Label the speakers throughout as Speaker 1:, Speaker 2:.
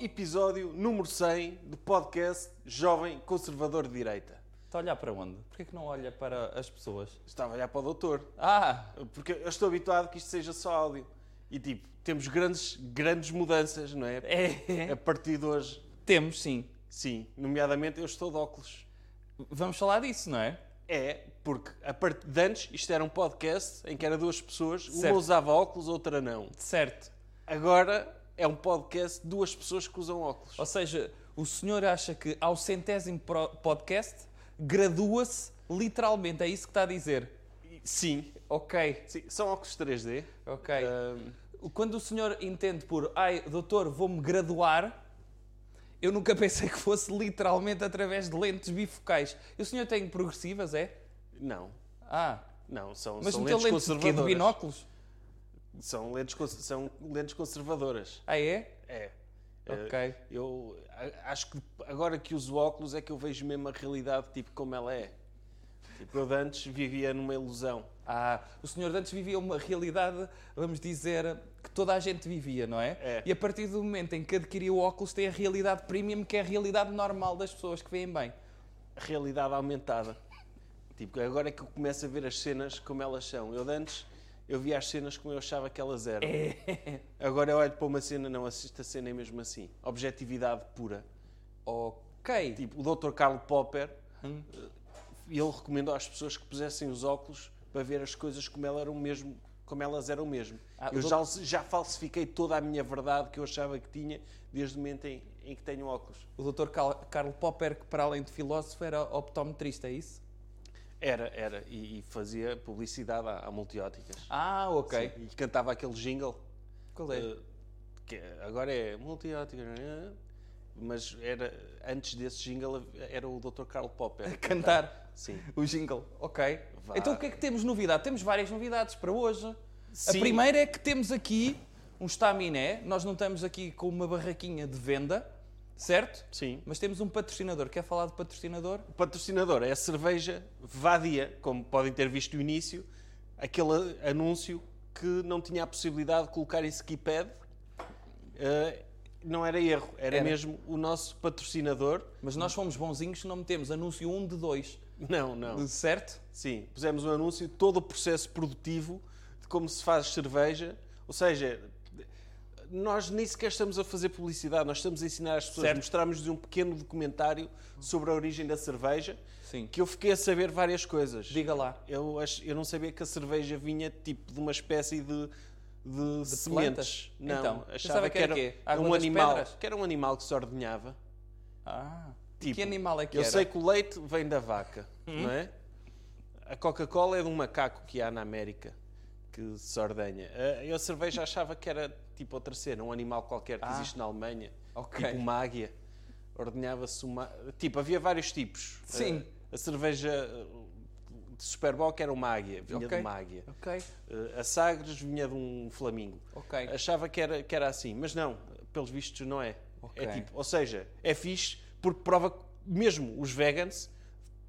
Speaker 1: episódio número 100 do podcast Jovem Conservador de Direita.
Speaker 2: Está a olhar para onde? Porquê que não olha para as pessoas?
Speaker 1: Estava a olhar para o doutor,
Speaker 2: Ah!
Speaker 1: porque eu estou habituado que isto seja só áudio. E tipo, temos grandes, grandes mudanças, não é?
Speaker 2: É.
Speaker 1: A partir de hoje,
Speaker 2: Temos, sim.
Speaker 1: sim, nomeadamente eu estou de óculos.
Speaker 2: Vamos falar disso, não é?
Speaker 1: É, porque a part... de antes isto era um podcast em que era duas pessoas,
Speaker 2: Certo.
Speaker 1: uma usava óculos, outra não.
Speaker 2: Certo.
Speaker 1: Agora é um podcast de duas pessoas que usam óculos.
Speaker 2: Ou seja, o senhor acha que ao centésimo podcast gradua-se literalmente. É isso que está a dizer?
Speaker 1: Sim,
Speaker 2: Ok,
Speaker 1: sim, são óculos 3D.
Speaker 2: ok.
Speaker 1: Ahm,
Speaker 2: Quando o senhor entende por ai, doutor, vou-me graduar, eu nunca pensei que fosse literalmente através de lentes bifocais. E o senhor tem progressivas, é?
Speaker 1: não,
Speaker 2: Ah,
Speaker 1: não, são,
Speaker 2: mas
Speaker 1: são lentes
Speaker 2: lentes de quê? De
Speaker 1: conservadoras.
Speaker 2: binóculos?
Speaker 1: São lentes, são lentes conservadoras.
Speaker 2: Ah, é?
Speaker 1: É.
Speaker 2: Ok.
Speaker 1: Eh, Eu acho que agora que uso óculos é que eu vejo mesmo a realidade tipo como ela é. Tipo, eu de antes vivia numa ilusão.
Speaker 2: Ah, o senhor de antes vivia uma realidade, vamos dizer, que toda a gente vivia, não é?
Speaker 1: É.
Speaker 2: E a partir do momento em que adquiriu o óculos, tem a realidade premium, que é a realidade normal das pessoas que veem bem.
Speaker 1: A realidade aumentada. Tipo, agora é que eu começo a ver as cenas como elas são. Eu de antes eu via as cenas como eu achava que elas eram.
Speaker 2: É.
Speaker 1: Agora eu olho para uma cena, não assisto a cena é mesmo assim. Objetividade pura.
Speaker 2: Ok.
Speaker 1: Tipo, o Dr. Karl Popper,
Speaker 2: Hum.
Speaker 1: e ele recomendou às pessoas que pusessem os óculos para ver as coisas como, elas eram mesmo, como elas eram mesmo.
Speaker 2: Ah,
Speaker 1: eu já, já falsifiquei toda a minha verdade que eu achava que tinha desde o momento em, em que tenho óculos.
Speaker 2: O Dr. Karl Popper, que para além de filósofo, era optometrista, é isso?
Speaker 1: Era, era, e, e fazia publicidade à, à multióticas.
Speaker 2: Ah, ok.
Speaker 1: Sim, E cantava aquele jingle,
Speaker 2: Qual é?
Speaker 1: eh, que agora é multióticas, eh, mas era, antes desse jingle era o Dr. Karl Popper. a
Speaker 2: Cantar.
Speaker 1: Sim.
Speaker 2: O jingle, ok.
Speaker 1: Vá.
Speaker 2: Então o que é que temos novidade? Temos várias novidades para hoje.
Speaker 1: Sim.
Speaker 2: A primeira é que temos aqui um estaminé. Nós não estamos aqui com uma barraquinha de venda, certo?
Speaker 1: Sim.
Speaker 2: Mas temos um patrocinador. Quer falar de patrocinador?
Speaker 1: O patrocinador é a cerveja Vadia, como podem ter visto no início, aquele anúncio que não tinha a possibilidade de colocar em skipad. Eh, não era erro, era,
Speaker 2: Era.
Speaker 1: mesmo o nosso patrocinador.
Speaker 2: Mas nós fomos bonzinhos, não metemos anúncio 1 de 2.
Speaker 1: Não, não.
Speaker 2: Certo?
Speaker 1: Sim, pusemos um anúncio todo o processo produtivo de como se faz cerveja. Ou seja, nós nem sequer estamos a fazer publicidade, nós estamos a ensinar as pessoas. Mostramos-lhes um pequeno documentário sobre a origem da cerveja,
Speaker 2: Sim.
Speaker 1: que eu fiquei a saber várias coisas.
Speaker 2: Diga lá.
Speaker 1: Eu, eu não sabia que a cerveja vinha tipo de uma espécie de, de, sementes.
Speaker 2: plantas?
Speaker 1: Não,
Speaker 2: Então,
Speaker 1: achava
Speaker 2: que era quê? Água
Speaker 1: um animal,
Speaker 2: pedras?
Speaker 1: que era um animal que se ordenhava.
Speaker 2: Ah,
Speaker 1: Tipo,
Speaker 2: que animal é que
Speaker 1: eu
Speaker 2: era? Hum?
Speaker 1: sei que o leite vem da vaca, não é? A Coca-Cola é de um macaco que há na América que se ordenha. A- Eu a cerveja achava que era tipo outra cena, um animal qualquer que
Speaker 2: Ah.
Speaker 1: existe na Alemanha,
Speaker 2: Ok.
Speaker 1: tipo uma águia. Ordenhava-se uma. Tipo, havia vários tipos.
Speaker 2: Sim.
Speaker 1: A, a cerveja uh, de Superboc era uma águia, vinha
Speaker 2: Ok.
Speaker 1: de uma águia.
Speaker 2: Ok,
Speaker 1: Uh, A Sagres vinha de um flamingo.
Speaker 2: ok.
Speaker 1: Achava que era, que era assim, mas não, pelos vistos não é. É tipo, ou seja, é fixe porque prova que mesmo os vegans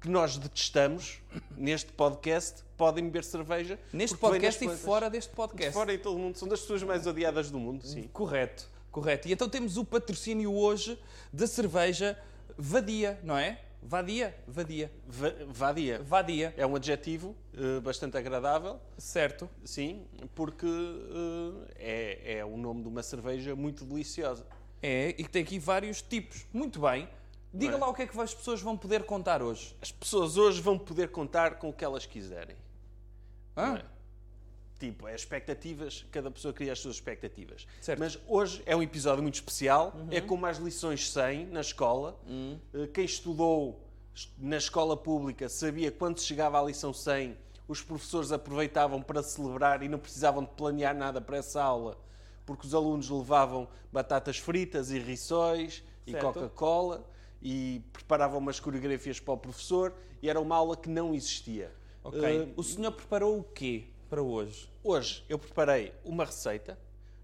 Speaker 1: que nós detestamos neste podcast podem beber cerveja.
Speaker 2: Neste podcast e
Speaker 1: plantas.
Speaker 2: fora deste podcast.
Speaker 1: Fora em todo o mundo, são das pessoas mais odiadas do mundo, sim.
Speaker 2: Correto, correto. E então temos o patrocínio hoje da cerveja Vadia, não é? Vadia? Vadia.
Speaker 1: Va- Vadia.
Speaker 2: Vadia,
Speaker 1: É um adjetivo eh, bastante agradável,
Speaker 2: certo.
Speaker 1: sim, porque eh, é, é o nome de uma cerveja muito deliciosa.
Speaker 2: É, e tem aqui vários tipos. Muito bem. Diga
Speaker 1: Bem.
Speaker 2: lá o que é que as pessoas vão poder contar hoje.
Speaker 1: As pessoas hoje vão poder contar com o que elas quiserem.
Speaker 2: Ah,
Speaker 1: é? Tipo, é expectativas, cada pessoa cria as suas expectativas.
Speaker 2: Certo.
Speaker 1: Mas hoje é um episódio muito especial, é como as lições 100 na escola. Eh, Quem estudou est- na escola pública sabia que quando chegava à lição 100, os professores aproveitavam para celebrar e não precisavam de planear nada para essa aula, porque os alunos levavam batatas fritas e rissóis e. Coca-Cola e preparavam umas coreografias para o professor e era uma aula que não existia.
Speaker 2: Ok.
Speaker 1: Eh,
Speaker 2: o senhor preparou o quê para hoje?
Speaker 1: Hoje eu preparei uma receita.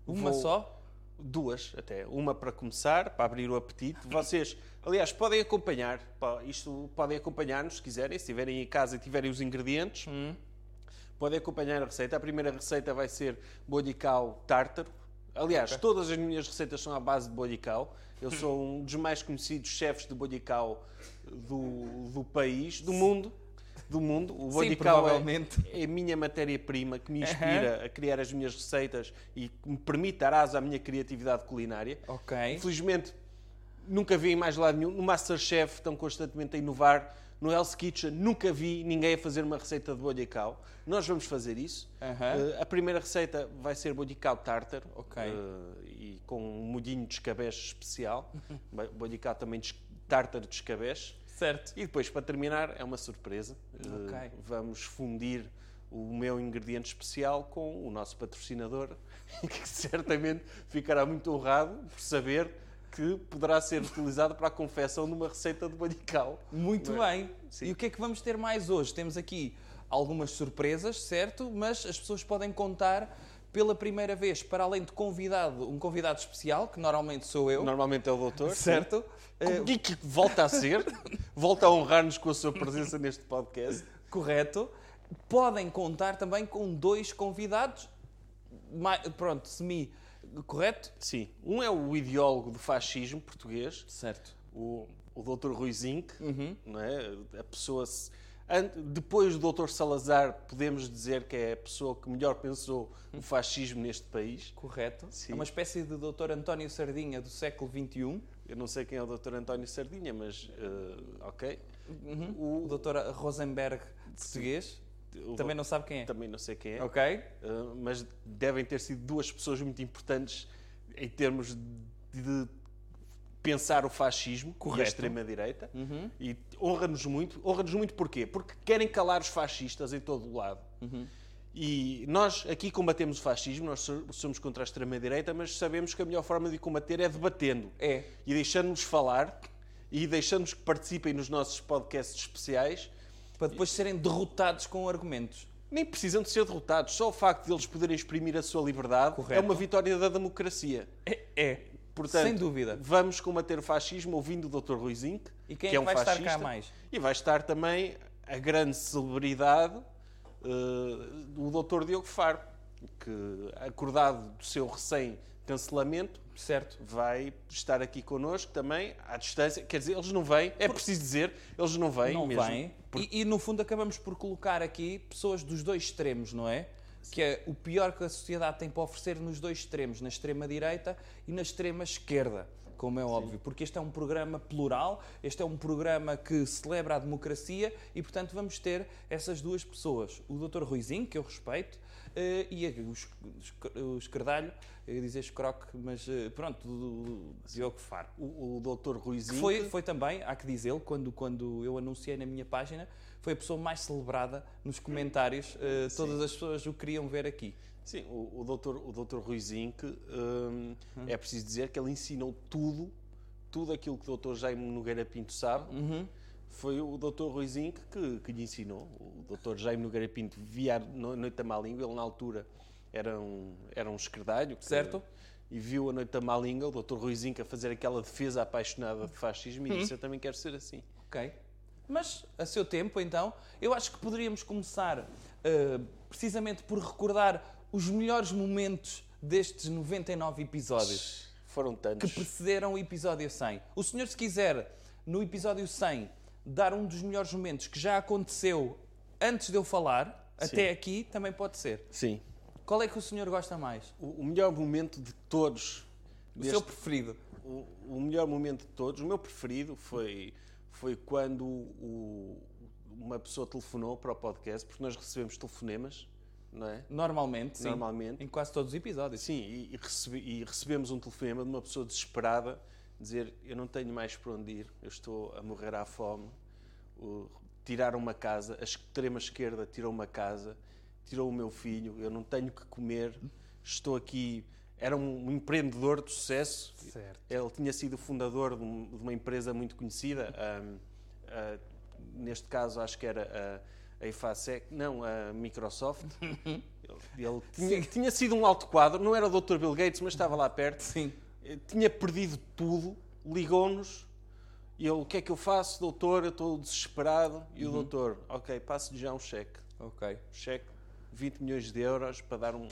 Speaker 2: Uma
Speaker 1: Vou-
Speaker 2: só?
Speaker 1: Duas, até. Uma para começar, para abrir o apetite. Vocês, aliás, podem acompanhar. Isto podem acompanhar-nos se quiserem. Se estiverem em casa e tiverem os ingredientes,
Speaker 2: Hum.
Speaker 1: podem acompanhar a receita. A primeira receita vai ser bollicau tártaro. Aliás, todas as minhas receitas são à base de bollicau. Eu sou um dos mais conhecidos chefes de bollicau do, do país, do mundo. Do mundo. O bollicau é, é a minha matéria-prima que me inspira a criar as minhas receitas e que me permite dar asa à minha criatividade culinária.
Speaker 2: Ok.
Speaker 1: Infelizmente, nunca vi em mais lado nenhum. No Masterchef estão constantemente a inovar. No Hell's Kitchen nunca vi ninguém a fazer uma receita de bollicau. Nós vamos fazer isso.
Speaker 2: Aham.
Speaker 1: Eh, a primeira receita vai ser bollicau tártaro.
Speaker 2: Ok.
Speaker 1: eh, e com um molhinho de escabeche especial. Bo- bollicau também de tártaro de escabeche.
Speaker 2: Certo.
Speaker 1: E depois, para terminar, é uma surpresa. Eh, vamos fundir o meu ingrediente especial com o nosso patrocinador, que certamente ficará muito honrado por saber que poderá ser utilizado para a confecção de uma receita de bollicau.
Speaker 2: Muito
Speaker 1: é?
Speaker 2: bem.
Speaker 1: Sim.
Speaker 2: E o que é que vamos ter mais hoje? Temos aqui algumas surpresas, certo? Mas as pessoas podem contar pela primeira vez, para além de convidado, um convidado especial, que normalmente sou eu,
Speaker 1: Normalmente é o doutor.
Speaker 2: certo?
Speaker 1: Sim. E que volta a ser, volta a honrar-nos com a sua presença neste podcast.
Speaker 2: correto. Podem contar também com dois convidados, pronto, semi, correto?
Speaker 1: Sim, um é o ideólogo do fascismo português,
Speaker 2: Certo.
Speaker 1: o, o Dr. Rui Zinck,
Speaker 2: Uhum.
Speaker 1: não é? A pessoa depois do Dr. Salazar, podemos dizer que é a pessoa que melhor pensou o fascismo neste país.
Speaker 2: Correto.
Speaker 1: Sim.
Speaker 2: É uma espécie de Dr. António Sardinha do século XXI.
Speaker 1: Eu não sei quem é o Dr. António Sardinha, mas eh, ok.
Speaker 2: O Dr. Rosenberg português.
Speaker 1: O
Speaker 2: Também não sabe quem é.
Speaker 1: Também não sei quem é.
Speaker 2: Ok?
Speaker 1: Eh, mas devem ter sido duas pessoas muito importantes em termos de pensar o fascismo e a
Speaker 2: Correto.
Speaker 1: extrema-direita.
Speaker 2: Uhum.
Speaker 1: E honra-nos muito. Honra-nos muito porquê? Porque querem calar os fascistas em todo o lado.
Speaker 2: Uhum.
Speaker 1: E nós aqui combatemos o fascismo, nós so- somos contra a extrema-direita, mas sabemos que a melhor forma de combater é debatendo.
Speaker 2: É.
Speaker 1: E deixando-nos falar e deixando-nos que participem nos nossos podcasts especiais.
Speaker 2: Para depois serem derrotados com argumentos.
Speaker 1: Nem precisam de ser derrotados, só o facto de eles poderem exprimir a sua liberdade
Speaker 2: Correto.
Speaker 1: é uma vitória da democracia.
Speaker 2: É. é.
Speaker 1: Portanto,
Speaker 2: Sem dúvida.
Speaker 1: vamos combater o fascismo ouvindo o Dr. Rui Zinck,
Speaker 2: E quem
Speaker 1: que
Speaker 2: é
Speaker 1: é
Speaker 2: que
Speaker 1: um
Speaker 2: vai estar
Speaker 1: fascista.
Speaker 2: cá mais?
Speaker 1: E vai estar também a grande celebridade, eh, o Dr. Diogo Faro, que, acordado do seu recém-cancelamento,
Speaker 2: Certo.
Speaker 1: vai estar aqui connosco também, à distância. Quer dizer, eles não vêm, é preciso dizer, eles não vêm
Speaker 2: Não
Speaker 1: mesmo.
Speaker 2: vem. E, e, no fundo acabamos por colocar aqui pessoas dos dois extremos, não é? que é o pior que a sociedade tem para oferecer nos dois extremos, na extrema-direita e na extrema-esquerda, como é óbvio, porque este é um programa plural, este é um programa que celebra a democracia e, portanto, vamos ter essas duas pessoas, o Dr. Ruizinho, que eu respeito, eh, e o es- es- o Escardalho, eu ia dizer Escroque, mas eh, pronto, o Diogo Faro.
Speaker 1: O, o Dr. Ruizinho.
Speaker 2: Foi, foi também, há que dizê-lo, quando, quando eu anunciei na minha página, foi a pessoa mais celebrada nos comentários. eh, todas as pessoas o queriam ver aqui.
Speaker 1: Sim, o, o, doutor, o doutor Ruizinho, que, hum, é preciso dizer que ele ensinou tudo, tudo aquilo que o doutor Jaime Nogueira Pinto sabe, foi o doutor Ruizinho que, que, que lhe ensinou. O doutor Jaime Nogueira Pinto via a no- Noite da Má Língua, ele na altura era um, era um esquerdalho. que-
Speaker 2: Certo.
Speaker 1: E viu a Noite da Má Língua, o doutor Ruizinho a fazer aquela defesa apaixonada de fascismo e disse, eu também quero ser assim.
Speaker 2: Ok? Mas, a seu tempo, então, eu acho que poderíamos começar eh, precisamente por recordar os melhores momentos destes 99 episódios
Speaker 1: Foram
Speaker 2: que
Speaker 1: tantos.
Speaker 2: precederam o episódio 100. O senhor, se quiser, no episódio 100, dar um dos melhores momentos que já aconteceu antes de eu falar, até aqui, também pode ser.
Speaker 1: Sim.
Speaker 2: Qual é que o senhor gosta mais?
Speaker 1: O, o melhor momento de todos
Speaker 2: O
Speaker 1: deste-
Speaker 2: seu preferido?
Speaker 1: O, o melhor momento de todos, o meu preferido foi, foi quando o- uma pessoa telefonou para o podcast, porque nós recebemos telefonemas, não é?
Speaker 2: Normalmente, sim.
Speaker 1: Normalmente.
Speaker 2: Em quase todos os episódios.
Speaker 1: Sim, e, e recebi- e recebemos um telefonema de uma pessoa desesperada, dizer, eu não tenho mais para onde ir, eu estou a morrer à fome. O- tiraram uma casa, a extrema esquerda tirou uma casa, tirou o meu filho, eu não tenho que comer, estou aqui... Era um empreendedor de sucesso,
Speaker 2: Certo.
Speaker 1: ele tinha sido fundador de, um- uma empresa muito conhecida, ahm, ah, neste caso acho que era a, a IFASEC, não, a Microsoft. ele ele tinha, tinha sido um alto quadro, não era o Dr. Bill Gates, mas estava lá perto.
Speaker 2: Sim.
Speaker 1: Eh, Tinha perdido tudo, ligou-nos e ele, o que é que eu faço, doutor? Eu estou desesperado. E o doutor, ok, passo-lhe já um cheque.
Speaker 2: Ok.
Speaker 1: Cheque, 20 milhões de euros para dar um,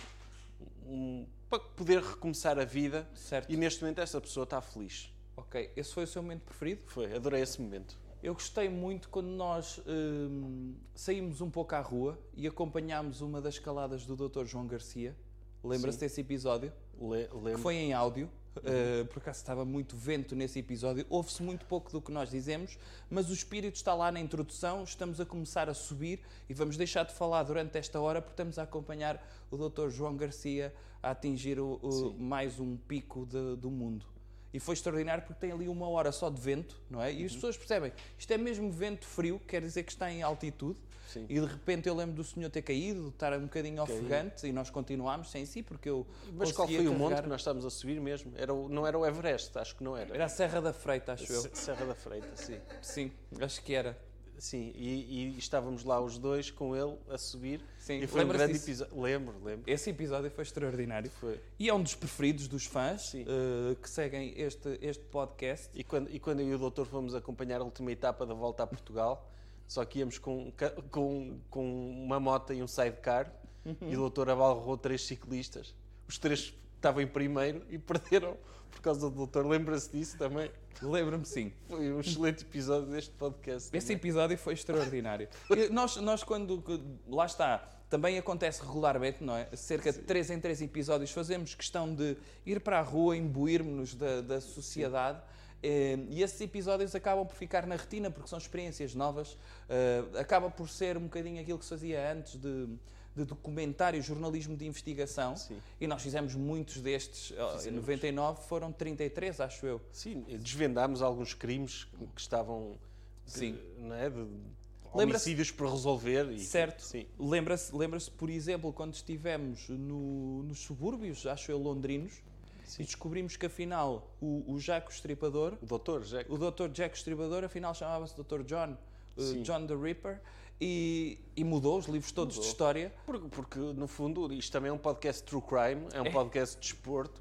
Speaker 1: um- para poder recomeçar a vida.
Speaker 2: Certo.
Speaker 1: E neste momento essa pessoa está feliz.
Speaker 2: Ok. Esse foi o seu momento preferido?
Speaker 1: Foi, adorei esse momento.
Speaker 2: Eu gostei muito quando nós hum, saímos um pouco à rua e acompanhámos uma das escaladas do Dr. João Garcia. Lembra-se desse episódio?
Speaker 1: Le,
Speaker 2: Que
Speaker 1: lembro.
Speaker 2: foi em áudio. Uh, por acaso estava muito vento nesse episódio. Ouve-se muito pouco do que nós dizemos, mas o espírito está lá na introdução. Estamos a começar a subir e vamos deixar de falar durante esta hora porque estamos a acompanhar o Dr. João Garcia a atingir o- o- mais um pico de- do mundo. E foi extraordinário porque tem ali uma hora só de vento, não é? E as pessoas percebem, isto é mesmo vento frio, quer dizer que está em altitude.
Speaker 1: Sim.
Speaker 2: E de repente eu lembro do senhor ter caído, estar um bocadinho ofegante e nós continuámos sem si porque eu
Speaker 1: Mas qual foi o monte
Speaker 2: carregar-
Speaker 1: que nós estávamos a subir mesmo? Era o- não era o Everest, acho que não era.
Speaker 2: Era a Serra da Freita, acho eu.
Speaker 1: Se- Serra da Freita, sim.
Speaker 2: Sim, acho que era.
Speaker 1: Sim, e, e estávamos lá os dois com ele a subir.
Speaker 2: Sim,
Speaker 1: e foi um grande episódio. Lembro, lembro.
Speaker 2: Esse episódio foi extraordinário.
Speaker 1: Foi.
Speaker 2: E é um dos preferidos dos fãs eh, que seguem este, este podcast.
Speaker 1: E quando, e quando eu e o doutor fomos acompanhar a última etapa da volta a Portugal, só que íamos com, com, com uma moto e um sidecar, e o doutor abalrou três ciclistas. Os três estavam em primeiro e perderam por causa do doutor. Lembra-se disso também?
Speaker 2: Lembro-me sim.
Speaker 1: Foi um excelente episódio deste podcast.
Speaker 2: Esse
Speaker 1: também.
Speaker 2: episódio foi extraordinário. Nós, nós, quando. Lá está. Também acontece regularmente, não é? Cerca de 3 em 3 episódios fazemos questão de ir para a rua, imbuir-nos da, da sociedade. eh, E esses episódios acabam por ficar na retina porque são experiências novas. eh, Acaba por ser um bocadinho aquilo que se fazia antes de, de documentário, jornalismo de investigação.
Speaker 1: Sim.
Speaker 2: E nós fizemos muitos destes. Em 99 foram 33, acho eu.
Speaker 1: Sim, desvendámos alguns crimes que estavam
Speaker 2: Sim.
Speaker 1: não é, de
Speaker 2: Lembra-se-
Speaker 1: homicídios por resolver. E,
Speaker 2: Certo.
Speaker 1: Sim.
Speaker 2: Lembra-se, lembra-se, por exemplo, quando estivemos no- nos subúrbios, acho eu, londrinos, e descobrimos que afinal o, o Jack o Estripador,
Speaker 1: O doutor, Jack.
Speaker 2: o Dr. Jack Estripador, afinal chamava-se Dr. John, uh,
Speaker 1: Sim.
Speaker 2: John the Ripper, e, e mudou os livros todos de
Speaker 1: Mudou.
Speaker 2: história.
Speaker 1: Porque, porque, no fundo, isto também é um podcast true crime, é um
Speaker 2: É.
Speaker 1: podcast de desporto.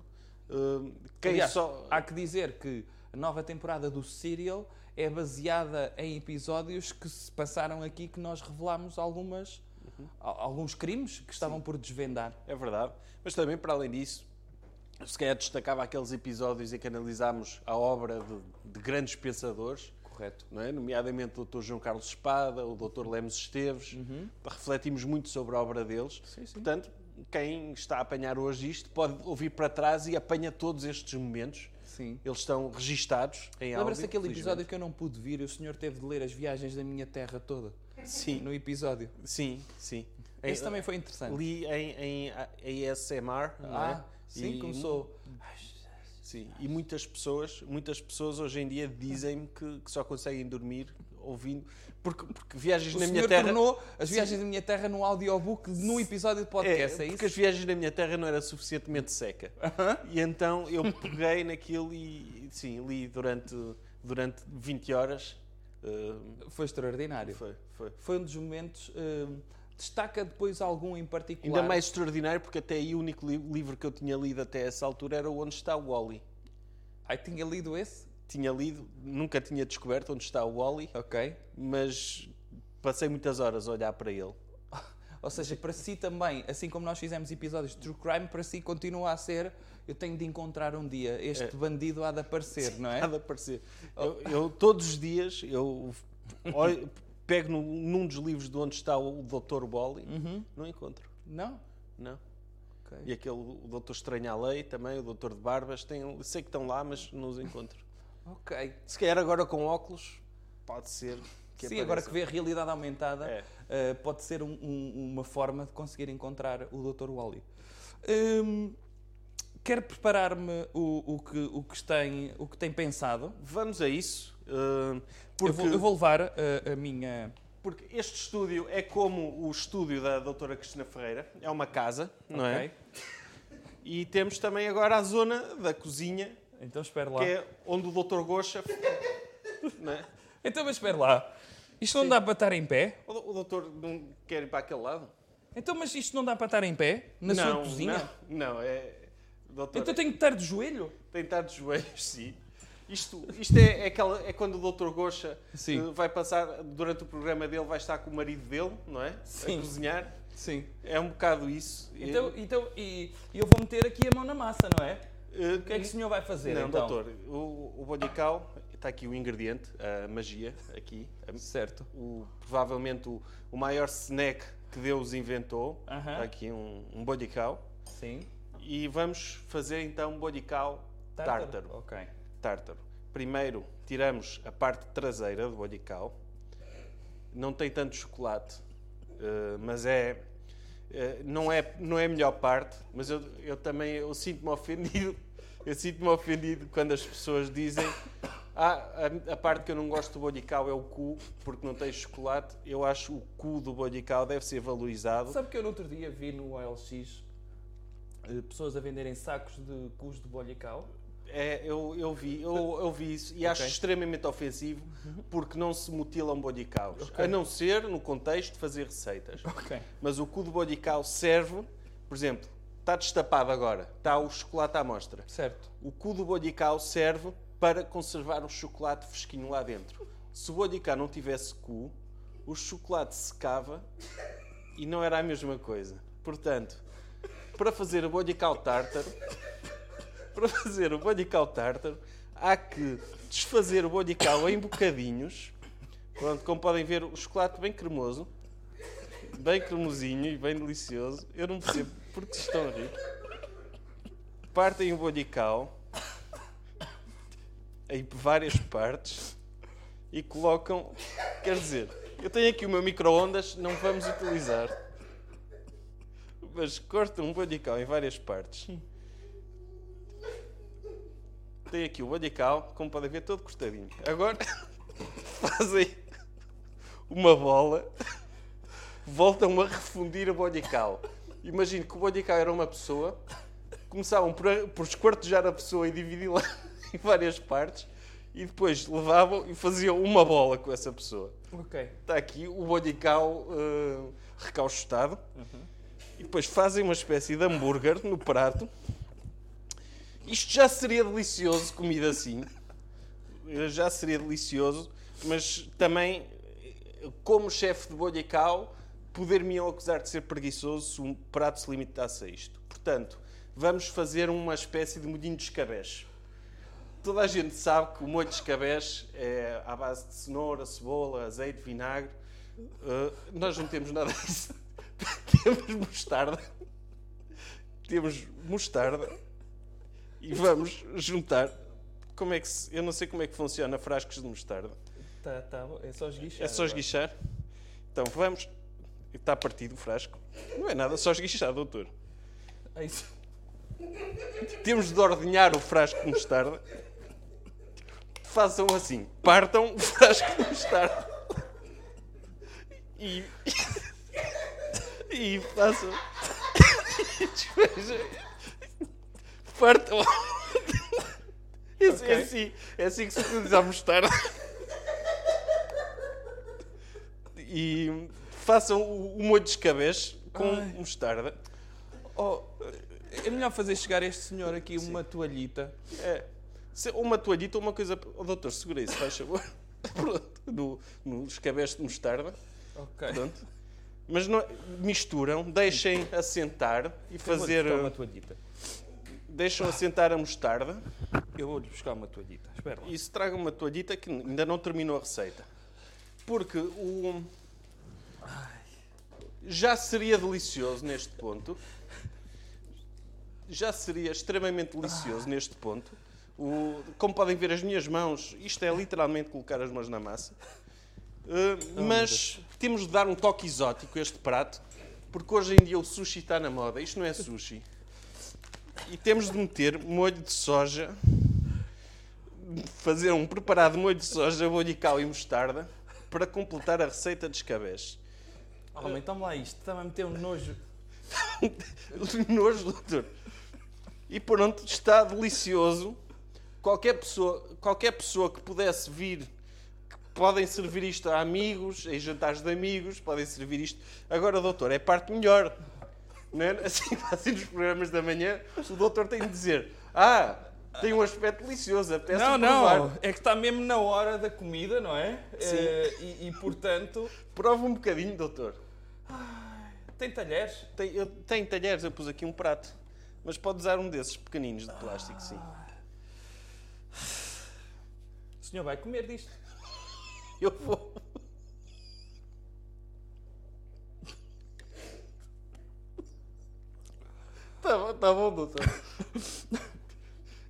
Speaker 1: Uh, quem
Speaker 2: Aliás,
Speaker 1: só...
Speaker 2: há que dizer que a nova temporada do Serial é baseada em episódios que se passaram aqui que nós revelámos algumas,
Speaker 1: Uhum.
Speaker 2: al- alguns crimes que estavam por desvendar.
Speaker 1: É verdade. Mas também, para além disso, se calhar destacava aqueles episódios em que analisámos a obra de, de grandes pensadores,
Speaker 2: Correto.
Speaker 1: não é? nomeadamente o Dr. João Carlos Espada, o Dr. Lemos Esteves. Refletimos muito sobre a obra deles.
Speaker 2: Sim, sim.
Speaker 1: Portanto, quem está a apanhar hoje isto pode ouvir para trás e apanha todos estes momentos.
Speaker 2: Sim.
Speaker 1: Eles estão registados em.
Speaker 2: Lembra-se daquele episódio que eu não pude vir e o senhor teve de ler as viagens da minha terra toda?
Speaker 1: Sim,
Speaker 2: No episódio.
Speaker 1: sim, sim.
Speaker 2: Esse
Speaker 1: Em-
Speaker 2: também foi interessante.
Speaker 1: Li em, em ASMR, não é?
Speaker 2: Ah, sim,
Speaker 1: E-
Speaker 2: começou.
Speaker 1: Sim, e muitas pessoas, muitas pessoas hoje em dia dizem-me que, que só conseguem dormir ouvindo, porque, porque viagens
Speaker 2: O
Speaker 1: na minha terra...
Speaker 2: tornou as viagens da minha terra num audiobook num episódio de podcast, é,
Speaker 1: porque
Speaker 2: isso?
Speaker 1: as viagens na minha terra não era suficientemente seca. E então eu peguei naquilo e, sim, li durante, durante 20 horas. Uh,
Speaker 2: Foi extraordinário.
Speaker 1: foi, foi.
Speaker 2: Foi um dos momentos. hum, destaca depois algum em particular?
Speaker 1: Ainda mais extraordinário porque até aí o único li- livro que eu tinha lido até essa altura era Onde Está o Wally.
Speaker 2: Ai, tinha lido esse?
Speaker 1: Tinha lido, nunca tinha descoberto onde está o Wally,
Speaker 2: Ok.
Speaker 1: mas passei muitas horas a olhar para ele.
Speaker 2: Ou seja, para si também, assim como nós fizemos episódios de True Crime, para si continua a ser. Eu tenho de encontrar um dia. Este bandido há de aparecer, não é?
Speaker 1: Há de aparecer. Eu, eu, todos os dias eu olho- pego num, num dos livros de onde está o Dr. Wally, não encontro.
Speaker 2: Não?
Speaker 1: Não.
Speaker 2: Ok.
Speaker 1: E aquele, o Doutor Estranho à Lei também, o Doutor de Barbas, tem, sei que estão lá, mas não os encontro.
Speaker 2: Ok.
Speaker 1: Se calhar agora com óculos, pode ser que
Speaker 2: Sim, agora que vê a realidade aumentada,
Speaker 1: É.
Speaker 2: eh, pode ser um- um- uma forma de conseguir encontrar o Dr. Wally. Quero preparar-me o, o que, o, que tem, o que tem pensado.
Speaker 1: Vamos a isso, uh,
Speaker 2: Eu
Speaker 1: porque,
Speaker 2: vou, eu vou levar eh, a minha.
Speaker 1: porque este estúdio é como o estúdio da Doutora Cristina Ferreira, é uma casa, não é?
Speaker 2: Ok?
Speaker 1: E temos também agora a zona da cozinha,
Speaker 2: Então espera lá.
Speaker 1: que é onde o Dr. Gocha. é?
Speaker 2: Então, mas espera lá. Isto não dá para estar em pé?
Speaker 1: O o doutor não quer ir para aquele lado?
Speaker 2: Então, mas isto não dá para estar em pé? Na sua
Speaker 1: não,
Speaker 2: cozinha?
Speaker 1: Não, não, é. Doutor,
Speaker 2: Então eu tenho que estar de joelho?
Speaker 1: tem de estar de joelhos, sim. Isto, isto é, é, aquela, é quando o Dr. Gocha
Speaker 2: Sim.
Speaker 1: eh, vai passar, durante o programa dele, vai estar com o marido dele, não é?
Speaker 2: Sim.
Speaker 1: A cozinhar.
Speaker 2: Sim.
Speaker 1: É um bocado isso.
Speaker 2: Então, então e e eu vou meter aqui a mão na massa, não é?
Speaker 1: Eh,
Speaker 2: O que é que o senhor vai fazer,
Speaker 1: Não,
Speaker 2: então?
Speaker 1: doutor, o, o está aqui o ingrediente, a magia, aqui. a-
Speaker 2: Certo.
Speaker 1: o, provavelmente o, o maior snack que Deus inventou.
Speaker 2: Aham.
Speaker 1: Está aqui um, um.
Speaker 2: Sim.
Speaker 1: E vamos fazer então um bodical tártaro.
Speaker 2: Ok.
Speaker 1: Tártaro. Primeiro tiramos a parte traseira do bodical. Não tem tanto chocolate, eh, mas é, eh, não é não é a melhor parte. Mas eu, eu também eu sinto-me ofendido. Eu sinto-me ofendido quando as pessoas dizem ah, a, a parte que eu não gosto do bodical é o cu porque não tem chocolate. Eu acho o cu do bodical deve ser valorizado.
Speaker 2: Sabe que eu no outro dia vi no OLX eh, pessoas a venderem sacos de cus de bolhicau?
Speaker 1: É, eu, eu, vi, eu, eu vi isso e acho
Speaker 2: Ok.
Speaker 1: extremamente ofensivo porque não se mutilam bodicaus. A não ser no contexto de fazer receitas.
Speaker 2: Ok.
Speaker 1: Mas o cu de bodical serve, por exemplo, está destapado agora, está o chocolate à mostra.
Speaker 2: Certo.
Speaker 1: O cu do bodical serve para conservar o chocolate fresquinho lá dentro. Se o bodical não tivesse cu, o chocolate secava e não era a mesma coisa. Portanto, para fazer o bodical tártaro, para fazer o bodical tártaro, há que desfazer o bodical em bocadinhos. Pronto, como podem ver, o chocolate bem cremoso, bem cremosinho e bem delicioso. Eu não percebo porque estão a rir. Partem o bodical em várias partes e colocam. Quer dizer, eu tenho aqui o meu micro-ondas, não vamos utilizar. Mas cortam um bodical em várias partes. Tem aqui o bodical, como podem ver, todo cortadinho. Agora fazem uma bola, voltam a refundir o bodical. Imagino que o bodical era uma pessoa, começavam por, por esquartejar a pessoa e dividi-la em várias partes e depois levavam e faziam uma bola com essa pessoa.
Speaker 2: Ok.
Speaker 1: Está aqui o bodical uh, recauchutado. E depois fazem uma espécie de hambúrguer no prato. Isto já seria delicioso, comida assim. Já seria delicioso. Mas também, como chefe de bodical, poder-me acusar de ser preguiçoso se um prato se limitasse a isto. Portanto, vamos fazer uma espécie de molhinho de escabeche. Toda a gente sabe que o molho de escabeche é à base de cenoura, cebola, azeite, vinagre. Uh, nós não temos nada disso. temos mostarda. temos mostarda e vamos juntar. Como é que se, eu não sei como é que funciona frascos de mostarda.
Speaker 2: Tá, tá, é só esguichar.
Speaker 1: É só esguichar. Então vamos. Está partido o frasco. Não é nada, só esguichar, doutor.
Speaker 2: É isso.
Speaker 1: Temos de ordenhar o frasco de mostarda. Façam assim: partam o frasco de mostarda. E. E façam. Despejem. Partam. É assim, é assim, é assim que se utiliza a mostarda. E façam o o molho de escabeche com
Speaker 2: Ai.
Speaker 1: mostarda.
Speaker 2: Oh, é melhor fazer chegar a este senhor aqui uma toalhita.
Speaker 1: É. Uma toalhita ou uma coisa. Oh, doutor, segura isso, faz favor. Pronto. No, no escabeche de mostarda.
Speaker 2: Ok.
Speaker 1: Pronto. Mas não, misturam, deixem assentar e fazer.
Speaker 2: Eu vou-lhe buscar uma toalhita.
Speaker 1: Deixam assentar a mostarda
Speaker 2: Eu vou-lhe buscar uma toalhita. Espera lá.
Speaker 1: e se tragam uma toalhita que ainda não terminou a receita. Porque o. Já seria delicioso neste ponto. Já seria extremamente delicioso neste ponto. O, como podem ver, as minhas mãos, isto é literalmente colocar as mãos na massa. Uh, mas temos de dar um toque exótico a este prato, porque hoje em dia o sushi está na moda. Isto não é sushi. E temos de meter molho de soja, fazer um preparado molho de soja, molho de cal e mostarda para completar a receita de escabeche.
Speaker 2: Homem, toma lá isto. Está-me a meter um nojo.
Speaker 1: Nojo, doutor. E pronto, está delicioso. Qualquer pessoa, qualquer pessoa que pudesse vir, que podem servir isto a amigos, em jantares de amigos, podem servir isto. Agora, doutor, é parte melhor. Não é? Assim, assim nos programas da manhã, o doutor tem de dizer: Ah, tem um aspecto delicioso, apetece
Speaker 2: Não,
Speaker 1: provar.
Speaker 2: não. É que está mesmo na hora da comida, não é?
Speaker 1: Sim.
Speaker 2: Eh, e, e, portanto,
Speaker 1: Prova um bocadinho, doutor.
Speaker 2: tem talheres?
Speaker 1: Tem, eu, tem talheres, eu pus aqui um prato. Mas pode usar um desses pequeninos de plástico, sim.
Speaker 2: O senhor vai comer disto.
Speaker 1: Eu vou. Tá, bom- tá bom, doutor.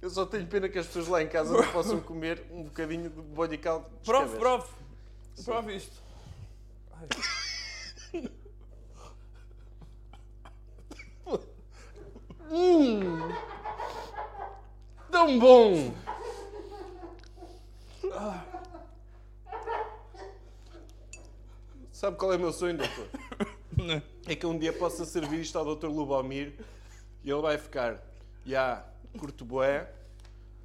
Speaker 1: Eu só tenho pena que as pessoas lá em casa não possam comer um bocadinho de caldo. de
Speaker 2: Prove, prove. Prove isto. Ai.
Speaker 1: Tão bom! Sabe qual é o meu sonho, doutor? É que um dia possa servir isto ao Dr. Lubomir e ele vai ficar, já, curto bué,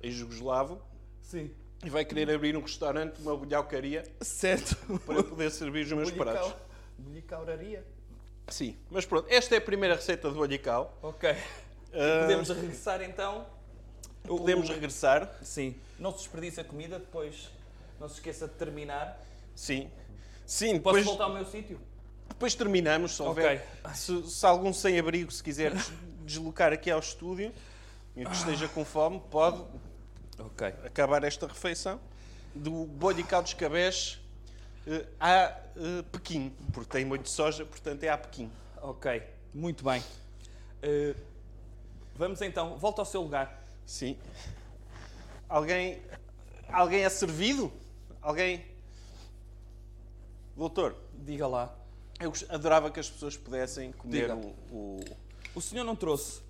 Speaker 1: em jugoslavo,
Speaker 2: Sim.
Speaker 1: e vai querer abrir um restaurante, uma bolhaucaria,
Speaker 2: Certo.
Speaker 1: para poder servir os meus pratos.
Speaker 2: Bolhicauraria.
Speaker 1: Sim, mas pronto, esta é a primeira receita do bolhical.
Speaker 2: Ok.
Speaker 1: Ah,
Speaker 2: Podemos regressar então?
Speaker 1: podemos
Speaker 2: O-
Speaker 1: regressar.
Speaker 2: Sim. Não se desperdice a comida, depois não se esqueça de terminar.
Speaker 1: Sim. Sim,
Speaker 2: Posso
Speaker 1: depois,
Speaker 2: voltar ao meu sítio?
Speaker 1: depois terminamos, se houver.
Speaker 2: Ok.
Speaker 1: Se, se algum sem-abrigo se quiser deslocar aqui ao estúdio e que esteja com fome, pode
Speaker 2: Ok.
Speaker 1: acabar esta refeição do bolho e caldo de escabeche eh, a eh, Pequim, porque tem molho de soja, portanto é a Pequim.
Speaker 2: Ok. Muito bem. Eh, vamos então. Volta ao seu lugar.
Speaker 1: Sim. Alguém, alguém é servido? Alguém? Doutor,
Speaker 2: Diga lá.
Speaker 1: eu adorava que as pessoas pudessem comer
Speaker 2: Diga.
Speaker 1: o, o-
Speaker 2: O senhor não trouxe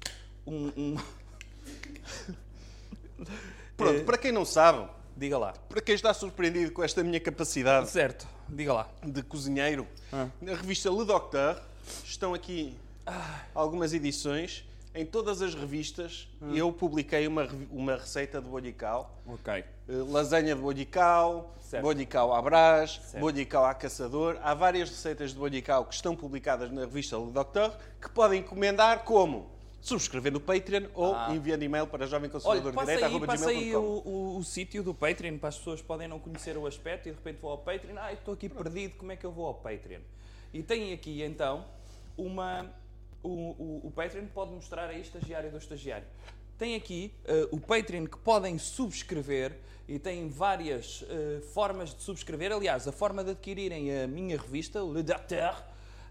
Speaker 2: um. um-
Speaker 1: Pronto,
Speaker 2: Eh,
Speaker 1: para quem não sabe,
Speaker 2: Diga lá.
Speaker 1: para quem está surpreendido com esta minha capacidade
Speaker 2: Certo. Diga lá.
Speaker 1: de cozinheiro,
Speaker 2: Ah.
Speaker 1: na revista Le Docteur estão aqui algumas edições. Em todas as revistas
Speaker 2: Ah.
Speaker 1: eu publiquei uma, uma receita de bolho e cal.
Speaker 2: Ok.
Speaker 1: Eh, lasanha de bolho e cal,
Speaker 2: Certo.
Speaker 1: bolho e cal à brás,
Speaker 2: Certo.
Speaker 1: bolho e cal à caçador. Há várias receitas de bolho e cal que estão publicadas na revista Le Docteur que podem encomendar como? Subscrever no Patreon ou
Speaker 2: Ah.
Speaker 1: enviando e-mail para
Speaker 2: Olha,
Speaker 1: jovemconservador
Speaker 2: passa aí, o, o, o sítio do Patreon para as pessoas podem não conhecer o aspecto e de repente vou ao Patreon. Ah, estou aqui perdido, como é que eu vou ao Patreon? E tem aqui então uma. O, o, o Patreon pode mostrar aí estagiário do estagiário. Tem aqui eh, o Patreon que podem subscrever e tem várias eh, formas de subscrever. Aliás, a forma de adquirirem a minha revista, Le Docteur,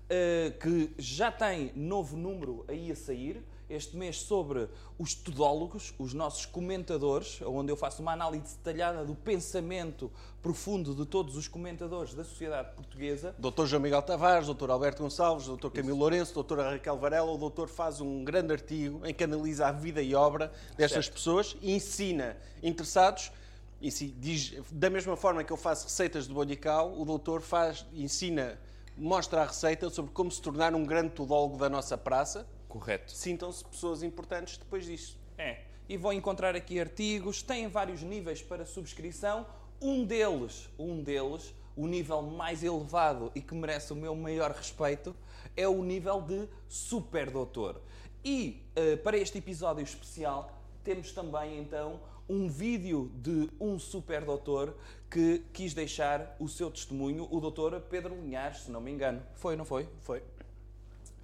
Speaker 2: eh, que já tem novo número aí a sair este mês sobre os tudólogos, os nossos comentadores, onde eu faço uma análise detalhada do pensamento profundo de todos os comentadores da sociedade portuguesa.
Speaker 1: Dr. João Miguel Tavares, Dr. Alberto Gonçalves, Dr. Camilo Lourenço, Dr. Raquel Varela, o doutor faz um grande artigo em que analisa a vida e obra destas
Speaker 2: Certo.
Speaker 1: pessoas e ensina interessados. E se diz, da mesma forma que eu faço receitas de bolhical, o doutor faz, ensina, mostra a receita sobre como se tornar um grande tudólogo da nossa praça.
Speaker 2: Correto.
Speaker 1: Sintam-se pessoas importantes depois disso.
Speaker 2: É. E vão encontrar aqui artigos, têm vários níveis para subscrição. Um deles, um deles, o nível mais elevado e que merece o meu maior respeito, é o nível de super doutor. E eh, para este episódio especial temos também então um vídeo de um super doutor que quis deixar o seu testemunho, o doutor Pedro Linhares, se não me engano. Foi, não foi?
Speaker 1: Foi.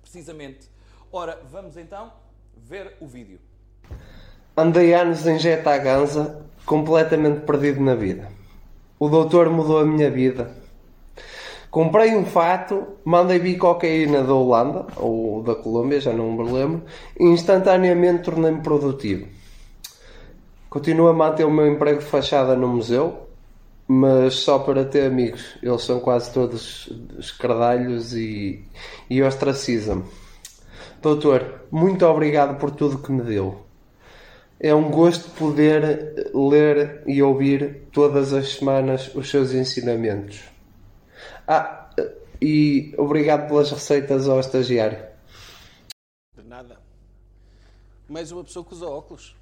Speaker 2: Precisamente. Ora, vamos então ver o vídeo.
Speaker 3: Andei anos em Jeta Ganza, completamente perdido na vida. O doutor mudou a minha vida. Comprei um fato, mandei vir cocaína da Holanda, ou da Colômbia, já não me lembro, e instantaneamente tornei-me produtivo. Continuo a manter o meu emprego de fachada no museu, mas só para ter amigos. Eles são quase todos escardalhos e, e ostracizam-me. Doutor, muito obrigado por tudo que me deu. É um gosto poder ler e ouvir todas as semanas os seus ensinamentos. Ah, e obrigado pelas receitas ao estagiário.
Speaker 1: De nada. Mais uma pessoa que usa óculos.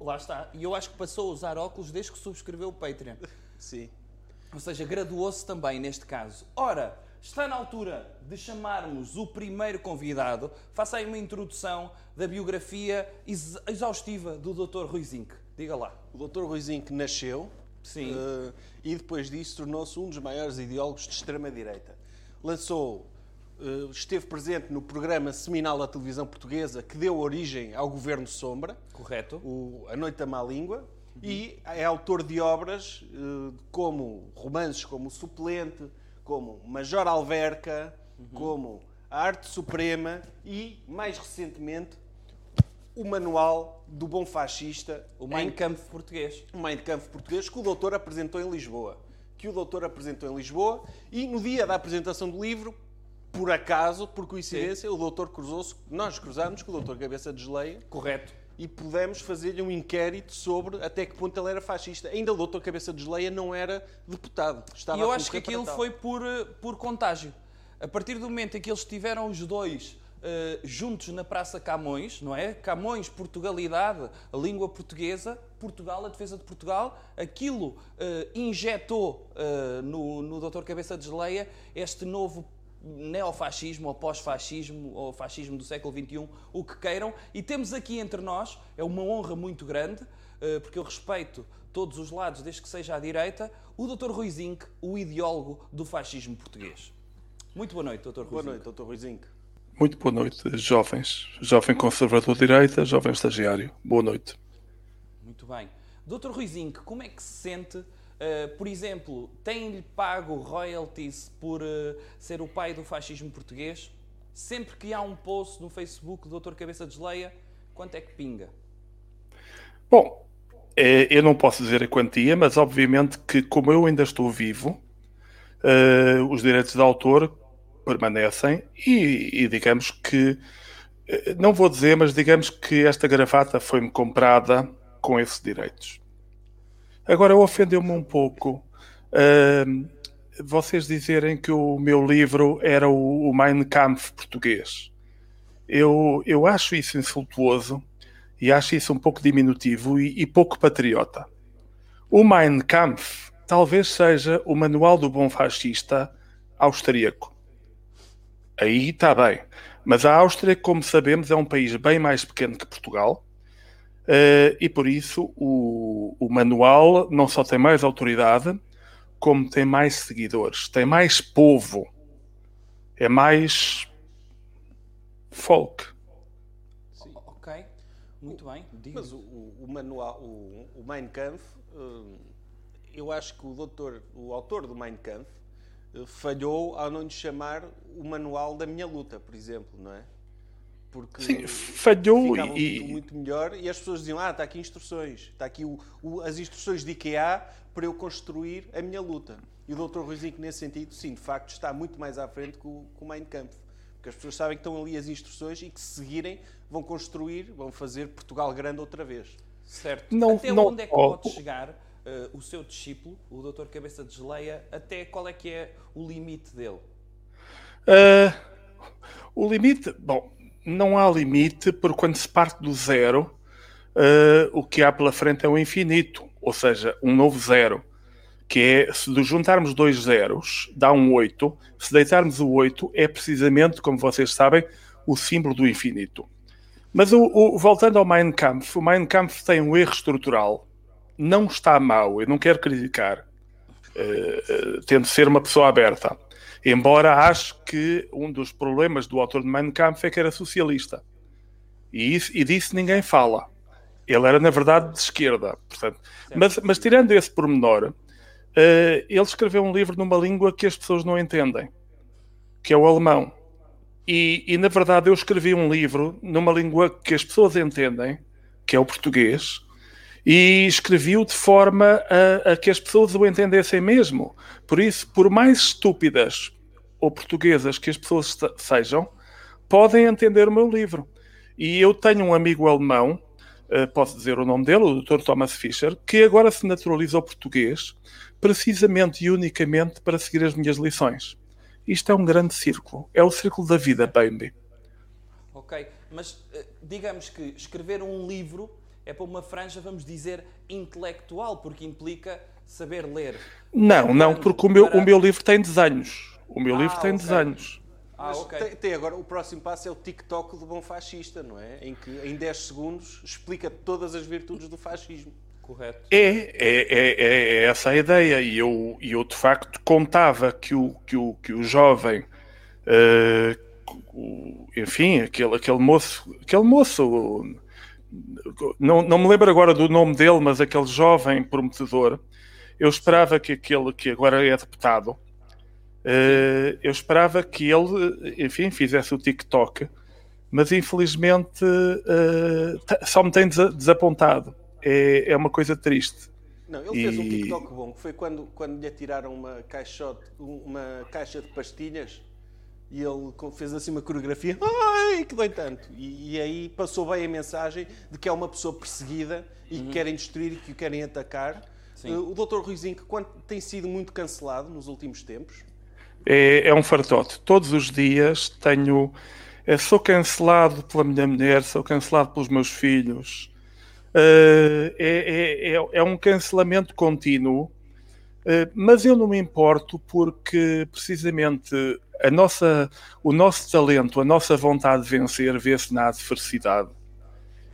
Speaker 2: Lá está. E eu acho que passou a usar óculos desde que subscreveu o Patreon.
Speaker 1: Sim.
Speaker 2: Ou seja, graduou-se também neste caso. Ora, está na altura de chamarmos o primeiro convidado. Faça aí uma introdução da biografia ex- exaustiva do Dr. Rui Zinc. Diga lá.
Speaker 1: O Dr. Ruizinho que nasceu
Speaker 2: Sim.
Speaker 1: eh, e depois disso tornou-se um dos maiores ideólogos de extrema-direita. Lançou, eh, esteve presente no programa seminal da televisão portuguesa que deu origem ao Governo Sombra,
Speaker 2: Correto?
Speaker 1: o A Noite da Má Língua, e é autor de obras eh, como romances como O Suplente, como Major Alverca, como A Arte Suprema e, mais recentemente, o Manual do Bom Fascista,
Speaker 2: O Mein Kampf português.
Speaker 1: o Mein Kampf português que o doutor apresentou em Lisboa. Que o doutor apresentou em Lisboa e no dia da apresentação do livro, por acaso, por coincidência, o doutor cruzou-se, nós cruzámos com o doutor Cabeça de Geleia
Speaker 2: Correto.
Speaker 1: E pudemos fazer-lhe um inquérito sobre até que ponto ele era fascista. Ainda o doutor Cabeça de Geleia não era deputado. Estava
Speaker 2: E eu acho que aquilo foi por, eh, por contágio. A partir do momento em que eles estiveram os dois eh, juntos na Praça Camões, não é? Camões, Portugalidade, a língua portuguesa, Portugal, a defesa de Portugal, aquilo eh, injetou eh, no, no Dr. Cabeça de Geleia este novo neofascismo ou pós-fascismo ou fascismo do século XXI, o que queiram. E temos aqui entre nós, é uma honra muito grande, eh, porque eu respeito todos os lados, desde que seja à direita, o Dr. Rui Zinc, o ideólogo do fascismo português. Muito boa noite, Dr. Rui
Speaker 1: Boa noite, doutor Ruizinho.
Speaker 4: Muito boa noite, jovens. Jovem conservador de direita, jovem estagiário. Boa noite.
Speaker 2: Muito bem. Dr. Rui Zinc, como é que se sente, eh, por exemplo, tem-lhe pago royalties por eh, ser o pai do fascismo português? Sempre que há um post no Facebook do Dr. Cabeça de Geleia, quanto é que pinga?
Speaker 4: Bom, eh, eu não posso dizer a quantia, mas obviamente que, como eu ainda estou vivo, eh, os direitos de autor permanecem e, e digamos que, não vou dizer, mas digamos que esta gravata foi-me comprada com esses direitos. Agora, ofendeu-me um pouco eh, vocês dizerem que o meu livro era o, o Mein Kampf português. Eu, eu acho isso insultuoso e acho isso um pouco diminutivo e, e pouco patriota. O Mein Kampf talvez seja o manual do bom fascista austríaco. Aí está bem. Mas a Áustria, como sabemos, é um país bem mais pequeno que Portugal. Eh, e por isso o, o manual não só tem mais autoridade, como tem mais seguidores, tem mais povo, é mais folk.
Speaker 2: O- Ok, muito bem.
Speaker 1: Mas o, o- o manual, o, o Mein Kampf, hum, eu acho que o doutor, o autor do Mein Kampf, eh, falhou ao não lhe chamar o manual da minha luta, por exemplo, não é? Porque
Speaker 4: Sim, falhou
Speaker 1: ficava
Speaker 4: e,
Speaker 1: muito melhor e as pessoas diziam, ah, está aqui instruções, está aqui o- o- as instruções de IKEA para eu construir a minha luta. E o Dr. Ruizinho, nesse sentido, sim, de facto, está muito mais à frente que o, que o Mein Kampf. Porque as pessoas sabem que estão ali as instruções e que se seguirem vão construir, vão fazer Portugal grande outra vez.
Speaker 2: Certo.
Speaker 4: Não-
Speaker 2: até
Speaker 4: não-
Speaker 2: onde é que
Speaker 4: oh,
Speaker 2: pode chegar eh, o seu discípulo, o Dr. Cabeça de Geleia, até qual é que é o limite dele?
Speaker 4: Ah, o limite, bom, não há limite, porque quando se parte do zero, ah, o que há pela frente é o infinito, ou seja, um novo zero. Que é, se juntarmos dois zeros, dá um 8. Se deitarmos o 8, é precisamente, como vocês sabem, o símbolo do infinito. Mas o, o- voltando ao Mein Kampf, o Mein Kampf tem um erro estrutural. Não está mau, eu não quero criticar. Eh, eh, tento ser uma pessoa aberta. Embora acho que um dos problemas do autor de Mein Kampf é que era socialista. E, isso, e disso ninguém fala. Ele era, na verdade, de esquerda. Portanto, mas, mas tirando esse pormenor, eh, ele escreveu um livro numa língua que as pessoas não entendem, que é o alemão. E, e, na verdade eu escrevi um livro numa língua que as pessoas entendem, que é o português, e escrevi-o de forma a, a que as pessoas o entendessem mesmo. Por isso, por mais estúpidas ou portuguesas que as pessoas se- sejam, podem entender o meu livro. E eu tenho um amigo alemão, eh, posso dizer o nome dele, o Dr. Thomas Fischer, que agora se naturaliza ao português, precisamente e unicamente para seguir as minhas lições. Isto é um grande círculo. É o círculo da vida, Bambi.
Speaker 2: Ok, mas eh, digamos que escrever um livro é para uma franja, vamos dizer, intelectual, porque implica saber ler.
Speaker 4: Não, não,
Speaker 2: Quando
Speaker 4: porque o meu, o meu livro tem desenhos. O meu
Speaker 2: Ah,
Speaker 4: livro tem
Speaker 2: ok.
Speaker 4: desenhos.
Speaker 2: Ah,
Speaker 1: Mas
Speaker 2: ok.
Speaker 1: tem, tem agora, o próximo passo é o TikTok do bom fascista, não é? Em que em 10 segundos explica todas as virtudes do fascismo.
Speaker 2: Correto.
Speaker 4: É, é, é, é- é essa a ideia. E eu, e eu, de facto, contava que o, que o, que o jovem, o- enfim, aquele, aquele moço, aquele moço, não, não me lembro agora do nome dele, mas aquele jovem prometedor, eu esperava que aquele que agora é deputado, eh, eu esperava que ele, enfim, fizesse o TikTok, mas infelizmente eh, ta- só me tem desa- desapontado. É, é uma coisa triste.
Speaker 1: Não, ele fez um TikTok bom, que foi quando, quando lhe atiraram uma, caixote, uma caixa de pastilhas e ele fez assim uma coreografia, ai, que dói tanto. E, e aí passou bem a mensagem de que é uma pessoa perseguida e que querem destruir e que o querem atacar.
Speaker 2: Sim.
Speaker 1: Uh, o Dr. Ruizinho, que quando tem sido muito cancelado nos últimos tempos,
Speaker 4: É, é um fartote. Todos os dias tenho. eh, sou cancelado pela minha mulher, sou cancelado pelos meus filhos. Eh, é, é- é- é um cancelamento contínuo, eh, mas eu não me importo porque precisamente a nossa, o nosso talento, a nossa vontade de vencer vê-se na adversidade.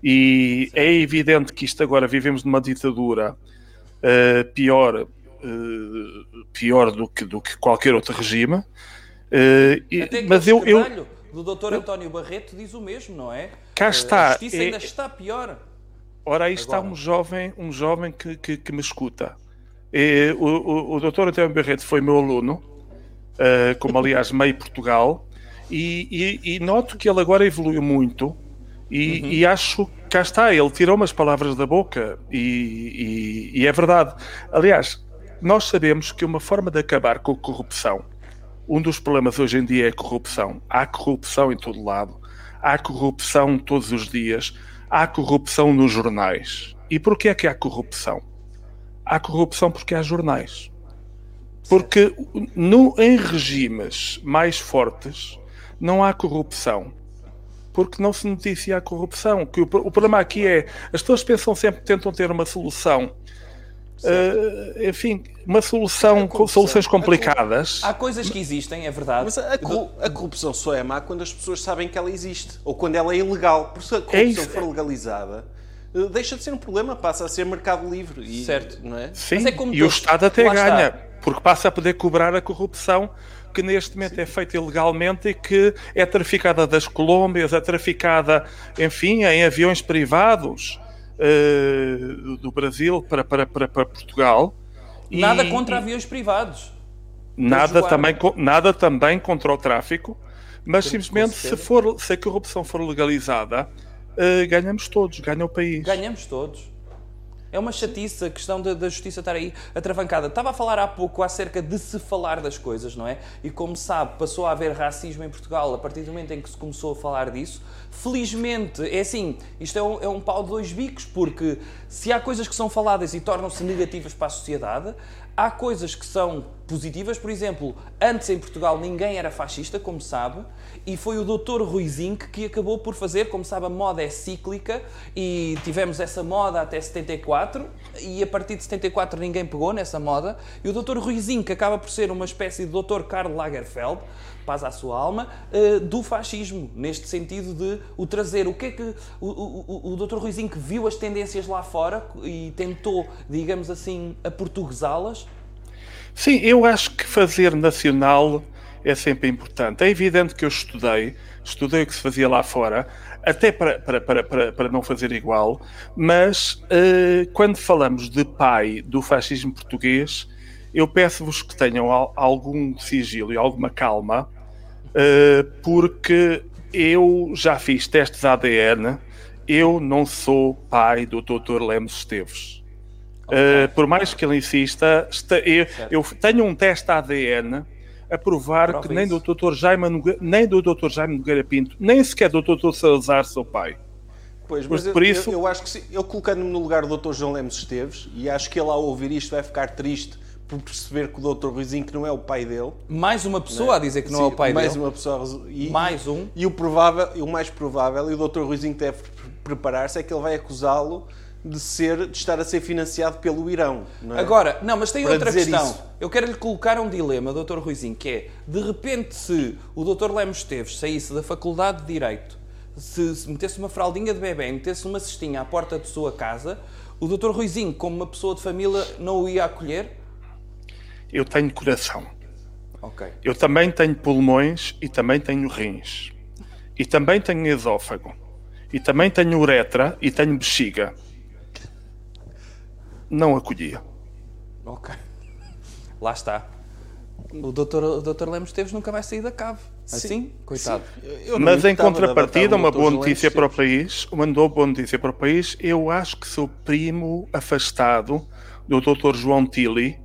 Speaker 4: E é evidente que isto agora vivemos numa ditadura eh, pior, eh, pior do que, do que qualquer outro regime. Eh, e- mas eu, eu
Speaker 2: trabalho do Dr. António Barreto diz o mesmo, não é?
Speaker 4: Cá
Speaker 2: Eh,
Speaker 4: está,
Speaker 2: A justiça
Speaker 4: é-
Speaker 2: ainda está pior.
Speaker 4: ora aí está um jovem, um jovem que, que, que me escuta. Eh, o, o, o Dr. António Barreto foi meu aluno, eh, como aliás meio Portugal, e, e- e noto que ele agora evoluiu muito. E, e acho que cá está, ele tirou umas palavras da boca e, e- e é verdade. Aliás, nós sabemos que uma forma de acabar com a corrupção, um dos problemas hoje em dia é a corrupção. Há corrupção em todo lado, há corrupção todos os dias, há corrupção nos jornais. E porquê é que há corrupção? Há corrupção porque há jornais. Porque no, em regimes mais fortes não há corrupção. Porque não se noticia a corrupção. Que o, o problema aqui é as pessoas pensam sempre que tentam ter uma solução. Eh, enfim, uma solução com soluções complicadas.
Speaker 2: Há coisas que existem, é verdade.
Speaker 1: Mas a, a corrupção só é má quando as pessoas sabem que ela existe ou quando ela é ilegal. Porque se a corrupção
Speaker 4: isso.
Speaker 1: for legalizada, eh, deixa de ser um problema, passa a ser mercado livre. E,
Speaker 2: Certo.
Speaker 1: Não é?
Speaker 4: Sim,
Speaker 2: Mas é como
Speaker 4: e o Estado até
Speaker 2: lá está.
Speaker 4: ganha, porque passa a poder cobrar a corrupção que neste momento é feita ilegalmente e que é traficada das Colômbias, é traficada, enfim, em aviões privados eh, do- Brasil para, para, para, para Portugal. E-
Speaker 2: Nada contra aviões privados.
Speaker 4: Nada também, nada também contra o tráfico, Mas simplesmente se, for, se a corrupção for legalizada, eh, ganhamos todos, ganha o país.
Speaker 2: Ganhamos todos. É uma chatice a questão da, da justiça estar aí atravancada. Estava a falar há pouco acerca de se falar das coisas, não é? E como sabe, passou a haver racismo em Portugal a partir do momento em que se começou a falar disso. Felizmente, é assim, isto é um, é um pau de dois bicos, porque se há coisas que são faladas e tornam-se negativas para a sociedade, há coisas que são positivas. Por exemplo, antes em Portugal ninguém era fascista, como sabe, e foi o Dr. Rui Zinck que acabou por fazer, como sabe, a moda é cíclica e tivemos essa moda até 74 e a partir de 74 ninguém pegou nessa moda e o Dr. Rui Zinck acaba por ser uma espécie de Dr. Karl Lagerfeld, paz à sua alma, eh, do fascismo, neste sentido de o trazer. O que é que o, o, o, Dr. Rui Zinck viu as tendências lá fora e tentou, digamos assim, aportuguesá-las?
Speaker 4: Sim, eu acho que fazer nacional é sempre importante. É evidente que eu estudei, estudei o que se fazia lá fora, até para, para, para, para, para não fazer igual, mas eh, quando falamos de pai do fascismo português, eu peço-vos que tenham al- algum sigilo e alguma calma, eh, porque eu já fiz testes ADN, eu não sou pai do Dr. Lemos Esteves. Uh, por mais que ele insista, esta- eu, eu tenho um teste ADN a provar
Speaker 2: Prova
Speaker 4: que nem
Speaker 2: isso.
Speaker 4: do Dr. Jaime Nogueira, nem do Dr. Jaime Nogueira Pinto, nem sequer do Dr. Salazar, seu pai.
Speaker 1: Pois,
Speaker 4: Por-
Speaker 1: mas eu,
Speaker 4: por isso-
Speaker 1: eu, eu acho que sim, eu colocando-me no lugar do Dr. João Lemos Esteves, e acho que ele ao ouvir isto vai ficar triste por perceber que o Dr. Ruizinho que não é o pai dele.
Speaker 2: Mais uma pessoa a dizer que não é o
Speaker 1: Sim,
Speaker 2: pai
Speaker 1: mais
Speaker 2: dele.
Speaker 1: uma pessoa e,
Speaker 2: Mais um.
Speaker 1: E o provável, e o mais provável, e o Dr. Ruizinho deve pre- preparar-se, é que ele vai acusá-lo de ser, de estar a ser financiado pelo Irão. Não é?
Speaker 2: Agora, não, mas tem
Speaker 1: Para
Speaker 2: outra questão.
Speaker 1: isso.
Speaker 2: Eu quero lhe colocar um dilema, Dr. Ruizinho, que é, de repente, se o Dr. Lemos Esteves saísse da Faculdade de Direito, se, se metesse uma fraldinha de bebê e metesse uma cestinha à porta de sua casa, o Dr. Ruizinho, como uma pessoa de família, não o ia acolher?
Speaker 4: Eu tenho coração.
Speaker 2: Ok.
Speaker 4: Eu também tenho pulmões e também tenho rins. E também tenho esófago. E também tenho uretra e tenho bexiga. Não acolhia.
Speaker 2: Ok. Lá está. O Dr. o Dr. Lemos Esteves nunca vai sair da cave. Assim? Coitado.
Speaker 1: Eu não
Speaker 4: Mas em contrapartida,
Speaker 1: o
Speaker 4: uma boa notícia para o país, uma boa notícia para o país, eu acho que sou primo afastado do Dr. João Tilly,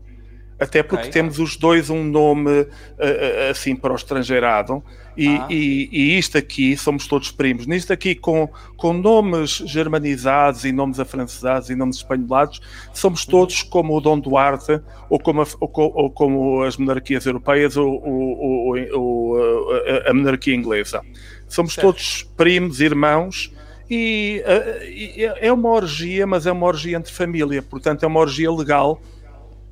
Speaker 4: até porque
Speaker 2: Ok.
Speaker 4: temos os dois um nome eh, eh, assim para o estrangeirado, e,
Speaker 2: Ah.
Speaker 4: e, e isto aqui somos todos primos. Nisto aqui, com, com nomes germanizados e nomes afrancesados e nomes espanholados, somos
Speaker 2: Uhum.
Speaker 4: todos como o Dom Duarte ou como, a, ou, ou como as monarquias europeias ou, ou- a, a monarquia inglesa. Somos
Speaker 2: Certo.
Speaker 4: todos primos, irmãos. E, eh, e é uma orgia, mas é uma orgia entre família, portanto é uma orgia legal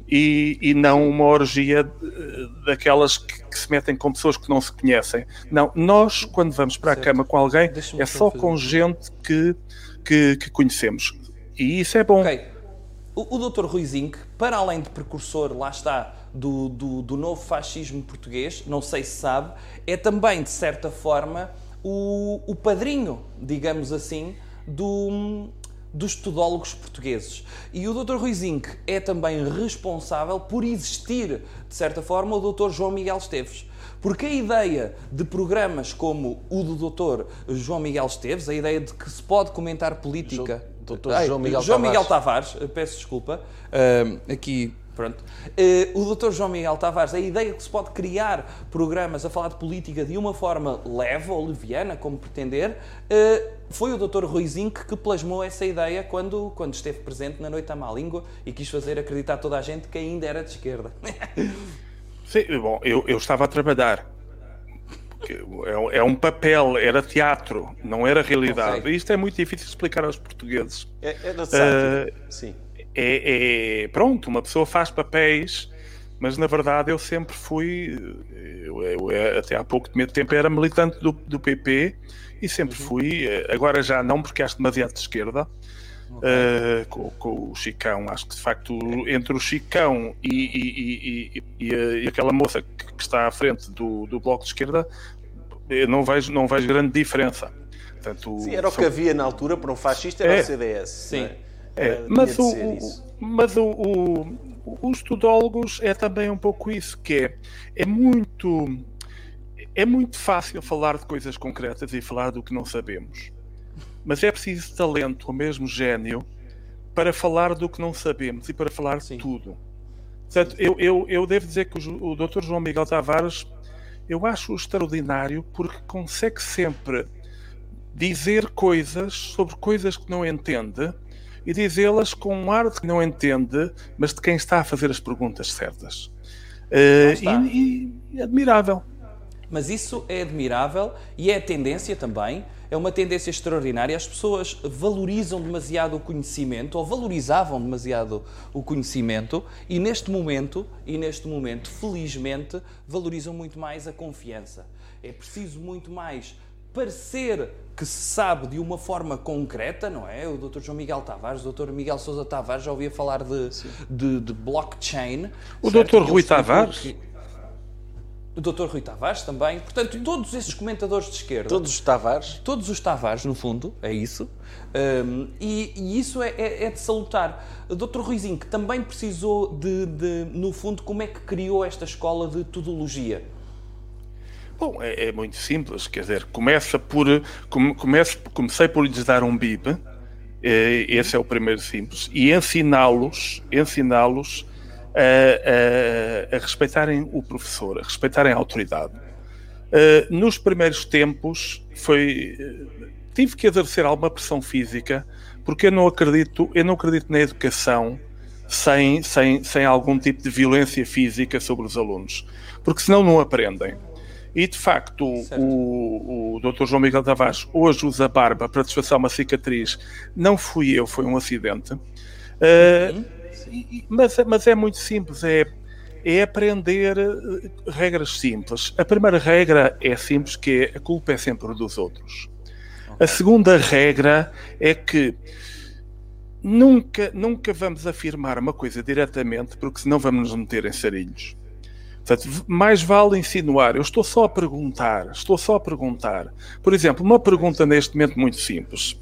Speaker 4: e, e não uma orgia eh, daquelas que, que se metem com pessoas que não se conhecem. Não, nós, quando vamos para a
Speaker 2: Certo.
Speaker 4: cama com alguém, é
Speaker 2: só fazer
Speaker 4: com gente que, que, que conhecemos. E isso é bom.
Speaker 2: Ok. O, o Dr. Rui Zinck, para além de precursor, lá está, do, do, do novo fascismo português, não sei se sabe, é também, de certa forma, o, o padrinho, digamos assim, do, dos tudólogos portugueses. E o Dr. Rui Zinck é também responsável por existir, de certa forma, o Dr. João Miguel Esteves. Porque a ideia de programas como o do Dr. João Miguel Esteves, a ideia de que se pode comentar política.
Speaker 1: Jo- Dr.
Speaker 2: Ai,
Speaker 1: João Miguel
Speaker 2: João
Speaker 1: Tavares.
Speaker 2: Miguel Tavares, eh, peço desculpa, ahm, aqui, pronto. Eh, o Dr. João Miguel Tavares, a ideia que se pode criar programas a falar de política de uma forma leve ou leviana, como pretender, eh, foi o Dr. Rui Zinck que plasmou essa ideia quando, quando esteve presente na Noite à Má Língua e quis fazer acreditar toda a gente que ainda era de esquerda.
Speaker 4: Sim, bom, eu, eu estava a trabalhar. É, um- é um papel, era teatro, não era realidade.
Speaker 2: Ok.
Speaker 4: Isto é muito difícil de explicar aos portugueses.
Speaker 1: É, é da sátira.
Speaker 4: Eh,
Speaker 1: Sim.
Speaker 4: É, é- pronto, uma pessoa faz papéis, mas na verdade eu sempre fui, eu, eu, eu, até há pouco tempo era militante do, do PP e sempre fui, eh, agora já não porque acho demasiado de esquerda. eh, com, com o Chicão, acho que de facto entre o Chicão e, e- e- e- e a- e aquela moça que, que está à frente do, do Bloco de Esquerda, eu não vejo, não vejo grande diferença. Portanto,
Speaker 1: Sim, era o que havia na altura para um fascista, era
Speaker 4: É.
Speaker 1: o CDS.
Speaker 2: Sim.
Speaker 1: é?
Speaker 4: É,
Speaker 1: Era-
Speaker 4: mas o, mas o, o- os tudólogos é também um pouco isso, que é, é muito. é muito fácil falar de coisas concretas e falar do que não sabemos. Mas é preciso talento, ou mesmo gênio, para falar do que não sabemos e para falar
Speaker 2: Sim.
Speaker 4: de tudo. Portanto, eu, eu, eu devo dizer que o, o Dr. João Miguel Tavares, eu acho extraordinário porque consegue sempre dizer coisas sobre coisas que não entende e dizê-las com um ar de que não entende, mas de quem está a fazer as perguntas certas.
Speaker 2: Está.
Speaker 4: e, e admirável.
Speaker 2: Mas isso é admirável e é a tendência também, é uma tendência extraordinária. As pessoas valorizam demasiado o conhecimento ou valorizavam demasiado o conhecimento e neste momento, e neste momento, felizmente, valorizam muito mais a confiança. É preciso muito mais parecer que se sabe de uma forma concreta, não é? O Dr. João Miguel Tavares, o Dr. Miguel Sousa Tavares já ouvia falar de, de, de blockchain.
Speaker 4: O
Speaker 2: certo?
Speaker 4: Dr. Rui Tavares?
Speaker 2: que- o Dr. Rui Tavares também. Portanto, todos esses comentadores de esquerda,
Speaker 1: Todos os Tavares.
Speaker 2: todos os Tavares, no fundo, é isso. Um, e, e isso é, é- é de salutar. O Dr. Ruizinho, que também precisou de, de, no fundo, como é que criou esta escola de tudologia?
Speaker 4: Bom, é, é muito simples, quer dizer, começa por. Come, comece- comecei por lhes dar um bib, eh, esse é o primeiro simples, e ensiná-los, ensiná-los a, a- a respeitarem o professor, a respeitarem a autoridade. Eh, nos primeiros tempos foi eh, tive que exercer alguma pressão física porque eu não acredito eu não acredito na educação sem, sem, sem algum tipo de violência física sobre os alunos porque senão não aprendem e de facto o, o Dr. João Miguel Tavares hoje usa barba para disfarçar uma cicatriz não fui eu, foi um acidente e- e- mas, é- mas é muito simples é é aprender eh, regras simples. A primeira regra é simples, que é a culpa é sempre dos outros. A segunda regra é que nunca, nunca vamos afirmar uma coisa diretamente, porque senão vamos nos meter em sarilhos. Portanto, mais vale insinuar. Eu estou só a perguntar. Estou só a perguntar. Por exemplo, uma pergunta neste momento muito simples.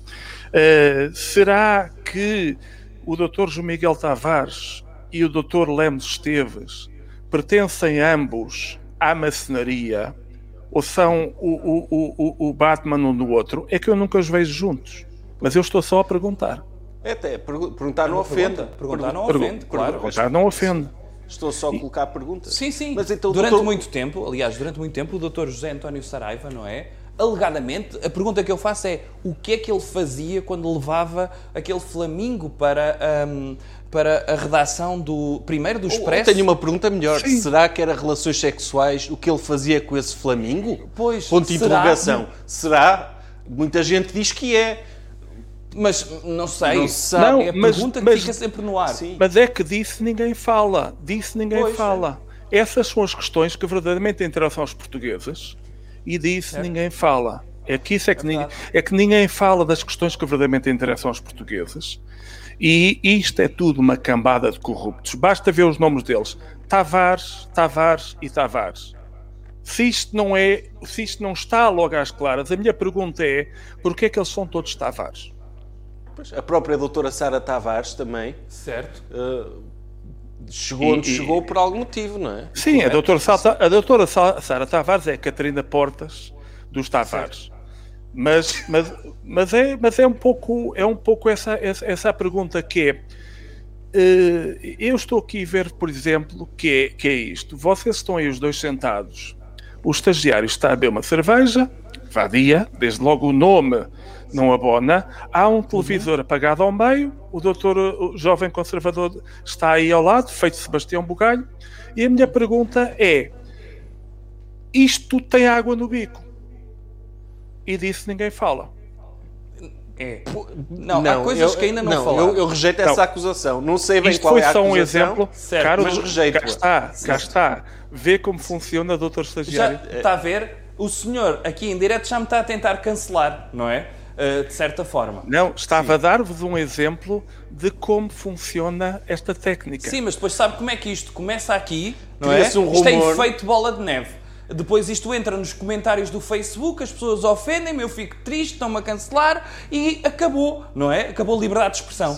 Speaker 4: Eh, será que o Dr. João Miguel Tavares e o Dr. Lemos Esteves pertencem ambos à maçonaria ou são o, o, o, o- Batman um do outro? É que eu nunca os vejo juntos. Mas eu estou só a perguntar.
Speaker 1: É Até, pergu- perguntar não ofende.
Speaker 2: pergunta. Perguntar não ofende, claro.
Speaker 4: Perguntar não ofende.
Speaker 1: Estou só a colocar perguntas.
Speaker 2: Sim, sim.
Speaker 1: Mas então,
Speaker 2: durante
Speaker 1: doutor-
Speaker 2: muito tempo, aliás, durante muito tempo, o Dr. José António Saraiva, não é? Alegadamente, a pergunta que eu faço é o que é que ele fazia quando levava aquele flamingo para, hum, para a redação do primeiro do
Speaker 1: Eu
Speaker 2: Expresso?
Speaker 1: tenho uma pergunta melhor. Será que era relações sexuais o que ele fazia com esse flamingo?
Speaker 2: Pois,
Speaker 1: Ponto de
Speaker 2: será?
Speaker 1: interrogação. Será? Muita gente diz que é.
Speaker 2: Mas não sei.
Speaker 1: Não sabe.
Speaker 4: Não,
Speaker 2: é a
Speaker 4: mas-
Speaker 2: pergunta que
Speaker 4: mas-
Speaker 2: fica sempre no ar.
Speaker 1: Sim.
Speaker 4: Mas é que disso ninguém fala. Disso ninguém
Speaker 2: Pois,
Speaker 4: fala. Essas são as questões que verdadeiramente interessam aos portugueses e disso ninguém fala. É que isso é que, ninguém, é que ninguém fala das questões que verdadeiramente interessam aos portugueses. E isto é tudo uma cambada de corruptos. Basta ver os nomes deles: Tavares, Tavares e Tavares. Se isto não é, se isto não está logo às claras, a minha pergunta é: porquê é que eles são todos Tavares?
Speaker 1: Pois, A própria doutora Sara Tavares também
Speaker 2: Certo.
Speaker 1: eh, chegou onde
Speaker 4: E- e-
Speaker 1: chegou por algum motivo, não é?
Speaker 4: Sim, a doutora, Salta- a doutora Sa- Sara Tavares é a Catarina Portas dos Tavares. Mas, mas, mas, é, mas é um pouco, é um pouco essa, essa, essa a pergunta que é. eh, eu estou aqui a ver, por exemplo, que é, que é isto. Vocês estão aí os dois sentados. O estagiário está a beber uma cerveja, vadia, desde logo o nome não abona. Há um televisor apagado ao meio. O doutor, o jovem conservador, está aí ao lado, feito Sebastião Bugalho. E a minha pergunta é: isto tem água no bico? E disso ninguém fala.
Speaker 2: É. Não, há coisas
Speaker 1: eu-
Speaker 2: que ainda não, falaram.
Speaker 1: Eu, eu rejeito
Speaker 4: Não.
Speaker 1: essa acusação. Não sei bem
Speaker 4: Isto
Speaker 1: qual
Speaker 4: foi
Speaker 1: é a
Speaker 4: só um
Speaker 1: acusação.
Speaker 4: exemplo.
Speaker 2: Certo,
Speaker 4: Caro,
Speaker 1: mas rejeito-a.
Speaker 4: cá está, cá está. Vê como funciona, doutor
Speaker 2: Já
Speaker 4: estagiário.
Speaker 2: está a ver? O senhor aqui em direto já me está a tentar cancelar, não é? Uh, de certa forma.
Speaker 4: Não, estava a dar-vos um exemplo de como funciona esta técnica.
Speaker 2: Sim, mas depois sabe como é que isto começa aqui, não é?
Speaker 1: Um
Speaker 2: isto tem
Speaker 1: rumor.
Speaker 2: efeito bola de neve. Depois isto entra nos comentários do Facebook, as pessoas ofendem-me, eu fico triste, estão-me a cancelar e acabou, não é? Acabou a liberdade de expressão.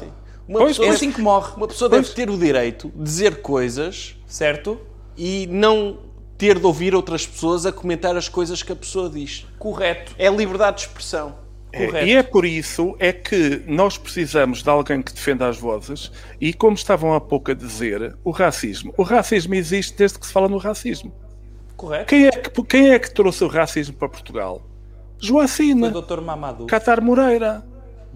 Speaker 1: Uma
Speaker 4: Pois,
Speaker 1: pessoa
Speaker 2: É
Speaker 1: deve-
Speaker 2: assim que morre,
Speaker 1: Uma pessoa deve ter o direito de dizer coisas
Speaker 2: certo?
Speaker 1: e não ter de ouvir outras pessoas a comentar as coisas que a pessoa diz.
Speaker 2: Correto.
Speaker 1: É liberdade de expressão.
Speaker 4: É,
Speaker 2: Correto.
Speaker 4: e é por isso é que nós precisamos de alguém que defenda as vozes e como estavam há pouco a dizer, o racismo. O racismo existe desde que se fala no racismo.
Speaker 2: Correto.
Speaker 4: Quem é que, quem é que trouxe o racismo para Portugal? Joacina,
Speaker 2: o Dr. Mamadou.
Speaker 4: Catar Moreira.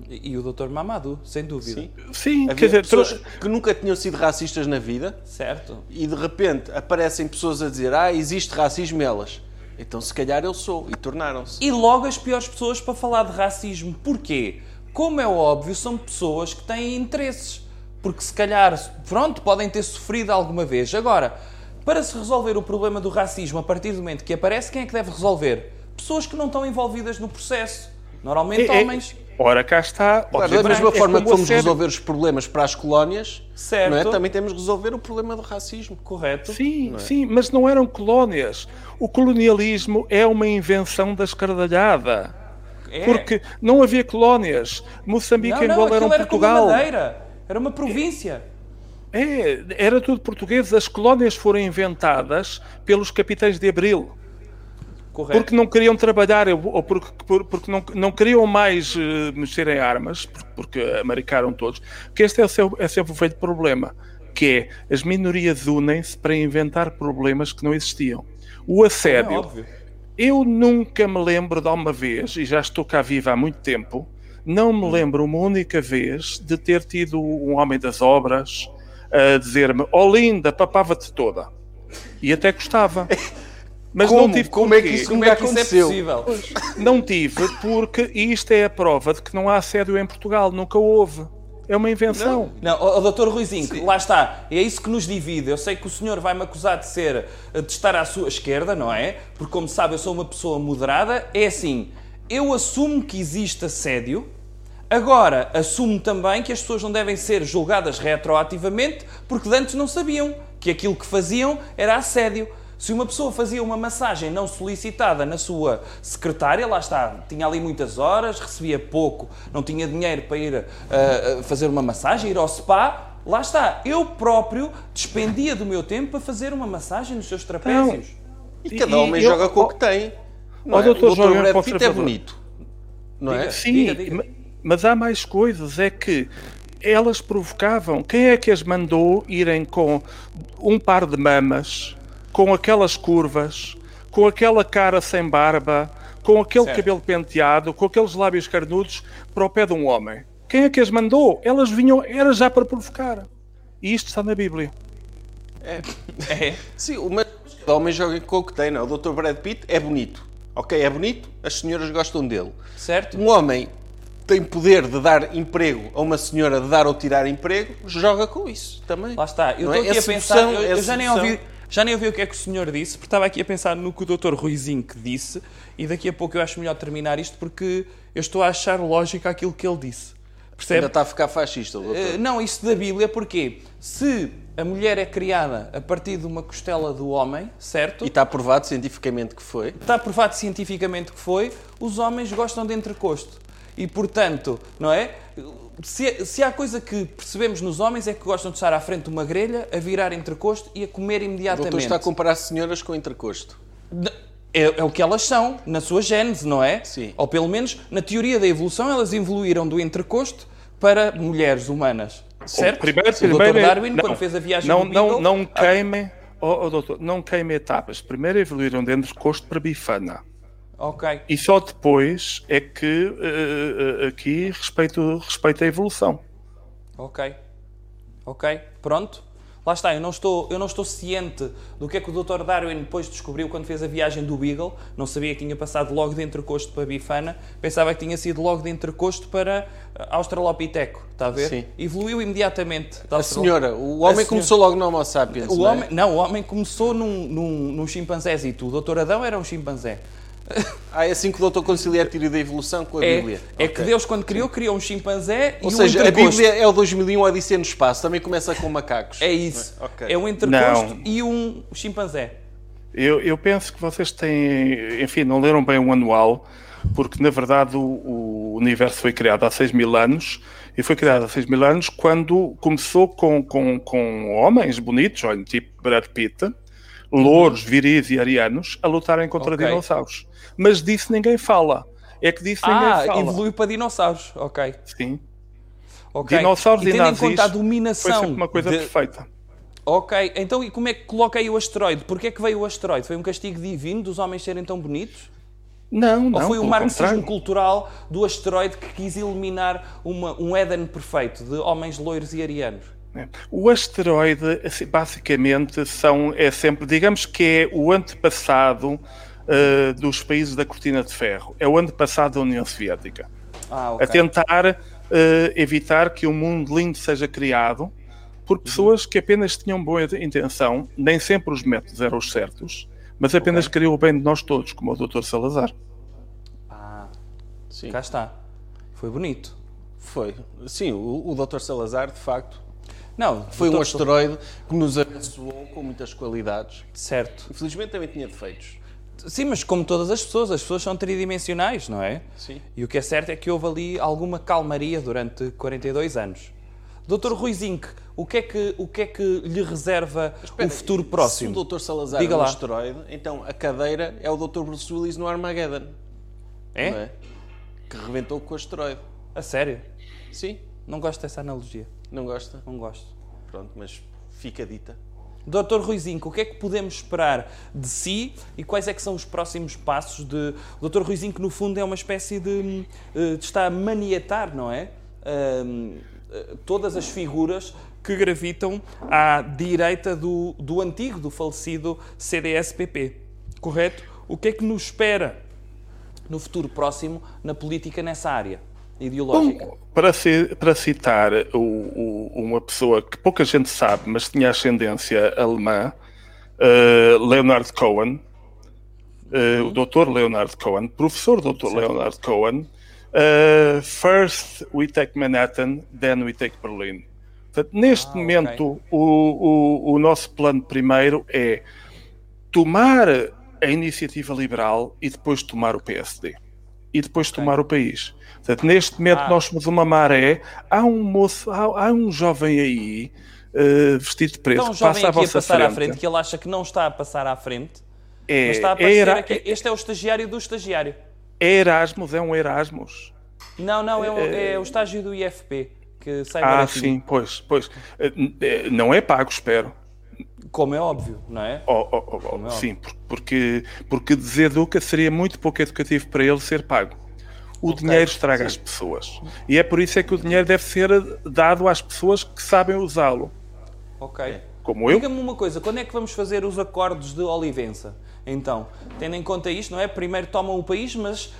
Speaker 2: E o Dr. Mamadou, sem dúvida.
Speaker 1: Sim.
Speaker 4: Sim,
Speaker 1: Havia
Speaker 4: quer dizer,
Speaker 1: pessoas que nunca tinham sido racistas na vida
Speaker 2: Certo.
Speaker 1: e de repente aparecem pessoas a dizer ah, existe racismo elas. Então se calhar eu sou. E tornaram-se.
Speaker 2: E logo as piores pessoas para falar de racismo. Porquê? Como é óbvio, são pessoas que têm interesses. Porque se calhar, pronto, podem ter sofrido alguma vez. Agora, para se resolver o problema do racismo a partir do momento que aparece, quem é que deve resolver? Pessoas que não estão envolvidas no processo. Normalmente
Speaker 4: É- é-
Speaker 2: homens.
Speaker 4: Ora, cá está.
Speaker 1: Claro, da mesma
Speaker 4: é
Speaker 1: forma que
Speaker 4: como a
Speaker 1: fomos resolver os problemas para as colónias,
Speaker 2: Certo.
Speaker 1: não é? também temos de resolver o problema do racismo.
Speaker 2: Correto.
Speaker 4: Sim, sim, mas não eram colónias. O colonialismo é uma invenção da escardalhada.
Speaker 2: É.
Speaker 4: Porque não havia colónias. Moçambique e
Speaker 2: não,
Speaker 4: Angola eram
Speaker 2: era
Speaker 4: Portugal.
Speaker 2: Madeira. Era uma província.
Speaker 4: É, era tudo português. As colónias foram inventadas pelos capitães de Abril.
Speaker 2: Correto.
Speaker 4: Porque não queriam trabalhar ou porque, por- porque não, não queriam mais eh, mexer em armas, por- porque americaram todos. Porque este é, o seu, é sempre o velho problema, que é as minorias unem-se para inventar problemas que não existiam. O
Speaker 2: é
Speaker 4: assédio.
Speaker 2: óbvio.
Speaker 4: Eu nunca me lembro de uma vez, e já estou cá viva há muito tempo, não me lembro uma única vez de ter tido um homem das obras a dizer-me: Oh linda, papava-te toda. E até gostava. Mas não
Speaker 1: Como?
Speaker 4: tive
Speaker 1: Como é que isso
Speaker 2: Como é que isso é
Speaker 1: aconteceu?
Speaker 2: possível?
Speaker 4: Não tive, porque isto é a prova de que não há assédio em Portugal, nunca houve. É uma invenção.
Speaker 2: Não, o, doutor Ruizinho, lá está. É isso que nos divide. Eu sei que o senhor vai-me acusar de ser, de estar à sua esquerda, não é? Porque, como sabe, eu sou uma pessoa moderada. É assim, eu assumo que existe assédio. Agora, assumo também que as pessoas não devem ser julgadas retroativamente porque antes não sabiam que aquilo que faziam era assédio. Se uma pessoa fazia uma massagem não solicitada na sua secretária, lá está, tinha ali muitas horas, recebia pouco, não tinha dinheiro para ir ah, fazer uma massagem, ir ao spa, lá está, eu próprio despendia do meu tempo para fazer uma massagem nos seus trapézios.
Speaker 1: E cada
Speaker 4: E-
Speaker 1: homem
Speaker 4: e eu-
Speaker 1: joga com o que tem. Não
Speaker 4: Ó,
Speaker 1: é?
Speaker 4: doutor
Speaker 1: o
Speaker 4: João, eu
Speaker 1: Brad Pitt é bonito. Não é?
Speaker 2: Diga.
Speaker 4: Sim,
Speaker 2: Diga, diga.
Speaker 4: ma- mas há mais coisas. É que elas provocavam. Quem é que as mandou irem com um par de mamas, com aquelas curvas, com aquela cara sem barba, com aquele
Speaker 2: Certo.
Speaker 4: cabelo penteado, com aqueles lábios carnudos para o pé de um homem? Quem é que as mandou? Elas vinham, era já para provocar. E isto está na Bíblia.
Speaker 2: É.
Speaker 1: Sim, o mas cada homem joga com o que tem, não é? O Dr. Brad Pitt é bonito. Ok, é bonito, as senhoras gostam dele.
Speaker 2: Certo?
Speaker 1: Um homem tem poder de dar emprego a uma senhora, de dar ou tirar emprego, joga com isso também.
Speaker 2: Lá está. Eu
Speaker 1: Não
Speaker 2: estou
Speaker 1: é?
Speaker 2: aqui
Speaker 1: É
Speaker 2: a pensar. Eu,
Speaker 1: é
Speaker 2: eu já, nem ouvi, já nem ouvi o que é que o senhor disse, porque estava aqui a pensar no que o Dr. Ruizinho que disse, e daqui a pouco eu acho melhor terminar isto porque eu estou a achar lógico aquilo que ele disse. Percebe?
Speaker 1: Ainda está a ficar fascista, doutor.
Speaker 2: Eh, não, isso da Bíblia, porque se a mulher é criada a partir de uma costela do homem, certo?
Speaker 1: E está provado cientificamente que foi.
Speaker 2: Está provado cientificamente que foi, os homens gostam de entrecosto. E, portanto, não é? Se, se há coisa que percebemos nos homens é que gostam de estar à frente de uma grelha, a virar entrecosto e a comer
Speaker 1: O
Speaker 2: imediatamente.
Speaker 1: doutor está a comparar senhoras com entrecosto.
Speaker 2: É, é o que elas são, na sua gênese, não é?
Speaker 1: Sim.
Speaker 2: Ou pelo menos, na teoria da evolução, elas evoluíram do entrecosto para mulheres humanas. Certo?
Speaker 4: Primeiro,
Speaker 2: o Dr.
Speaker 4: primeiro,
Speaker 2: Darwin,
Speaker 4: não,
Speaker 2: quando fez a viagem
Speaker 4: não, não,
Speaker 2: Beagle,
Speaker 4: não queime, oh, oh, doutor, não queime etapas. Primeiro evoluíram de entrecosto para bifana.
Speaker 2: Ok.
Speaker 4: E só depois é que eh, eh, aqui respeito, respeito a evolução.
Speaker 2: Ok. Ok. Pronto. Lá está, eu não, estou, eu não estou ciente do que é que o Dr. Darwin depois descobriu quando fez a viagem do Beagle. Não sabia que tinha passado logo de entrecosto para bifana. Pensava que tinha sido logo de entrecosto para eh, Australopiteco. Está a ver?
Speaker 1: Sim.
Speaker 2: Evoluiu imediatamente. da
Speaker 1: A senhora, o homem
Speaker 2: senhora-
Speaker 1: começou logo no Homo sapiens.
Speaker 2: O
Speaker 1: não é?
Speaker 2: homem, não, o homem começou num, num, num chimpanzézito. O Dr. Adão era um chimpanzé.
Speaker 1: Ah, é assim que o doutor concilia a teoria da evolução com a
Speaker 2: É,
Speaker 1: Bíblia.
Speaker 2: é
Speaker 1: Ok.
Speaker 2: que Deus, quando criou, criou um chimpanzé
Speaker 1: Ou
Speaker 2: e um
Speaker 1: seja, a. Bíblia é o 2001 Odisseia no Espaço, também começa com macacos.
Speaker 2: É isso.
Speaker 1: Ok.
Speaker 2: É um entrecosto
Speaker 4: Não.
Speaker 2: e um chimpanzé.
Speaker 4: Eu, eu penso que vocês têm, enfim, não leram bem o anual, porque na verdade o, o universo foi criado há 6 mil anos e foi criado há 6 mil anos quando começou com, com, com homens bonitos, olha, tipo Brad Pitt, louros, viris e arianos, a lutarem contra
Speaker 2: Ok.
Speaker 4: dinossauros. Mas disso ninguém fala. É que disso ninguém
Speaker 2: Ah,
Speaker 4: fala.
Speaker 2: evoluiu para dinossauros. Ok.
Speaker 4: Sim.
Speaker 2: ok.
Speaker 4: Dinossauros e,
Speaker 2: e tendo
Speaker 4: nazis
Speaker 2: em conta a
Speaker 4: foi
Speaker 2: dominação.
Speaker 4: sempre uma coisa
Speaker 2: de-
Speaker 4: perfeita.
Speaker 2: Ok, então e como é que coloca aí o asteroide? Porquê é que veio o asteroide? Foi um castigo divino dos homens serem tão bonitos?
Speaker 4: Não, não,
Speaker 2: Ou foi o marxismo
Speaker 4: contrário.
Speaker 2: cultural do asteroide que quis eliminar uma- um Éden perfeito de homens loiros e arianos?
Speaker 4: O asteroide, assim, basicamente, são, é sempre, digamos que é o antepassado eh, dos países da Cortina de Ferro. É o antepassado da União Soviética.
Speaker 2: Ah, ok.
Speaker 4: A tentar eh, evitar que um mundo lindo seja criado por pessoas que apenas tinham boa intenção, nem sempre os métodos eram os certos, mas apenas queriam o bem de nós todos, como o Dr. Salazar.
Speaker 2: Ah,
Speaker 1: Sim,
Speaker 2: cá está. Foi bonito.
Speaker 1: foi. Sim, o, o Dr. Salazar, de facto,
Speaker 2: Não,
Speaker 1: foi um
Speaker 2: doutor-
Speaker 1: asteroide que nos abençoou com muitas qualidades.
Speaker 2: Certo.
Speaker 1: Infelizmente também tinha defeitos.
Speaker 2: Sim, mas como todas as pessoas, as pessoas são tridimensionais, não é?
Speaker 1: Sim.
Speaker 2: E o que é certo é que houve ali alguma calmaria durante 42 anos. Doutor Rui Zinck, o que é que, o que, é que lhe reserva o futuro próximo?
Speaker 1: Se o Dr. Salazar
Speaker 2: Diga
Speaker 1: é um
Speaker 2: lá.
Speaker 1: asteroide, então a cadeira é o Dr. Bruce Willis no Armageddon.
Speaker 2: É?
Speaker 1: Não é? Que rebentou com o asteroide.
Speaker 2: A sério?
Speaker 1: Sim,
Speaker 2: Não gosto dessa analogia.
Speaker 1: Não gosta?
Speaker 2: Não gosto.
Speaker 1: Pronto, mas fica dita.
Speaker 2: Doutor Rui Zinck, o que é que podemos esperar de si e quais é que são os próximos passos de... O Doutor Rui Zinck, no fundo, é uma espécie de... eh, de está a maniatar, não é? Ahm, eh, todas as figuras que gravitam à direita do, do antigo, do falecido CDS-PP. Correto? O que é que nos espera no futuro próximo na política nessa área ideológica?
Speaker 4: Bom, para, para citar o- o- uma pessoa que pouca gente sabe, mas tinha ascendência alemã, eh, Leonard Cohen, eh, o Dr. Leonard Cohen, professor Dr. Leonard Cohen, eh, first we take Manhattan, then we take Berlin. Portanto, neste
Speaker 2: Ah,
Speaker 4: momento, o, o- o nosso plano primeiro é tomar a iniciativa liberal e depois tomar o PSD. E depois tomar o país. Portanto, neste momento
Speaker 2: Ah.
Speaker 4: nós somos uma maré. Há um moço, há, há um jovem aí, eh, vestido de preto,
Speaker 2: Então, um
Speaker 4: que passa à
Speaker 2: a
Speaker 4: vossa
Speaker 2: passar
Speaker 4: frente.
Speaker 2: à frente, que ele acha que não está a passar à frente,
Speaker 4: É,
Speaker 2: mas está a
Speaker 4: é,
Speaker 2: aparecer
Speaker 4: Era-
Speaker 2: aqui. Este é o estagiário do estagiário.
Speaker 4: é Erasmus, é um Erasmus.
Speaker 2: Não, não, é, o- é o estágio do IFP, que sai
Speaker 4: Ah,
Speaker 2: baratinho.
Speaker 4: sim, pois, pois. Eh, eh, Não é pago, espero.
Speaker 2: Como é óbvio, não é?
Speaker 4: Oh, oh, oh, oh,
Speaker 2: é
Speaker 4: sim, por- porque, porque deseduca seria muito pouco educativo para ele ser pago. O dinheiro estraga as pessoas. E é por isso é que o dinheiro deve ser dado às pessoas que sabem usá-lo.
Speaker 2: Ok.
Speaker 4: Como eu.
Speaker 2: Diga-me uma coisa, quando é que vamos fazer os acordos de Olivença? Então, tendo em conta isto, não é? Primeiro tomam o país, mas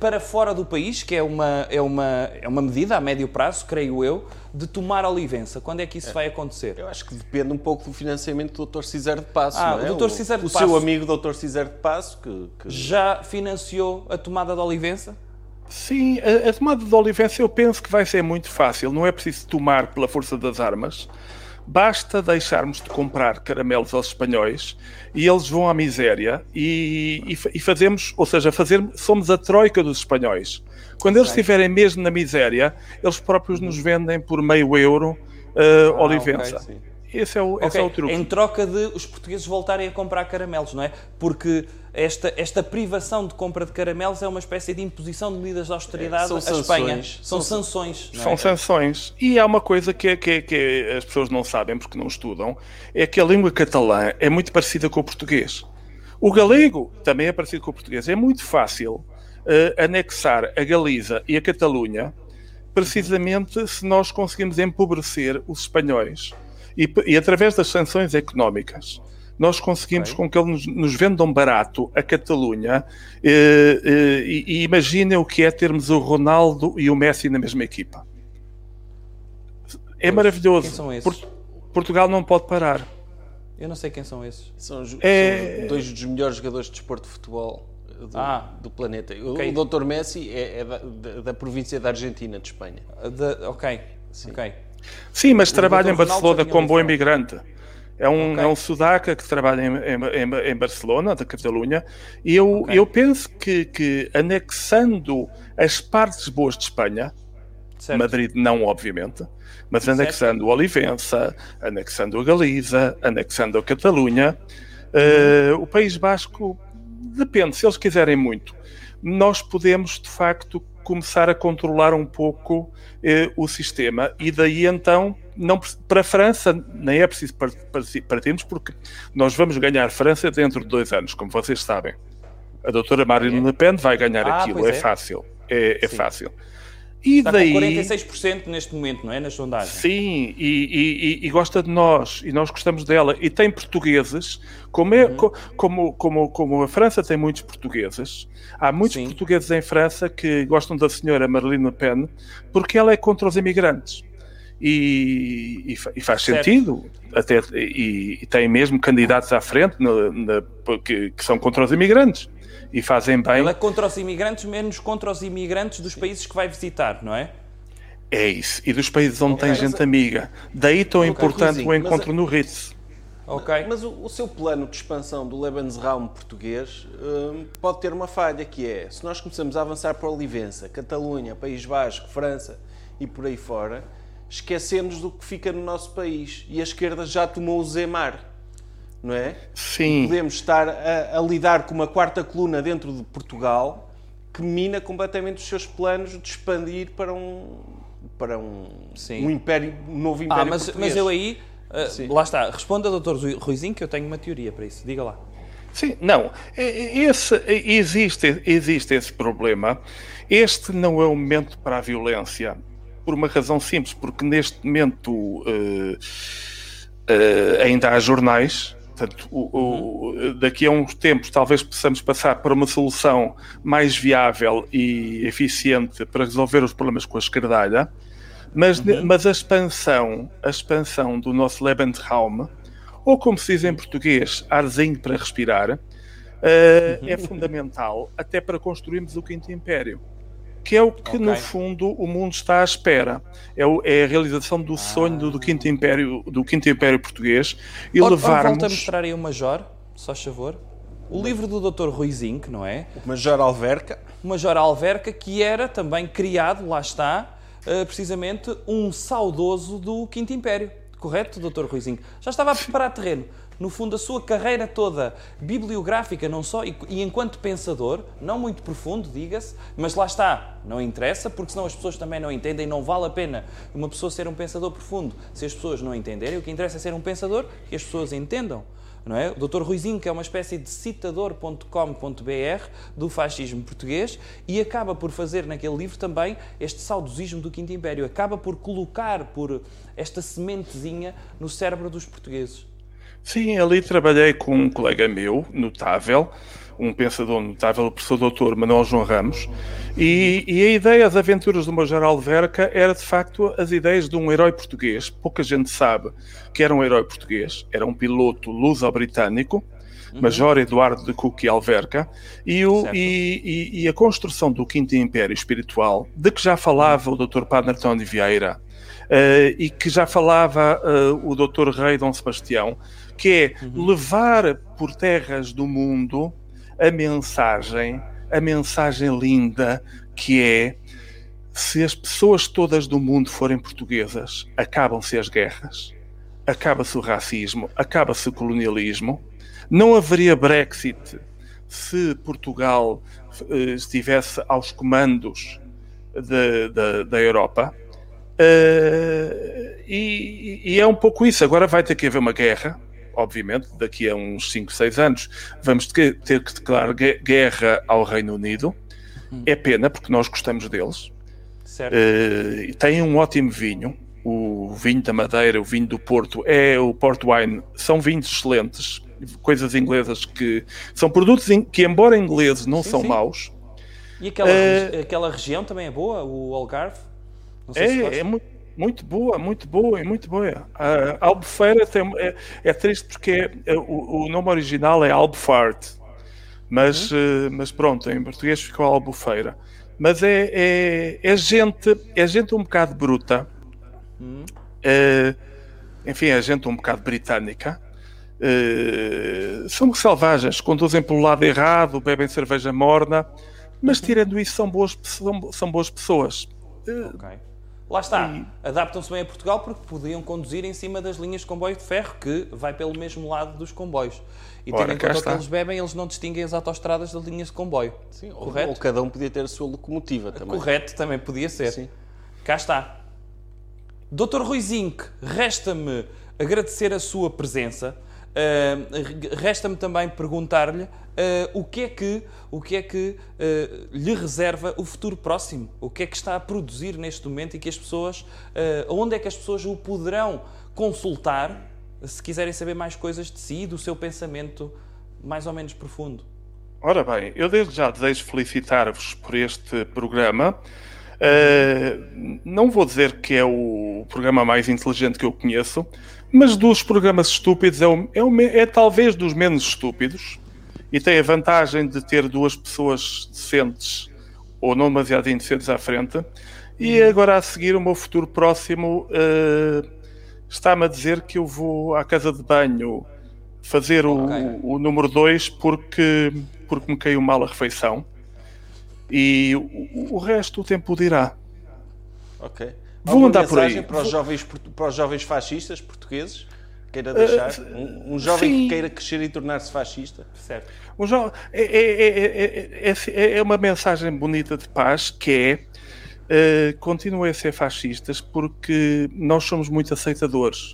Speaker 2: para fora do país, que é uma, é, uma, é uma medida a médio prazo, creio eu, de tomar Olivença. Quando é que isso vai acontecer?
Speaker 1: Eu acho que depende um pouco do financiamento do Dr. Cisar de Passo.
Speaker 2: Ah,
Speaker 1: não é?
Speaker 2: o Dr. Cisar de
Speaker 1: o
Speaker 2: Passo.
Speaker 1: seu amigo Dr. Cisar de Passo, que, que-
Speaker 2: Já financiou a tomada de Olivença?
Speaker 4: Sim, a, a tomada de Olivença eu penso que vai ser muito fácil. Não é preciso tomar pela força das armas. Basta deixarmos de comprar caramelos aos espanhóis e eles vão à miséria e, e e fazemos, ou seja, fazer, somos a troika dos espanhóis. Quando eles estiverem mesmo na miséria, eles próprios nos vendem por meio euro uh, Olivença.
Speaker 2: ok, sim.
Speaker 4: Esse, é o, esse
Speaker 2: Ok,
Speaker 4: é o truque.
Speaker 2: Em troca de os portugueses voltarem a comprar caramelos, não é? Porque esta, esta privação de compra de caramelos é uma espécie de imposição de medidas de austeridade
Speaker 1: É, são
Speaker 2: à Espanha.
Speaker 1: sanções.
Speaker 2: São,
Speaker 1: São-
Speaker 2: sanções. não é?
Speaker 4: São sanções. E há uma coisa que, é- que, é- que as pessoas não sabem porque não estudam, é que a língua catalã é muito parecida com o português. O galego também é parecido com o português. É muito fácil eh, anexar a Galiza e a Catalunha, precisamente se nós conseguimos empobrecer os espanhóis. E, e através das sanções económicas, nós conseguimos com que eles nos, nos vendam barato a Catalunha. eh, eh, e, e imaginem o que é termos o Ronaldo e o Messi na mesma equipa. É maravilhoso.
Speaker 2: quem são esses?
Speaker 4: Por- Portugal não pode parar.
Speaker 2: Eu não sei quem são esses.
Speaker 1: são,
Speaker 4: É-
Speaker 1: são dois dos melhores jogadores de desporto de futebol do,
Speaker 2: Ah.
Speaker 1: do planeta. O,
Speaker 2: Ok.
Speaker 1: o Dr. Messi é, é da, da- da província da Argentina, de Espanha.
Speaker 2: De- ok. Ok.
Speaker 4: Sim, mas trabalha em Barcelona como bom imigrante. É um,
Speaker 2: Ok.
Speaker 4: é um sudaca que trabalha em, em- em- Barcelona, da Catalunha, e eu,
Speaker 2: Ok.
Speaker 4: eu penso que, que anexando as partes boas de Espanha,
Speaker 2: Certo.
Speaker 4: Madrid não, obviamente, mas anexando Olivença, anexando a Galiza, anexando a Catalunha, Uh, o País Basco depende, se eles quiserem muito. Nós podemos, de facto, começar a controlar um pouco eh, o sistema e daí então não para a França nem é preciso partirmos porque nós vamos ganhar França dentro de dois anos, como vocês sabem. A doutora Marine Le Pen vai ganhar
Speaker 2: Ah,
Speaker 4: aquilo, é.
Speaker 2: é.
Speaker 4: fácil, é, é fácil. E
Speaker 2: Está
Speaker 4: daí
Speaker 2: com 46% neste momento, não é? Nas sondagens.
Speaker 4: Sim, e, e- e- gosta de nós, e nós gostamos dela. E tem portugueses, como, é, co- como, como, como a França tem muitos portugueses, há muitos
Speaker 2: Sim.
Speaker 4: portugueses em França que gostam da senhora Marlene Le Pen porque ela é contra os imigrantes. E, e fa- faz
Speaker 2: Certo.
Speaker 4: sentido, até, e, e tem mesmo candidatos à frente na- que, que são contra os imigrantes e fazem bem.
Speaker 2: Ele é contra os imigrantes, menos contra os imigrantes dos países que vai visitar, não é?
Speaker 4: É isso, e dos países onde
Speaker 2: Ok.
Speaker 4: tem gente amiga. Daí tão importante
Speaker 1: Luizinho,
Speaker 4: o encontro
Speaker 1: a-
Speaker 4: no Ritz.
Speaker 2: Ok.
Speaker 1: Mas o, o seu plano de expansão do Lebensraum português hum, pode ter uma falha, que é, se nós começamos a avançar para Olivença, Catalunha, País Basco, França e por aí fora, esquecemos do que fica no nosso país. E a esquerda já tomou o Zemar, não é?
Speaker 4: Sim.
Speaker 1: Podemos estar a, a lidar com uma quarta coluna dentro de Portugal que mina completamente os seus planos de expandir para um, para um,
Speaker 2: Sim.
Speaker 1: um império, um novo império
Speaker 2: Ah, mas,
Speaker 1: português.
Speaker 2: mas eu aí. ah,
Speaker 1: Sim.
Speaker 2: lá está. Responda, doutor Ruizinho, que eu tenho uma teoria para isso. Diga lá.
Speaker 4: Sim, não. Esse, existe, existe esse problema. Este não é o momento para a violência. Por uma razão simples, porque neste momento eh, eh, ainda há jornais. Portanto, o- o- daqui a uns tempos talvez possamos passar para uma solução mais viável e eficiente para resolver os problemas com a esquerdalha. Mas, mas a expansão, a expansão do nosso Lebensraum, ou como se diz em português, arzinho para respirar, eh, é fundamental até para construirmos o Quinto Império, que é o que, no
Speaker 2: Ok.
Speaker 4: fundo, o mundo está à espera. É, o- é a realização do sonho do, do Quinto Império, do Quinto Império português e
Speaker 2: Ora, ora, Volta a
Speaker 4: levarmos.
Speaker 2: mostrar aí o Major, só favor. O livro do doutor Ruizinho, que não é?
Speaker 1: Major Alverca.
Speaker 2: O Major Alverca, que era também criado, lá está, eh, precisamente um saudoso do Quinto Império. Correto, doutor Ruizinho? Já estava a preparar terreno. No fundo, a sua carreira toda bibliográfica, não só, e, e enquanto pensador, não muito profundo, diga-se, mas lá está, não interessa, porque senão as pessoas também não entendem, não vale a pena uma pessoa ser um pensador profundo se as pessoas não entenderem. O que interessa é ser um pensador que as pessoas entendam. Não é? O Dr. Ruizinho, que é uma espécie de citador.com.br do fascismo português e acaba por fazer naquele livro também este saudosismo do Quinto Império. Acaba por colocar por esta sementezinha no cérebro dos portugueses.
Speaker 4: Sim, ali trabalhei com um colega meu, notável, um pensador notável, o professor doutor Manuel João Ramos, e, e a ideia, as aventuras do Major Alverca, era de facto as ideias de um herói português. Pouca gente sabe que era um herói português, era um piloto luso-britânico, Major Eduardo de Cook e Alverca, e, o- e- e- e a construção do Quinto Império Espiritual, de que já falava o Dr. Padre Antônio de Vieira, eh, e que já falava eh, o Dr. Rei Dom Sebastião, que é levar por terras do mundo a mensagem, a mensagem linda que é se as pessoas todas do mundo forem portuguesas, acabam-se as guerras, acaba-se o racismo, acaba-se o colonialismo, não haveria Brexit se Portugal eh, estivesse aos comandos de- da- da Europa. Eh, e, e é um pouco isso. Agora vai ter que haver uma guerra, obviamente, daqui a uns 5, 6 anos. Vamos ter que, declarar gue- guerra ao Reino Unido. É pena, porque nós gostamos deles.
Speaker 2: Certo?
Speaker 4: E tem um ótimo vinho. O vinho da Madeira, o vinho do Porto, é o Port Wine. São vinhos excelentes, coisas inglesas que são produtos que, embora ingleses, não
Speaker 2: Sim,
Speaker 4: são
Speaker 2: sim.
Speaker 4: maus.
Speaker 2: E aquela, regi- aquela região também é boa, o Algarve? Não sei se
Speaker 4: É, é muito, muito boa, muito boa, é muito boa. A Albufeira tem, é, é triste porque é- o, o nome original é Albufart, mas, eh, mas pronto, em português ficou Albufeira. Mas é, é, é gente, é gente um bocado bruta, Eh, enfim, é gente um bocado britânica. Eh, são selvagens, conduzem pelo lado errado, bebem cerveja morna, mas tirando isso, são boas, são, são boas pessoas.
Speaker 2: Ok. Lá está, adaptam-se bem a Portugal porque podiam conduzir em cima das linhas de comboio de ferro, que vai pelo mesmo lado dos comboios. E
Speaker 4: Ora,
Speaker 2: tendo em conta o que
Speaker 4: está.
Speaker 2: eles bebem, eles não distinguem as autoestradas das linhas de comboio.
Speaker 1: Sim, ou,
Speaker 2: Correto?
Speaker 1: ou cada um podia ter a sua locomotiva também.
Speaker 2: Correto, também podia ser.
Speaker 1: Sim.
Speaker 2: Cá está. Doutor Rui Zinc, resta-me agradecer a sua presença. Uh, resta-me também perguntar-lhe uh, o que é que, o que, é que uh, lhe reserva o futuro próximo. O que é que está a produzir neste momento e que as pessoas, uh, onde é que as pessoas o poderão consultar se quiserem saber mais coisas de si e do seu pensamento mais ou menos profundo.
Speaker 4: Ora bem, eu desde já desejo felicitar-vos por este programa. Não vou dizer que é o programa mais inteligente que eu conheço, mas dos programas estúpidos é, o, é, o, é talvez dos menos estúpidos e tem a vantagem de ter duas pessoas decentes ou não demasiado indecentes à frente. E agora a seguir, o meu futuro próximo uh, está-me a dizer que eu vou à casa de banho fazer o, o, número 2 porque, porque me caiu mal a refeição. E o, o resto o tempo dirá.
Speaker 1: Ok.
Speaker 4: Vou
Speaker 1: Alguma
Speaker 4: andar por aí.
Speaker 1: Para os, jovens, para os jovens fascistas portugueses? Queira deixar? um, um jovem
Speaker 4: sim.
Speaker 1: que queira crescer e tornar-se fascista?
Speaker 2: Certo?
Speaker 4: O jo- é, é- é- é- é- é uma mensagem bonita de paz que é eh, continuem a ser fascistas porque nós somos muito aceitadores.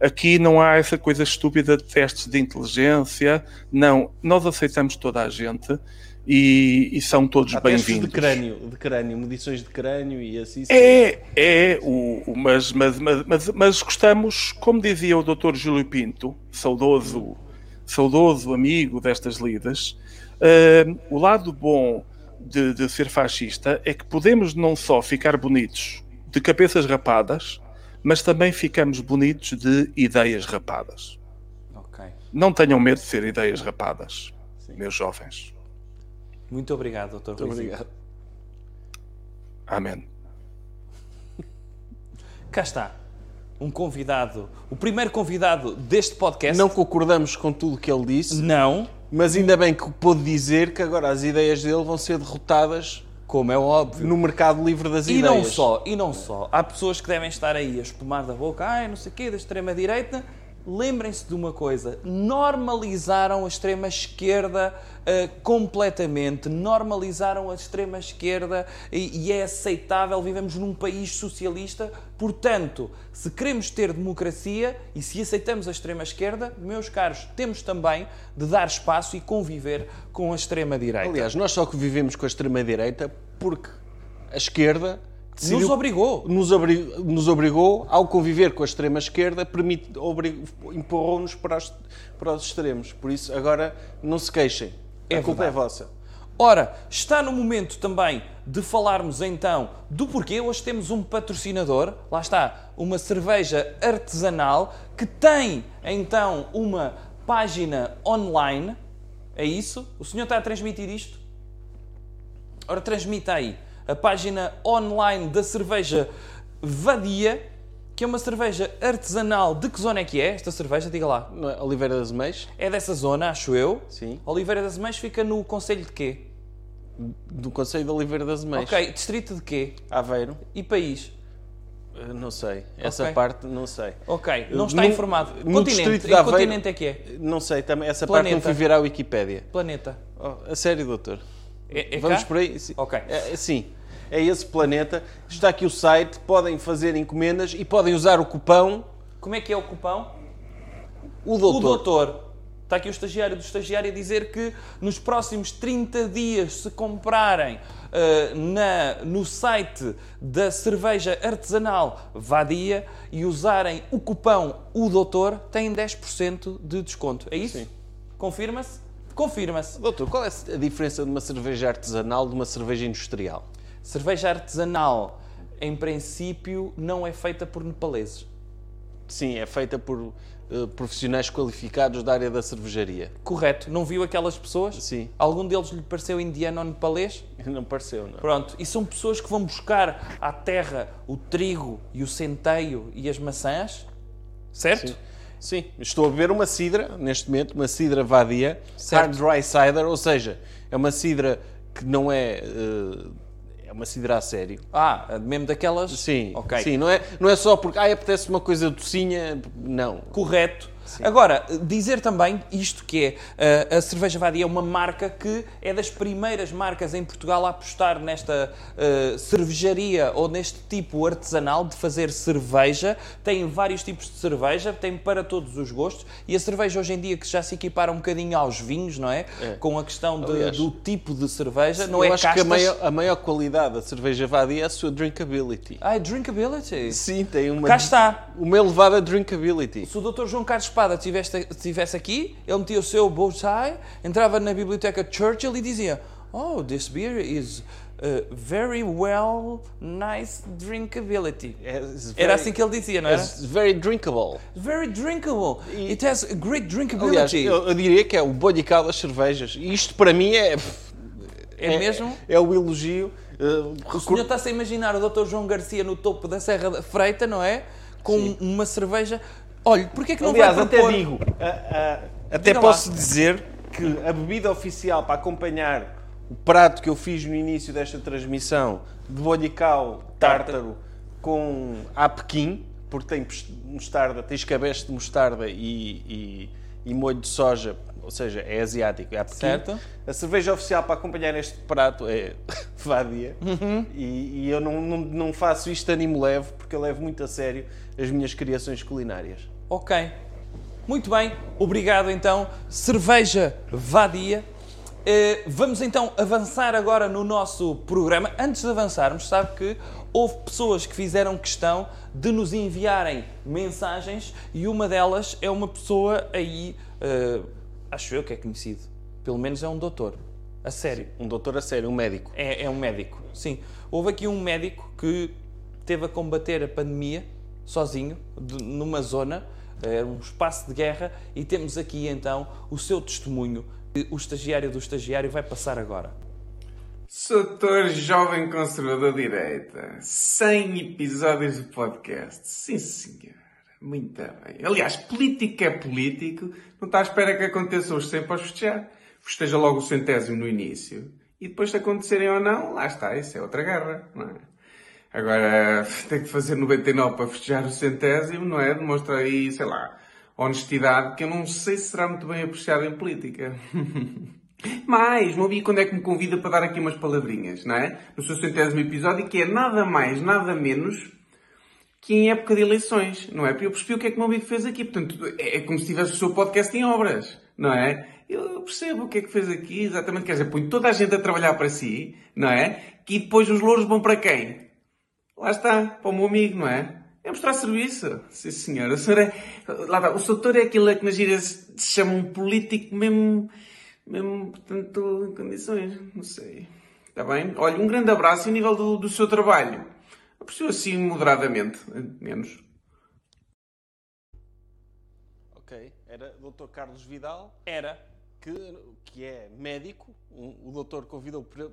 Speaker 4: Aqui não há essa coisa estúpida de testes de inteligência. Não, nós aceitamos toda a gente e, e são todos bem-vindos.
Speaker 1: de crânio, de crânio, medições de crânio e assim.
Speaker 4: É, é, o, o- mas, mas, mas, mas, mas gostamos, como dizia o Dr. Júlio Pinto, saudoso, saudoso amigo destas lidas, eh, o lado bom de, de ser fascista é que podemos não só ficar bonitos de cabeças rapadas, mas também ficamos bonitos de ideias rapadas.
Speaker 2: Ok.
Speaker 4: Não tenham medo de ser ideias rapadas, meus jovens.
Speaker 2: Muito obrigado, Dr.
Speaker 1: Muito
Speaker 2: Rui
Speaker 1: obrigado.
Speaker 4: Amém.
Speaker 2: Cá está. Um convidado, o primeiro convidado deste podcast.
Speaker 1: Não concordamos com tudo o que ele disse,
Speaker 2: Não,
Speaker 1: mas ainda bem que pôde dizer que agora as ideias dele vão ser derrotadas
Speaker 2: como é óbvio.
Speaker 1: no mercado livre das
Speaker 2: E
Speaker 1: ideias.
Speaker 2: não só, e não só. Há pessoas que devem estar aí a espumar da boca, ai, não sei o quê, da extrema-direita. Lembrem-se de uma coisa: normalizaram a extrema-esquerda ah, completamente. Normalizaram a extrema-esquerda e, e é aceitável. Vivemos num país socialista. Portanto, se queremos ter democracia e se aceitamos a extrema-esquerda, meus caros, temos também de dar espaço e conviver com a extrema-direita.
Speaker 1: Aliás, nós só que vivemos com a extrema-direita porque a esquerda decidiu-
Speaker 2: Nos obrigou.
Speaker 1: nos, obri- nos obrigou, ao conviver com a extrema-esquerda, empurrou-nos para os, para os extremos. Por isso, agora, não se queixem.
Speaker 2: É
Speaker 1: a culpa
Speaker 2: verdade.
Speaker 1: é vossa.
Speaker 2: Ora, está no momento também de falarmos então do porquê. Hoje temos um patrocinador, lá está, uma cerveja artesanal que tem então uma página online. É isso? O senhor está a transmitir isto? Ora, transmita aí a página online da cerveja Vadia, que é uma cerveja artesanal. De que zona é que é esta cerveja? Diga lá.
Speaker 1: Oliveira das Meias,
Speaker 2: É dessa zona, acho eu.
Speaker 1: Sim.
Speaker 2: Oliveira das Mães fica no Conselho de quê?
Speaker 1: do Conselho de Oliveira das Meias.
Speaker 2: Ok, distrito de quê?
Speaker 1: Aveiro,
Speaker 2: E país?
Speaker 1: eh, não sei. Essa
Speaker 2: Ok.
Speaker 1: parte, não sei.
Speaker 2: Ok, não está
Speaker 1: No-
Speaker 2: informado.
Speaker 1: no
Speaker 2: Continente.
Speaker 1: Aveiro-
Speaker 2: continente é que é?
Speaker 1: Não sei, também, essa parte
Speaker 2: Planeta.
Speaker 1: não fui ver à Wikipédia.
Speaker 2: Planeta.
Speaker 1: Oh, a sério, doutor?
Speaker 2: É, é
Speaker 1: Vamos
Speaker 2: cá?
Speaker 1: por aí? Sim.
Speaker 2: Ok.
Speaker 1: É, é- sim, é esse planeta. Está aqui o site, podem fazer encomendas e podem usar o cupão
Speaker 2: Como é que é o cupão?
Speaker 1: o
Speaker 2: O
Speaker 1: doutor.
Speaker 2: doutor. Está aqui o estagiário do estagiário a dizer que nos próximos 30 dias, se comprarem ah, na, no site da cerveja artesanal Vadia e usarem o cupão O Doutor, têm 10% de desconto. É isso?
Speaker 1: Sim.
Speaker 2: Confirma-se? Confirma-se.
Speaker 1: Doutor, qual é a diferença de uma cerveja artesanal de uma cerveja industrial?
Speaker 2: Cerveja artesanal, em princípio, não é feita por nepaleses.
Speaker 1: Sim, é feita por eh, profissionais qualificados da área da cervejaria.
Speaker 2: Correto. Não viu aquelas pessoas?
Speaker 1: Sim.
Speaker 2: Algum deles lhe pareceu indiano ou nepalês?
Speaker 1: Não pareceu, não?
Speaker 2: Pronto. E são pessoas que vão buscar à terra o trigo e o centeio e as maçãs? Certo?
Speaker 1: Sim. Sim, estou a beber uma cidra, neste momento, uma cidra vadia,
Speaker 2: Certo.
Speaker 1: hard dry cider, ou seja, é uma cidra que não é. eh, é uma cidra a sério.
Speaker 2: Ah, mesmo daquelas?
Speaker 1: Sim,
Speaker 2: Ok.
Speaker 1: sim não, é, não é só porque ai, apetece uma coisa docinha, não.
Speaker 2: Correto. Agora, dizer também isto que é, uh, a Cerveja Vadia é uma marca que é das primeiras marcas em Portugal a apostar nesta uh, cervejaria ou neste tipo artesanal de fazer cerveja. Tem vários tipos de cerveja, tem para todos os gostos e a cerveja hoje em dia que já se equipara um bocadinho aos vinhos, não é? Com a questão de-
Speaker 1: Aliás,
Speaker 2: do tipo de cerveja, não
Speaker 1: Eu
Speaker 2: é
Speaker 1: acho que a
Speaker 2: castas.
Speaker 1: maior, a maior qualidade da cerveja vadia é a sua drinkability.
Speaker 2: Ah, é drinkability.
Speaker 1: Sim, tem uma,
Speaker 2: Cá está.
Speaker 1: uma elevada drinkability.
Speaker 2: Se o Dr. João Carlos Espada estivesse, aqui, ele metia o seu bow tie, entrava na biblioteca Churchill e dizia: Oh, this beer is uh, very well, nice drinkability. Era
Speaker 1: very-
Speaker 2: assim que ele dizia, não era?
Speaker 1: it's very drinkable.
Speaker 2: Very drinkable.
Speaker 1: E-
Speaker 2: It has a great
Speaker 1: Aliás,
Speaker 2: drinkability.
Speaker 1: eu, eu diria que é o bodical das cervejas. E isto para mim é.
Speaker 2: É mesmo?
Speaker 1: É, o elogio. uh,
Speaker 2: O senhor está-se a imaginar o Dr. João Garcia no topo da Serra da Freita, não é? Com uma cerveja. Olha, porquê é que não
Speaker 1: Aliás,
Speaker 2: vai
Speaker 1: até
Speaker 2: propor...
Speaker 1: digo, a- a- até posso
Speaker 2: lá.
Speaker 1: dizer que a bebida oficial para acompanhar o prato que eu fiz no início desta transmissão de bodical tártaro com a Pequim, porque tem mostarda, tem escabeche de mostarda e, e- e molho de soja, ou seja, é asiático, é a Pequim.
Speaker 2: Certo.
Speaker 1: A cerveja oficial para acompanhar este prato é Vadia.
Speaker 2: Uhum.
Speaker 1: E, e eu não, não, não faço isto a animo leve, porque eu levo muito a sério as minhas criações culinárias.
Speaker 2: Ok. Muito bem. Obrigado então. Cerveja Vadia. Eh, vamos então avançar agora no nosso programa. Antes de avançarmos, sabe que houve pessoas que fizeram questão de nos enviarem mensagens e uma delas é uma pessoa aí, eh, acho eu que é conhecido. Pelo menos é um doutor. A sério.
Speaker 1: Um doutor a sério, um médico.
Speaker 2: É, é um médico, sim. Houve aqui um médico que teve a combater a pandemia sozinho, de- numa zona, era um espaço de guerra, e temos aqui então o seu testemunho. que O estagiário do estagiário vai passar agora.
Speaker 5: Soutor Jovem Conservador de Direita. 100 episódios do podcast. Sim, senhor. Muito bem. Aliás, político é político. Não está à espera que aconteça os 100 para os festejar. Festeja logo o centésimo no início. E depois, se acontecerem ou não, lá está. Isso é outra guerra, não é? Agora, tem que fazer 99 para festejar o centésimo, não é? Demonstra aí, sei lá, honestidade que eu não sei se será muito bem apreciada em política. Mais, não vi quando é que me convida para dar aqui umas palavrinhas, não é? No seu centésimo episódio, que é nada mais, nada menos que em época de eleições, não é? Porque eu percebi o que é que o meu amigo fez aqui. Portanto, é é como se tivesse o seu podcast em obras, não é? Eu percebo o que é que fez aqui, exatamente. Quer dizer, põe toda a gente a trabalhar para si, não é? E depois os louros vão para quem? Lá está, para o meu amigo, não é? É mostrar serviço. Sim, senhor. O senhor é... Lá está. O doutor é aquele que nas gírias se chama um político mesmo... Mesmo, portanto, em condições. Não sei. Está bem? Olha, um grande abraço e nível do, do seu trabalho. Aprecio assim moderadamente. Menos.
Speaker 1: Ok. Era Dr. Carlos Vidal,
Speaker 2: Era.
Speaker 1: que, que é médico. O doutor convidou por-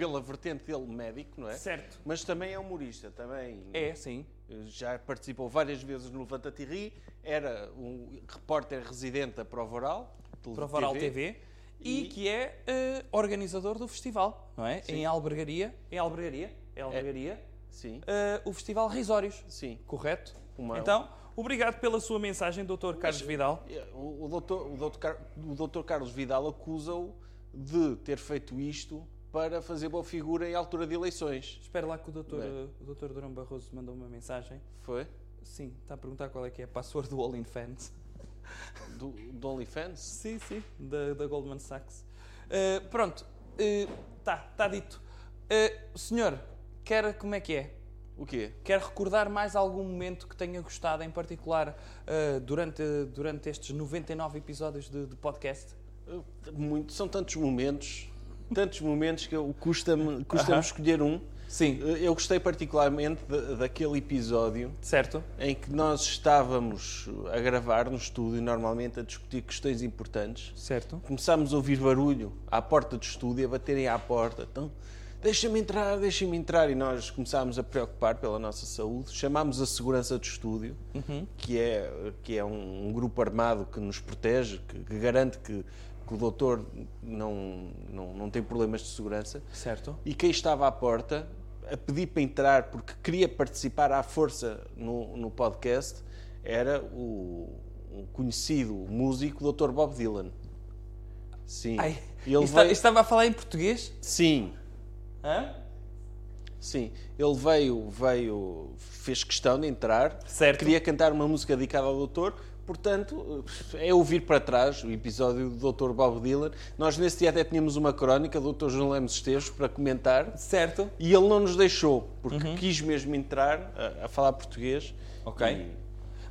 Speaker 1: pela vertente dele médico, não é?
Speaker 2: Certo.
Speaker 1: Mas também é humorista. Também
Speaker 2: É, sim.
Speaker 1: já participou várias vezes no Levanta Tirri. Era um repórter residente da Prova Oral.
Speaker 2: Prova Oral TV. E,
Speaker 1: E-
Speaker 2: que é eh, organizador do festival, não é? Em Albergaria. Em Albergaria. É Albergaria.
Speaker 1: Sim.
Speaker 2: eh, o Festival Risórios.
Speaker 1: Sim.
Speaker 2: Correto?
Speaker 1: Uma-
Speaker 2: Então, obrigado pela sua mensagem, Dr. Carlos Vidal.
Speaker 1: O, o, doutor, o, doutor, o doutor Carlos Vidal acusa-o de ter feito isto para fazer boa figura em altura de eleições.
Speaker 2: Espera lá que o.
Speaker 1: Bem.
Speaker 2: o Dr. Durão Barroso mandou uma mensagem.
Speaker 1: Foi?
Speaker 2: Sim, está a perguntar qual é que é a password do All in Fans.
Speaker 1: Do, do OnlyFans?
Speaker 2: Sim, sim, da, da Goldman Sachs. Eh, pronto, está tá dito. Eh, senhor, quer como é que é?
Speaker 1: O quê?
Speaker 2: Quer recordar mais algum momento que tenha gostado, em particular eh, durante, durante estes 99 episódios de, de podcast?
Speaker 1: Uh, Muito, são tantos momentos, tantos momentos que custa-me custa
Speaker 2: Aham.
Speaker 1: escolher um.
Speaker 2: Sim,
Speaker 1: Uh, Eu gostei particularmente da- daquele episódio
Speaker 2: certo?
Speaker 1: em que nós estávamos a gravar no estúdio, normalmente a discutir questões importantes.
Speaker 2: Certo.
Speaker 1: Começámos a ouvir barulho à porta do estúdio, a baterem à porta. Então, deixa-me entrar, deixa-me entrar. E nós começámos a preocupar pela nossa saúde. Chamámos a segurança do estúdio, que é, que é um, um grupo armado que nos protege, que, que garante que, que o doutor não, não, não tem problemas de segurança.
Speaker 2: Certo.
Speaker 1: E quem estava à porta a pedir para entrar porque queria participar à força no, no podcast era o um conhecido músico, Dr. Bob Dylan. Sim.
Speaker 2: Ai,
Speaker 1: ele
Speaker 2: está-
Speaker 1: veio-
Speaker 2: Estava a falar em português?
Speaker 1: Sim,
Speaker 2: Hã?
Speaker 1: sim. Ele veio, veio, fez questão de entrar.
Speaker 2: Certo.
Speaker 1: Queria cantar uma música dedicada ao doutor. Portanto, é ouvir para trás o episódio do Dr. Bob Dylan. Nós nesse dia até tínhamos uma crónica do Dr. João Lemos Esteves para comentar.
Speaker 2: Certo.
Speaker 1: E ele não nos deixou, porque quis mesmo entrar a, a falar português.
Speaker 2: Uhum. Ok.
Speaker 1: E,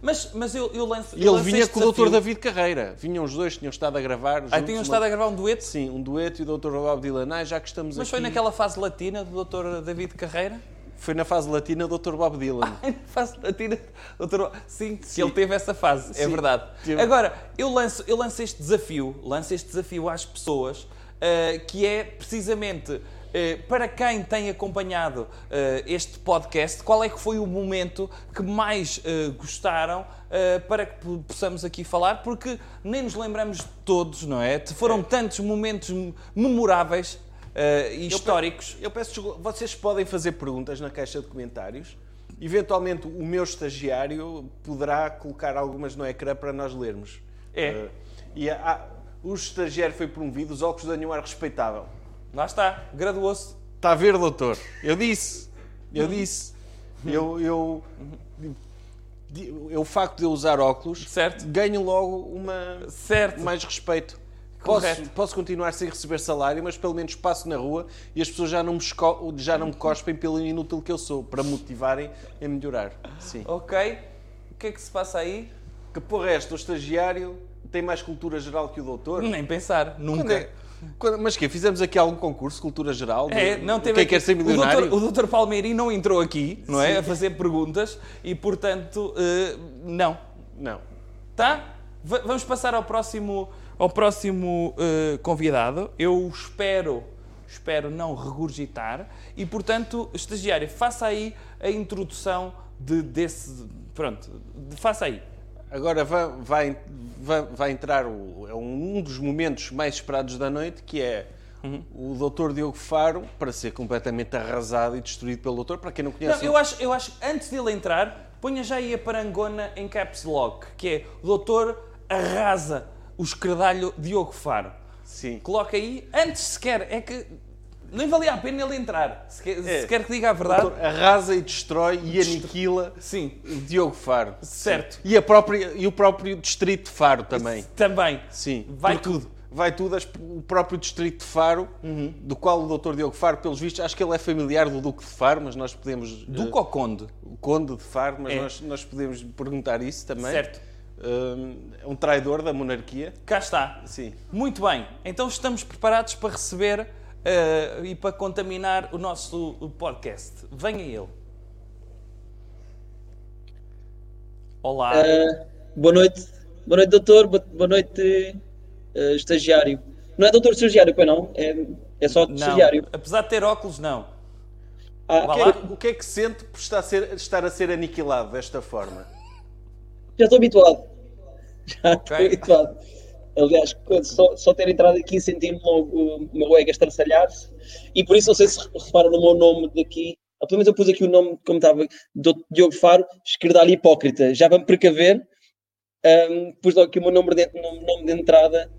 Speaker 2: Mas, mas eu, eu lanço.
Speaker 1: e ele
Speaker 2: lanço
Speaker 1: vinha com o Dr. David Carreira. Vinham os dois, tinham estado a gravar.
Speaker 2: Ah, tinham
Speaker 1: uma-
Speaker 2: estado a gravar um dueto?
Speaker 1: Sim, um dueto e o Dr. Bob Dylan. Ah, já que estamos
Speaker 2: Mas
Speaker 1: aqui...
Speaker 2: foi naquela fase latina do Dr. David Carreira?
Speaker 1: Foi na fase latina do Dr. Bob Dylan.
Speaker 2: fase latina. Doutor... Sim, que ele teve essa fase, é
Speaker 1: Sim,
Speaker 2: verdade.
Speaker 1: teve.
Speaker 2: Agora, eu lanço, eu lanço este desafio, lanço este desafio às pessoas, eh, que é precisamente eh, para quem tem acompanhado eh, este podcast, qual é que foi o momento que mais gostaram para que po- possamos aqui falar, porque nem nos lembramos de todos, não é? Foram tantos momentos memoráveis e históricos.
Speaker 1: Eu peço desculpa, vocês podem fazer perguntas na caixa de comentários. Eventualmente o meu estagiário poderá colocar algumas no ecrã para nós lermos.
Speaker 2: É.
Speaker 1: Eh, e há- o estagiário foi promovido, os óculos de um ar respeitável.
Speaker 2: Lá está, graduou-se.
Speaker 1: Está a ver, doutor? Eu disse. Eu disse. Eu, eu, eu, o facto de eu usar óculos,
Speaker 2: Certo.
Speaker 1: ganho logo uma,
Speaker 2: Certo.
Speaker 1: mais respeito. Posso, posso continuar sem receber salário, mas pelo menos passo na rua e as pessoas já não me, já não me cospem pelo inútil que eu sou, para me motivarem a melhorar. Sim.
Speaker 2: Ok. O que é que se passa aí?
Speaker 1: Que porra é esta? O estagiário tem mais cultura geral que o doutor?
Speaker 2: Nem pensar, nunca.
Speaker 1: é- quando- mas que Fizemos aqui algum concurso cultura geral?
Speaker 2: É,
Speaker 1: De-
Speaker 2: não teve
Speaker 1: Quem
Speaker 2: aqui-
Speaker 1: quer ser milionário?
Speaker 2: O doutor, o doutor Palmeirim não entrou aqui, não é? A fazer perguntas e, portanto, eh, não.
Speaker 1: Não.
Speaker 2: Tá? Va- vamos passar ao próximo, ao próximo eh, convidado. Eu espero, espero não regurgitar e, portanto, estagiário, faça aí a introdução de, desse. Pronto, de- faça aí.
Speaker 1: Agora vai, vai, vai, vai entrar o, é um dos momentos mais esperados da noite, que é o Dr. Diogo Faro, para ser completamente arrasado e destruído pelo doutor. Para quem não
Speaker 2: Não,
Speaker 1: conhece,
Speaker 2: eu acho, eu acho que antes dele entrar, ponha já aí a parangona em caps lock, que é o doutor arrasa o escredalho Diogo Faro.
Speaker 1: sim.
Speaker 2: Coloca aí, antes sequer, é que nem valia a pena ele entrar. Se quer,
Speaker 1: É.
Speaker 2: se quer que diga a verdade.
Speaker 1: doutor arrasa e destrói e aniquila
Speaker 2: Sim,
Speaker 1: Diogo Faro.
Speaker 2: Certo.
Speaker 1: Sim. E, a própria, e o próprio distrito de Faro também.
Speaker 2: também.
Speaker 1: Sim.
Speaker 2: Vai
Speaker 1: Porque
Speaker 2: tudo.
Speaker 1: Vai tudo, o próprio distrito de Faro, do qual o Dr. Diogo Faro, pelos vistos, acho que ele é familiar do Duque de Faro, mas nós podemos...
Speaker 2: Duque
Speaker 1: eh,
Speaker 2: ou Conde?
Speaker 1: o Conde de Faro, mas
Speaker 2: É.
Speaker 1: nós, nós podemos perguntar isso também.
Speaker 2: Certo.
Speaker 1: Hum, É um traidor da monarquia.
Speaker 2: Cá está.
Speaker 1: Sim.
Speaker 2: Muito bem. Então estamos preparados para receber eh, e para contaminar o nosso podcast. Venha ele. Olá.
Speaker 6: Ah, boa noite, boa noite, doutor. Boa, noite, ah, estagiário. Não é doutor estagiário, pois não? É, é só
Speaker 2: não,
Speaker 6: estagiário.
Speaker 2: apesar de ter óculos, não.
Speaker 6: Ah,
Speaker 1: O que, é, que- o que é que sente por estar a, ser, estar a ser aniquilado desta forma?
Speaker 6: Já estou habituado. Já estou
Speaker 2: Ok.
Speaker 6: habituado. Aliás, só, só ter entrado aqui senti-me logo o meu ego a estraçalhar-se. E por isso, não sei se reparam no meu nome daqui. Ah, pelo menos eu pus aqui o nome, como estava, do Diogo Faro, esquerdalho hipócrita. Já me precaver, ahm, pus logo aqui o meu nome de, nome- de entrada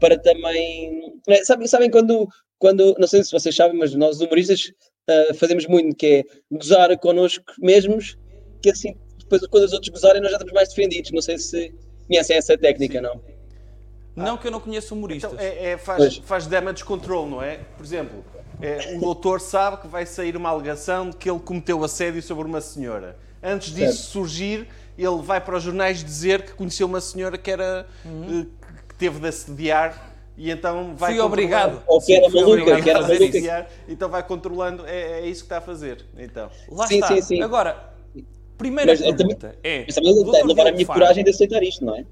Speaker 6: para também. É, sabem, sabem quando, quando. Não sei se vocês sabem, mas nós humoristas ah, fazemos muito, que é gozar connosco mesmos, que assim, depois quando os outros gozarem, nós já estamos mais defendidos. Não sei se conhecem essa técnica, não?
Speaker 2: Não que eu não conheço humoristas.
Speaker 1: Então, é, é- faz,
Speaker 6: Pois.
Speaker 1: faz damage control, não é? Por exemplo, é, o doutor sabe que vai sair uma alegação de que ele cometeu assédio sobre uma senhora. Antes disso surgir, ele vai para os jornais dizer que conheceu uma senhora que era eh, que teve de assediar e então vai
Speaker 2: Fui obrigado.
Speaker 6: Ou que era maluca,
Speaker 2: obrigado
Speaker 6: que era maluca.
Speaker 1: então vai controlando, é, é isso que está a fazer. Então,
Speaker 2: Lá
Speaker 6: Sim,
Speaker 2: está.
Speaker 6: sim, sim.
Speaker 2: Agora, primeira
Speaker 6: Mas também-
Speaker 2: pergunta é...
Speaker 6: Mas também levar a minha
Speaker 2: Faro-
Speaker 6: coragem de aceitar isto, não é?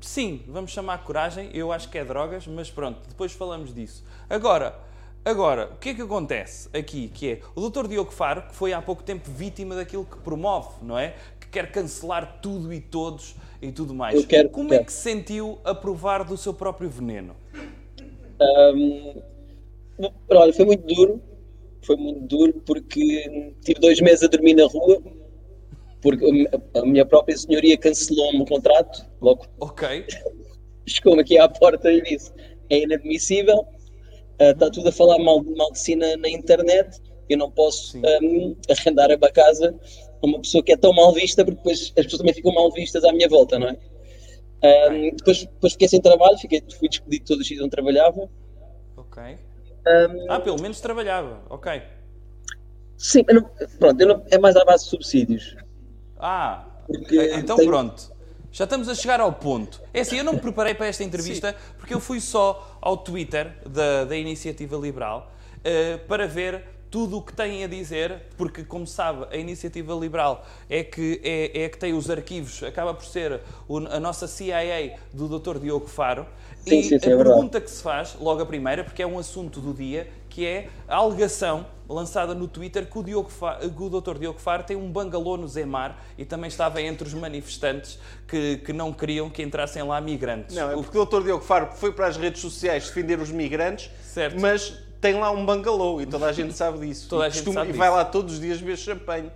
Speaker 2: Sim, vamos chamar coragem. Eu acho que é drogas, mas pronto, depois falamos disso. Agora, agora, o que é que acontece aqui? Que é o Dr. Diogo Faro, que foi há pouco tempo vítima daquilo que promove, não é? Que quer cancelar tudo e todos e tudo mais.
Speaker 6: Eu quero-
Speaker 2: Como é
Speaker 6: quero.
Speaker 2: que se sentiu a provar do seu próprio veneno?
Speaker 6: Olha, foi muito duro, foi muito duro porque tive dois meses a dormir na rua porque a minha própria senhoria cancelou-me o contrato logo
Speaker 2: Ok.
Speaker 6: chegou-me aqui à porta e disse é inadmissível, uh, está tudo a falar mal, mal de si na, na internet, eu não posso um, arrendar uma casa a uma pessoa que é tão mal vista, porque depois as pessoas também ficam mal vistas à minha volta, não é? Um, depois, depois fiquei sem trabalho, fiquei, fui despedido de todos os sítios onde trabalhava.
Speaker 2: Ok.
Speaker 6: Um,
Speaker 2: Ah, pelo menos trabalhava. Ok.
Speaker 6: sim, não- pronto, não- é mais à base de subsídios.
Speaker 2: Ah,
Speaker 6: Porque
Speaker 2: eh, então
Speaker 6: tem-
Speaker 2: pronto. Já estamos a chegar ao ponto. É assim, eu não me preparei para esta entrevista porque eu fui só ao Twitter da, da Iniciativa Liberal eh, para ver tudo o que têm a dizer, porque, como sabe, a Iniciativa Liberal é que, é, é que tem os arquivos, acaba por ser o- a nossa CIA do Dr. Diogo Faro.
Speaker 6: Sim,
Speaker 2: e
Speaker 6: sim, sim,
Speaker 2: a
Speaker 6: é verdade.
Speaker 2: pergunta que se faz, logo a primeira, porque é um assunto do dia, que é a alegação lançada no Twitter que o, Diogo Fa- que o Dr. Diogo Faro tem um bangalô no Zemar e também estava entre os manifestantes que, que não queriam que entrassem lá migrantes.
Speaker 1: Não, é
Speaker 2: O-
Speaker 1: porque o Dr. Diogo Faro foi para as redes sociais defender os migrantes,
Speaker 2: Certo.
Speaker 1: mas tem lá um bangalô e toda a gente sabe disso.
Speaker 2: Toda a
Speaker 1: e,
Speaker 2: gente
Speaker 1: costuma-
Speaker 2: sabe
Speaker 1: e vai lá todos os dias beber champanhe.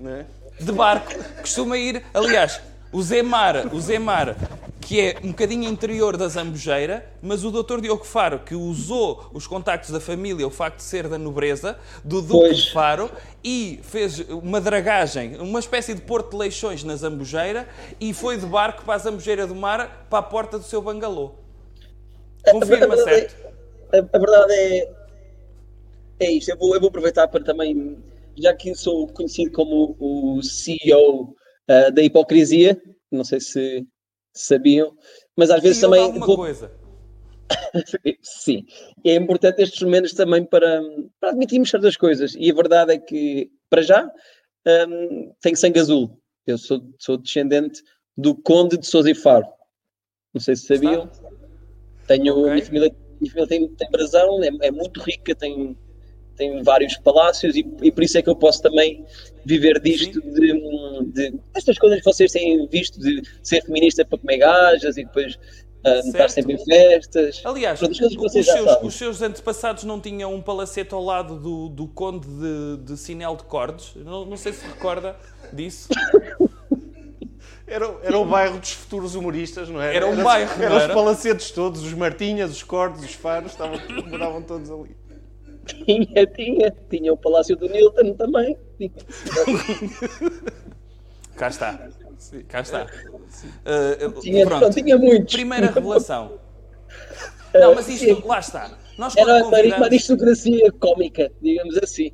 Speaker 1: Não é?
Speaker 2: de barco, costuma ir. Aliás, o Zemar, o Zemar, que é um bocadinho interior da Zambujeira, mas o Dr. Diogo Faro, que usou os contactos da família, o facto de ser da nobreza, do Duque de Faro, e fez uma dragagem, uma espécie de porto de leixões na Zambujeira, e foi de barco para a Zambujeira do Mar, para a porta do seu bangalô. Confirma,
Speaker 6: a, verdade
Speaker 2: certo?
Speaker 6: A, a verdade é, é isto. Eu vou, eu vou aproveitar para também, já que sou conhecido como o CEO ah, da hipocrisia, não sei se sabiam, mas às vezes
Speaker 2: ele
Speaker 6: também
Speaker 2: alguma
Speaker 6: vou,
Speaker 2: coisa.
Speaker 6: Sim, é importante estes momentos também para, para admitirmos certas coisas. E a verdade é que, para já, hum, tenho sangue azul. Eu sou, sou descendente do Conde de Sousa e Faro. Não sei se sabiam. Tenho,
Speaker 2: Ok.
Speaker 6: minha, família, minha família tem, tem brasão, é, é muito rica, tem, tem vários palácios e, e por isso é que eu posso também viver disto, de, de estas coisas que vocês têm visto, de ser feminista para comer gajas e depois ah, estar sempre em festas.
Speaker 2: Aliás, os seus, os seus antepassados não tinham um palacete ao lado do, do Conde de, de Sinel de Cordes? Não, não sei se recorda disso.
Speaker 1: Era, era o bairro dos futuros humoristas, não é?
Speaker 2: Era um bairro, não
Speaker 1: Eram os
Speaker 2: era?
Speaker 1: palacetes todos, os Martinhas, os Cordes, os Faros, estavam, moravam todos ali.
Speaker 6: Tinha, tinha. Tinha o Palácio do Newton também.
Speaker 2: Cá está. Cá está. Uh,
Speaker 6: Tinha,
Speaker 2: pronto.
Speaker 6: tinha muitos.
Speaker 2: Primeira revelação. Não, mas isto, lá está. Nós
Speaker 6: Era uma
Speaker 2: convidamos...
Speaker 6: aristocracia cómica, digamos assim.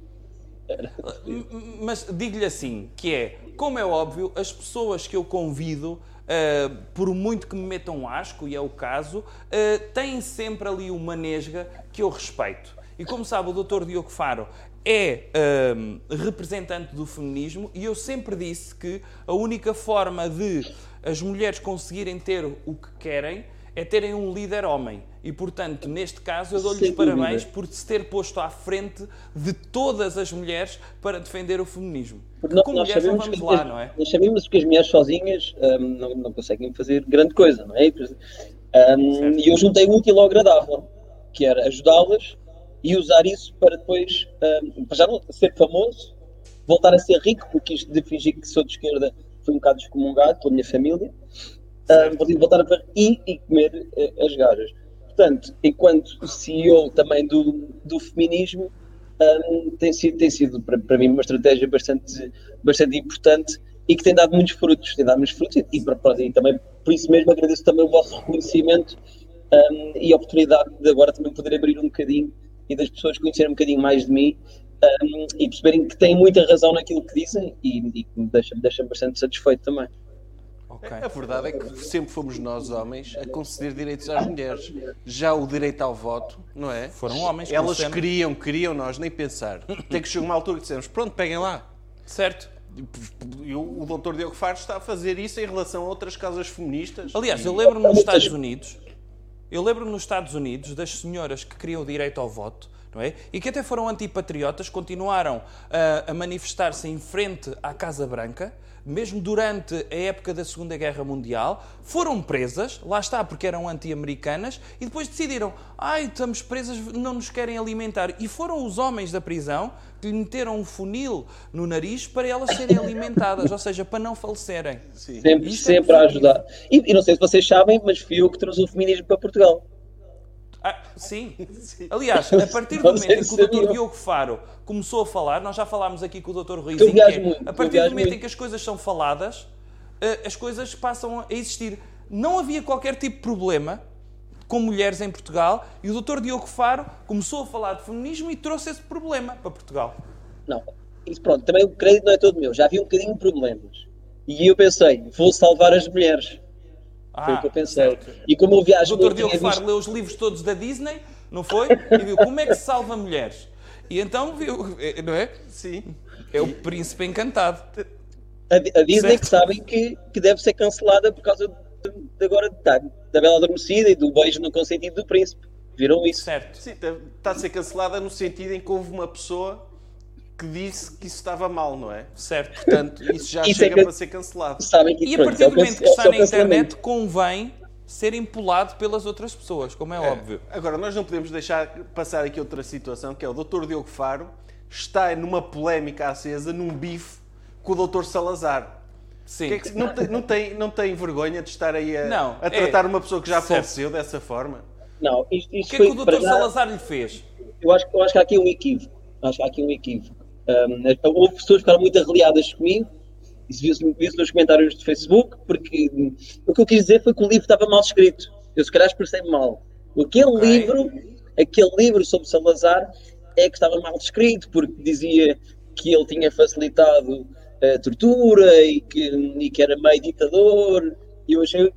Speaker 2: Mas digo-lhe assim, que é, como é óbvio, as pessoas que eu convido, ah, por muito que me metam asco, e é o caso, ah, têm sempre ali uma nesga que eu respeito. E como sabe, o Dr. Diogo Faro é ah, representante do feminismo e eu sempre disse que a única forma de as mulheres conseguirem ter o que querem é terem um líder homem. E, portanto, neste caso, eu dou-lhe os
Speaker 6: Sem dúvida.
Speaker 2: parabéns por se ter posto à frente de todas as mulheres para defender o feminismo.
Speaker 6: Porque
Speaker 2: Porque
Speaker 6: nós-
Speaker 2: com
Speaker 6: nós
Speaker 2: mulheres não vamos lá, não é?
Speaker 6: Nós sabemos que as mulheres sozinhas hum, não, não conseguem fazer grande coisa, não é? Hum, e eu juntei o útil ao agradável, que era ajudá-las e usar isso para depois, hum, para já não ser famoso, voltar a ser rico, porque isto de fingir que sou de esquerda foi um bocado descomungado pela minha família. De voltar a e, e comer eh, as gajas. Portanto, enquanto CEO também do, do feminismo, hum, tem sido, tem sido para, para mim uma estratégia bastante, bastante importante e que tem dado muitos frutos, tem dado muitos frutos e, para, e também por isso mesmo agradeço também o vosso reconhecimento hum, e a oportunidade de agora também poder abrir um bocadinho e das pessoas conhecerem um bocadinho mais de mim hum, e perceberem que têm muita razão naquilo que dizem e, e que me deixa, me deixa bastante satisfeito também.
Speaker 2: Ok.
Speaker 1: A verdade é que sempre fomos nós, homens, a conceder direitos às mulheres. Já o direito ao voto, não é?
Speaker 2: Foram homens que
Speaker 1: Elas
Speaker 2: sempre-
Speaker 1: queriam, queriam nós, nem pensar. Até que chegou uma altura que dissemos, pronto, peguem lá.
Speaker 2: Certo.
Speaker 1: E o, doutor Diogo Faro está a fazer isso em relação a outras causas feministas.
Speaker 2: Aliás, eu lembro-me nos Estados Unidos, eu lembro-me nos Estados Unidos das senhoras que queriam o direito ao voto, não é? E que até foram antipatriotas, continuaram a, a manifestar-se em frente à Casa Branca, mesmo durante a época da Segunda Guerra Mundial, foram presas, lá está, porque eram anti-americanas, e depois decidiram, ai, estamos presas, não nos querem alimentar. E foram os homens da prisão que lhe meteram um funil no nariz para elas serem alimentadas, ou seja, para não falecerem.
Speaker 6: Sempre,
Speaker 2: Isto é
Speaker 6: sempre a
Speaker 2: positivo.
Speaker 6: ajudar. E, e não sei se vocês sabem, mas fui eu que trouxe o feminismo para Portugal.
Speaker 2: Ah, sim. Aliás, a partir do momento em que o Dr. Diogo Faro começou a falar, nós já falámos aqui com o Dr. Ruizinho, é,
Speaker 6: muito,
Speaker 2: a partir do momento
Speaker 6: muito.
Speaker 2: em que as coisas são faladas, eh, as coisas passam a existir. Não havia qualquer tipo de problema com mulheres em Portugal e o Dr. Diogo Faro começou a falar de feminismo e trouxe esse problema para Portugal.
Speaker 6: Não, isso pronto, também o crédito não é todo meu. Já havia um bocadinho de problemas. E eu pensei, vou salvar as mulheres. Foi o que eu pensei.
Speaker 2: Ah, certo.
Speaker 6: E como eu viajo
Speaker 2: O Dr.
Speaker 6: muito,
Speaker 2: Diogo Faro
Speaker 6: visto-
Speaker 2: leu os livros todos da Disney, não foi? E viu como é que se salva mulheres. E então viu, eh, não é?
Speaker 1: Sim.
Speaker 2: É o príncipe encantado.
Speaker 6: a, a Disney
Speaker 2: Certo.
Speaker 6: que sabem que, que deve ser cancelada por causa de, de agora da, da Bela Adormecida e do beijo no consentido do príncipe. Viram isso?
Speaker 2: Certo.
Speaker 1: Sim, está a ser cancelada no sentido em que houve uma pessoa que disse que isso estava mal, não é?
Speaker 2: Certo.
Speaker 1: Portanto, isso já
Speaker 6: Isso é
Speaker 1: chega
Speaker 6: que-
Speaker 1: para ser cancelado.
Speaker 6: Sabem que
Speaker 2: E a
Speaker 6: pronto,
Speaker 2: partir
Speaker 6: é o
Speaker 2: do momento que está
Speaker 6: é o
Speaker 2: na internet, convém ser empolado pelas outras pessoas, como é, óbvio.
Speaker 1: Agora, nós não podemos deixar passar aqui outra situação, que é o Dr. Diogo Faro está numa polémica acesa, num bife com o Dr. Salazar.
Speaker 2: Sim.
Speaker 1: Que é que- não, tem, não, tem, não tem vergonha de estar aí a,
Speaker 2: Não,
Speaker 1: a tratar
Speaker 2: é-
Speaker 1: uma pessoa que já
Speaker 2: certo.
Speaker 1: faleceu dessa forma?
Speaker 6: Não, isto,
Speaker 2: O
Speaker 6: isto
Speaker 2: que é que o Dr. Salazar lhe fez?
Speaker 6: Eu acho, eu acho que há aqui um equívoco. Acho que há aqui um equívoco. Um, houve pessoas que ficaram muito arreliadas comigo. Isso viu-se viu-se nos comentários do Facebook, porque hum, o que eu quis dizer foi que o livro estava mal escrito. Eu se calhar expressei-me mal. Aquele
Speaker 2: Ok.
Speaker 6: livro, aquele livro sobre Salazar é que estava mal escrito, porque dizia que ele tinha facilitado a tortura e que, e que era meio ditador. E eu achei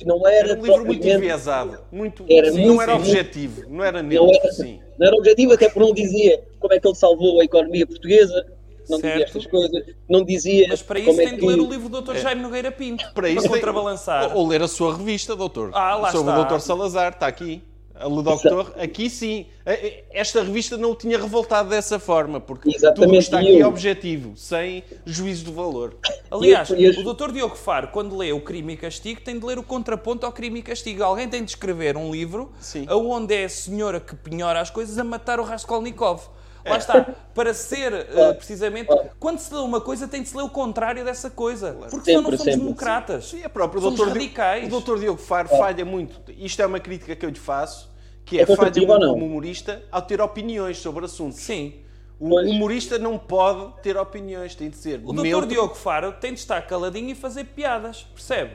Speaker 6: que não era,
Speaker 1: Era um livro muito enviesado. Muito,
Speaker 6: Era
Speaker 1: sim, não
Speaker 6: muito-
Speaker 1: era
Speaker 6: muito-
Speaker 1: objetivo. Não era
Speaker 6: não
Speaker 1: neutro,
Speaker 6: era,
Speaker 1: sim.
Speaker 6: não era objetivo, até porque não dizia como é que ele salvou a economia portuguesa, não dizia
Speaker 2: Certo.
Speaker 6: estas coisas, não dizia
Speaker 2: Mas para isso
Speaker 6: como é
Speaker 2: tem de
Speaker 6: que...
Speaker 2: ler o livro do Dr. Jaime Nogueira Pinto.
Speaker 1: Para isso tem-
Speaker 2: contrabalançar.
Speaker 1: Ou, ou ler a sua revista, doutor.
Speaker 2: Ah, lá
Speaker 1: Sobre
Speaker 2: está.
Speaker 1: o Dr. Salazar, está aqui. A Ludoctor, aqui sim. Eh, eh, Esta revista não o tinha revoltado dessa forma, porque
Speaker 6: Exatamente,
Speaker 1: tudo está aqui é
Speaker 6: eu-
Speaker 1: objetivo, sem juízo de valor.
Speaker 2: Aliás,
Speaker 6: E eu- e eu-
Speaker 2: o Dr. Diogo Faro, quando lê o Crime e Castigo, tem de ler o contraponto ao Crime e Castigo. Alguém tem de escrever um livro
Speaker 1: Sim.
Speaker 2: onde é a senhora que penhora as coisas a matar o Raskolnikov.
Speaker 1: É.
Speaker 2: Lá está. Para ser, eh, precisamente, quando se lê uma coisa, tem de se ler o contrário dessa coisa. Porque senão não somos democratas.
Speaker 1: E a própria
Speaker 2: somos
Speaker 1: doutor
Speaker 2: radicais.
Speaker 1: Di- O Dr. Diogo Faro falha muito. Isto é uma crítica que eu lhe faço, que é,
Speaker 6: É
Speaker 1: falha como humorista ao ter opiniões sobre assuntos.
Speaker 2: Sim.
Speaker 1: O
Speaker 6: Pois.
Speaker 1: humorista não pode ter opiniões, tem de ser
Speaker 2: O Dr.
Speaker 1: neutro.
Speaker 2: Diogo Faro tem de estar caladinho e fazer piadas, percebe?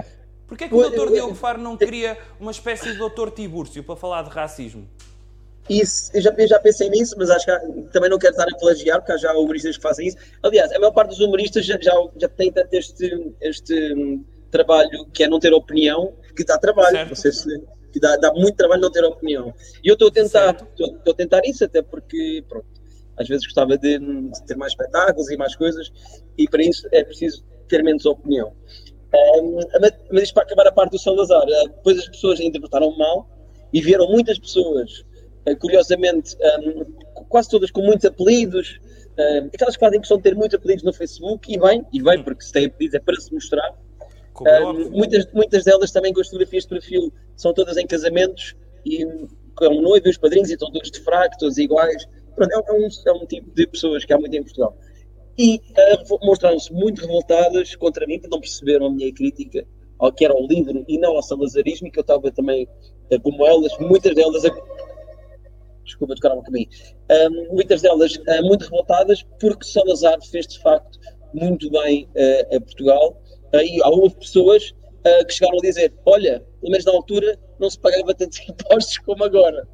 Speaker 2: Porquê é que
Speaker 6: Pois,
Speaker 2: o Dr.
Speaker 6: eu-
Speaker 2: Diogo Faro não cria uma espécie de Dr. Tibúrcio para falar de racismo?
Speaker 6: Isso, eu já, eu já pensei nisso, mas acho que há- também não quero estar a plagiar, porque há já humoristas que fazem isso. Aliás, a maior parte dos humoristas já, já, já tem tanto este, este hum, trabalho que é não ter opinião, que dá trabalho.
Speaker 2: Certo.
Speaker 6: Não sei se, que dá, dá muito trabalho não ter opinião. E eu estou a tentar, estou, a tentar isso, até porque, pronto, às vezes gostava de, hum, de ter mais espetáculos e mais coisas, e para isso é preciso ter menos opinião. Hum, mas, isto para acabar a parte do Salazar, eh, depois as pessoas interpretaram mal e vieram muitas pessoas, eh, curiosamente, hum, quase todas com muitos apelidos, hum, aquelas que fazem questão de ter muitos apelidos no Facebook, e bem, e bem, porque se tem apelidos é para se mostrar.
Speaker 2: É óbvio.
Speaker 6: muitas, muitas delas também com as fotografias de perfil são todas em casamentos e com noivo e os padrinhos e estão todos de fraco, todos iguais. Pronto, é, um, é um tipo de pessoas que há muito em Portugal. E uh, mostraram-se muito revoltadas contra mim, porque não perceberam a minha crítica ao que era o livro e não ao salazarismo, que eu estava também, eh, como elas, muitas delas. a- Desculpa, tocaram um caminho. Muitas delas muito revoltadas, porque Salazar fez de facto muito bem a Portugal. Aí houve pessoas uh, que chegaram a dizer: Olha, pelo menos na altura não se pagava tantos impostos como agora.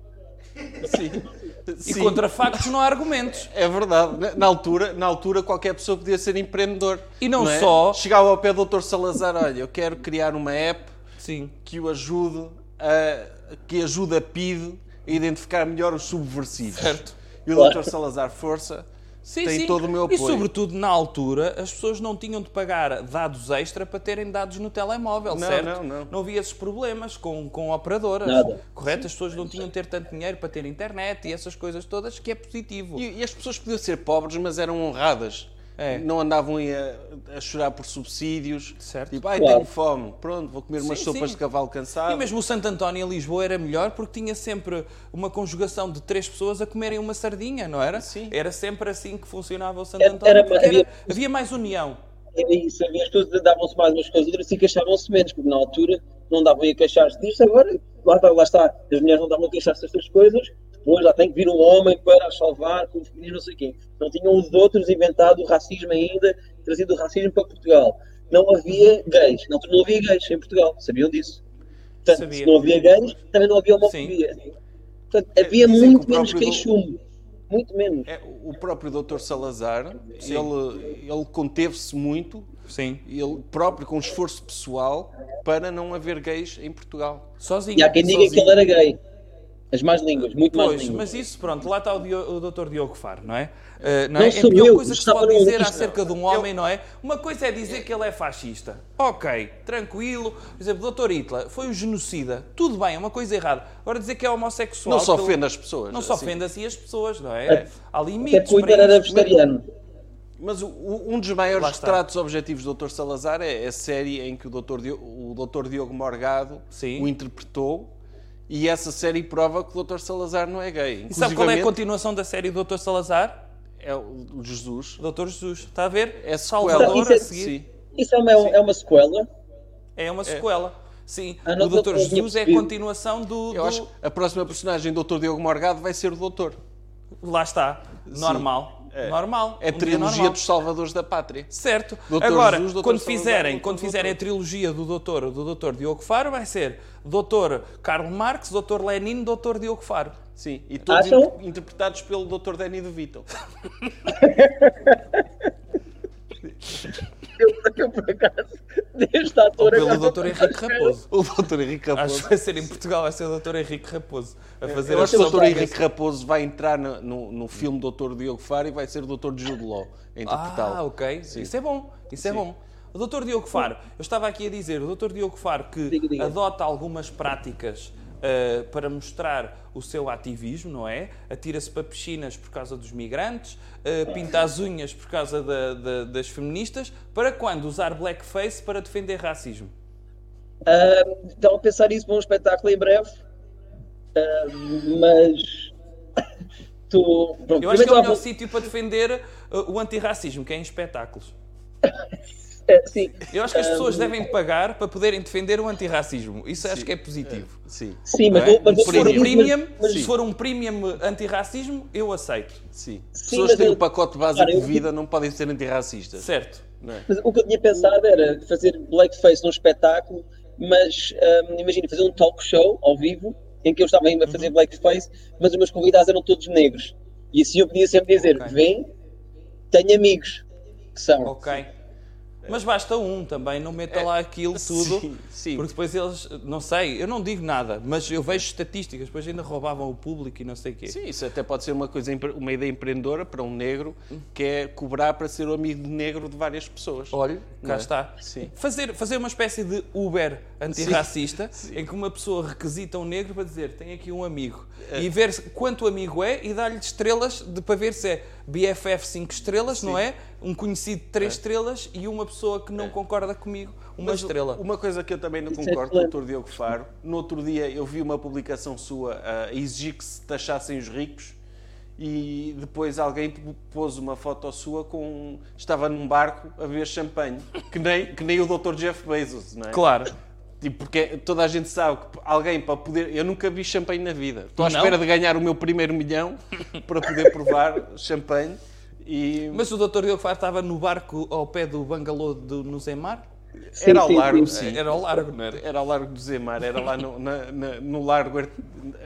Speaker 1: Sim.
Speaker 2: E
Speaker 1: Sim.
Speaker 2: contra factos não há argumentos.
Speaker 1: É verdade. Na- altura, na altura, qualquer pessoa podia ser empreendedor.
Speaker 2: E não
Speaker 1: é?
Speaker 2: só-
Speaker 1: Chegava ao pé do Dr. Salazar, olha, eu quero criar uma app
Speaker 2: Sim.
Speaker 1: que o ajude a, que ajude a PIDE a identificar melhor os subversivos.
Speaker 2: Certo.
Speaker 1: E o Dr. Salazar Força
Speaker 2: Sim,
Speaker 1: tem
Speaker 2: sim.
Speaker 1: todo o meu
Speaker 2: E
Speaker 1: apoio.
Speaker 2: sobretudo na altura as pessoas não tinham de pagar dados extra para terem dados no telemóvel,
Speaker 1: Não,
Speaker 2: certo?
Speaker 1: não, não.
Speaker 2: havia esses problemas com, com operadoras.
Speaker 6: Nada.
Speaker 2: Correto? As pessoas não tinham de ter tanto dinheiro para ter internet e essas coisas todas, que é positivo.
Speaker 1: E, e as pessoas podiam ser pobres, mas eram honradas.
Speaker 2: É.
Speaker 1: Não andavam a, a chorar por subsídios.
Speaker 2: Certo.
Speaker 1: Tipo, ai,
Speaker 6: Claro.
Speaker 1: tenho fome. Pronto, vou comer umas
Speaker 2: Sim,
Speaker 1: sopas
Speaker 2: sim.
Speaker 1: de cavalo cansado.
Speaker 2: E mesmo o Santo António em Lisboa era melhor porque tinha sempre uma conjugação de três pessoas a comerem uma sardinha, não era?
Speaker 1: Sim.
Speaker 2: Era sempre assim que funcionava o Santo
Speaker 6: Era-
Speaker 2: António.
Speaker 6: era-
Speaker 2: porque
Speaker 6: havia-
Speaker 2: havia mais união.
Speaker 6: Era isso, havia as pessoas davam-se mais umas coisas, outras e queixavam-se menos, porque na altura não davam a queixar-se disto, agora lá está, lá está, as mulheres não davam a queixar-se destas coisas, depois lá tem que vir um homem para salvar, com o feminino, não sei quê. Não tinham os outros inventado o racismo ainda, trazido o racismo para Portugal. Não havia gays, altura não havia gays em Portugal, sabiam disso. Portanto,
Speaker 2: Sabia.
Speaker 6: se não havia gays, também não havia homofobia. Portanto, havia
Speaker 1: dizem que
Speaker 6: muito
Speaker 1: o
Speaker 6: menos
Speaker 1: próprio do-
Speaker 6: queixume. Muito menos.
Speaker 1: É, o próprio Dr. Salazar, ele, ele conteve-se muito,
Speaker 2: Sim.
Speaker 1: ele próprio, com esforço pessoal, para não haver gays em Portugal.
Speaker 2: Sozinho.
Speaker 6: E há quem diga que
Speaker 2: sozinho.
Speaker 6: ele era gay. As más línguas, muito mais
Speaker 2: Pois,
Speaker 6: línguas.
Speaker 2: mas isso, pronto, lá está o, Dio- o Dr. Diogo Faro, não é? Uh, não
Speaker 6: Não
Speaker 2: é? é pior
Speaker 6: eu,
Speaker 2: coisa que se pode dizer
Speaker 6: livro.
Speaker 2: acerca de um homem, não é? Uma coisa é dizer que ele é fascista. Ok, tranquilo. Por exemplo, o Dr. Hitler foi um genocida. Tudo bem, é uma coisa errada. Agora dizer que é homossexual.
Speaker 1: Não se ofende as pessoas.
Speaker 2: Não se
Speaker 1: assim.
Speaker 2: ofende assim as pessoas, não é?
Speaker 6: É.
Speaker 2: Há
Speaker 6: Até
Speaker 2: limites
Speaker 6: porque o Hitler
Speaker 2: para
Speaker 6: era
Speaker 2: isso.
Speaker 6: vegetariano.
Speaker 1: Mas o- o- um dos maiores retratos objetivos do Dr. Salazar é a série em que o Dr. Diogo, o Dr. Diogo Morgado
Speaker 2: Sim.
Speaker 1: o interpretou. E essa série prova que o Dr. Salazar não é gay.
Speaker 2: E sabe qual é a continuação da série do Dr. Salazar?
Speaker 1: é o Jesus.
Speaker 2: O Dr. Jesus. Está a ver?
Speaker 1: É
Speaker 2: Salvador
Speaker 1: sequela.
Speaker 6: Isso
Speaker 2: a
Speaker 6: é-
Speaker 2: seguir.
Speaker 1: Sim.
Speaker 6: Isso é uma, é uma sequela.
Speaker 2: É uma sequela. Sim,
Speaker 6: Ah, não,
Speaker 2: o Dr. Jesus é a continuação do,
Speaker 1: Eu
Speaker 2: do-
Speaker 1: acho que a próxima personagem do Dr. Diogo Morgado vai ser o Doutor.
Speaker 2: Lá está. Normal. Normal.
Speaker 1: É a
Speaker 2: Um
Speaker 1: trilogia dos Salvadores da Pátria.
Speaker 2: Certo.
Speaker 1: Dr.
Speaker 2: Agora,
Speaker 1: Jesus,
Speaker 2: quando fizerem, quando fizerem a
Speaker 1: Doutor.
Speaker 2: trilogia do doutor, do doutor Diogo Faro, vai ser Dr. Karl Marx, Dr. Lenin, Dr. Diogo Faro.
Speaker 1: Sim, e todos inter- interpretados pelo Dr. Danny DeVito.
Speaker 6: Eu, eu por acaso, deste ator.
Speaker 2: Ou pelo Dr. Henrique Raposo.
Speaker 1: O Dr. Henrique
Speaker 2: Acho
Speaker 1: Raposo.
Speaker 2: que vai ser em Portugal, vai ser o Dr. Henrique Raposo a fazer
Speaker 1: Eu
Speaker 2: a
Speaker 1: acho que o
Speaker 2: portuguesa.
Speaker 1: Henrique Raposo vai entrar no, no, no filme Dr. Diogo Faro e vai ser o Dr. Jude Law a interpretá-lo.
Speaker 2: Ah, ok. Isso é bom. Isso é bom. O Dr. Diogo Faro, eu estava aqui a dizer, o Dr. Diogo Faro que
Speaker 6: Diga, diga.
Speaker 2: adota algumas práticas ah, para mostrar o seu ativismo, não é? Atira-se para piscinas por causa dos migrantes, ah, pinta as unhas por causa da- da- das feministas, para quando usar blackface para defender racismo?
Speaker 6: Ah, Estão a pensar isso para um espetáculo em breve. Ah, mas. tu. Pronto,
Speaker 2: Eu acho que é o melhor sítio para defender ah, o antirracismo, que é em espetáculos.
Speaker 6: é, sim,
Speaker 2: Eu acho que as pessoas devem pagar para poderem defender o antirracismo. Isso acho que é positivo.
Speaker 1: Sim,
Speaker 6: sim, mas,
Speaker 2: é?
Speaker 6: vou, mas
Speaker 2: se for um premium,
Speaker 6: mas-
Speaker 2: se for um premium antirracismo, eu aceito.
Speaker 1: sim. As
Speaker 6: Sim,
Speaker 1: pessoas
Speaker 6: mas
Speaker 1: têm
Speaker 6: eu-
Speaker 1: o pacote básico
Speaker 6: eu-
Speaker 1: de vida, não podem ser antirracistas.
Speaker 2: Certo.
Speaker 1: Não é?
Speaker 6: Mas o que eu tinha pensado era fazer blackface num espetáculo, mas hum, imagina, fazer um talk show ao vivo em que eu estava ainda a fazer
Speaker 2: Uhum.
Speaker 6: blackface, mas os meus convidados eram todos negros. E assim eu podia sempre dizer:
Speaker 2: Ok.
Speaker 6: vem, tenho amigos que são.
Speaker 2: Ok. Mas basta um também, não meta lá aquilo tudo.
Speaker 1: É, sim, sim.
Speaker 2: Porque depois eles, não sei, eu não digo nada, mas eu vejo estatísticas, depois ainda roubavam o público e não sei o quê.
Speaker 1: Sim, isso até pode ser uma coisa, uma ideia empreendedora para um negro que é cobrar para ser o amigo negro de várias pessoas.
Speaker 2: Olha, cá
Speaker 1: é?
Speaker 2: está.
Speaker 1: Sim.
Speaker 2: Fazer, fazer uma espécie de Uber antirracista em que uma pessoa requisita um negro para dizer tem aqui um amigo e ver quanto amigo é e dar-lhe estrelas de, para ver se é BFF 5 estrelas, não é? Um conhecido 3 estrelas e uma pessoa que não concorda comigo, uma
Speaker 1: Mas
Speaker 2: estrela.
Speaker 1: Uma coisa que eu também não
Speaker 6: é
Speaker 1: concordo com o
Speaker 6: excelente.
Speaker 1: Dr. Diogo Faro, no outro dia eu vi uma publicação sua a exigir que se taxassem os ricos e depois alguém pôs uma foto sua com. estava num barco a beber champanhe, que nem, que nem o Dr. Jeff Bezos, não é?
Speaker 2: Claro.
Speaker 1: Tipo, porque toda a gente sabe que alguém para poder. Eu nunca vi champanhe na vida. Estou à
Speaker 2: Não?
Speaker 1: espera de ganhar o meu primeiro milhão para poder provar champanhe. E
Speaker 2: Mas o Dr. Diogo Faro estava no barco ao pé do bangalô do, no Zemar?
Speaker 6: Sim,
Speaker 1: era ao
Speaker 6: sim,
Speaker 1: largo,
Speaker 6: sim.
Speaker 1: sim.
Speaker 2: Era ao largo, não era?
Speaker 1: Era ao largo do Zemar, era lá no, na, na- no largo, ar-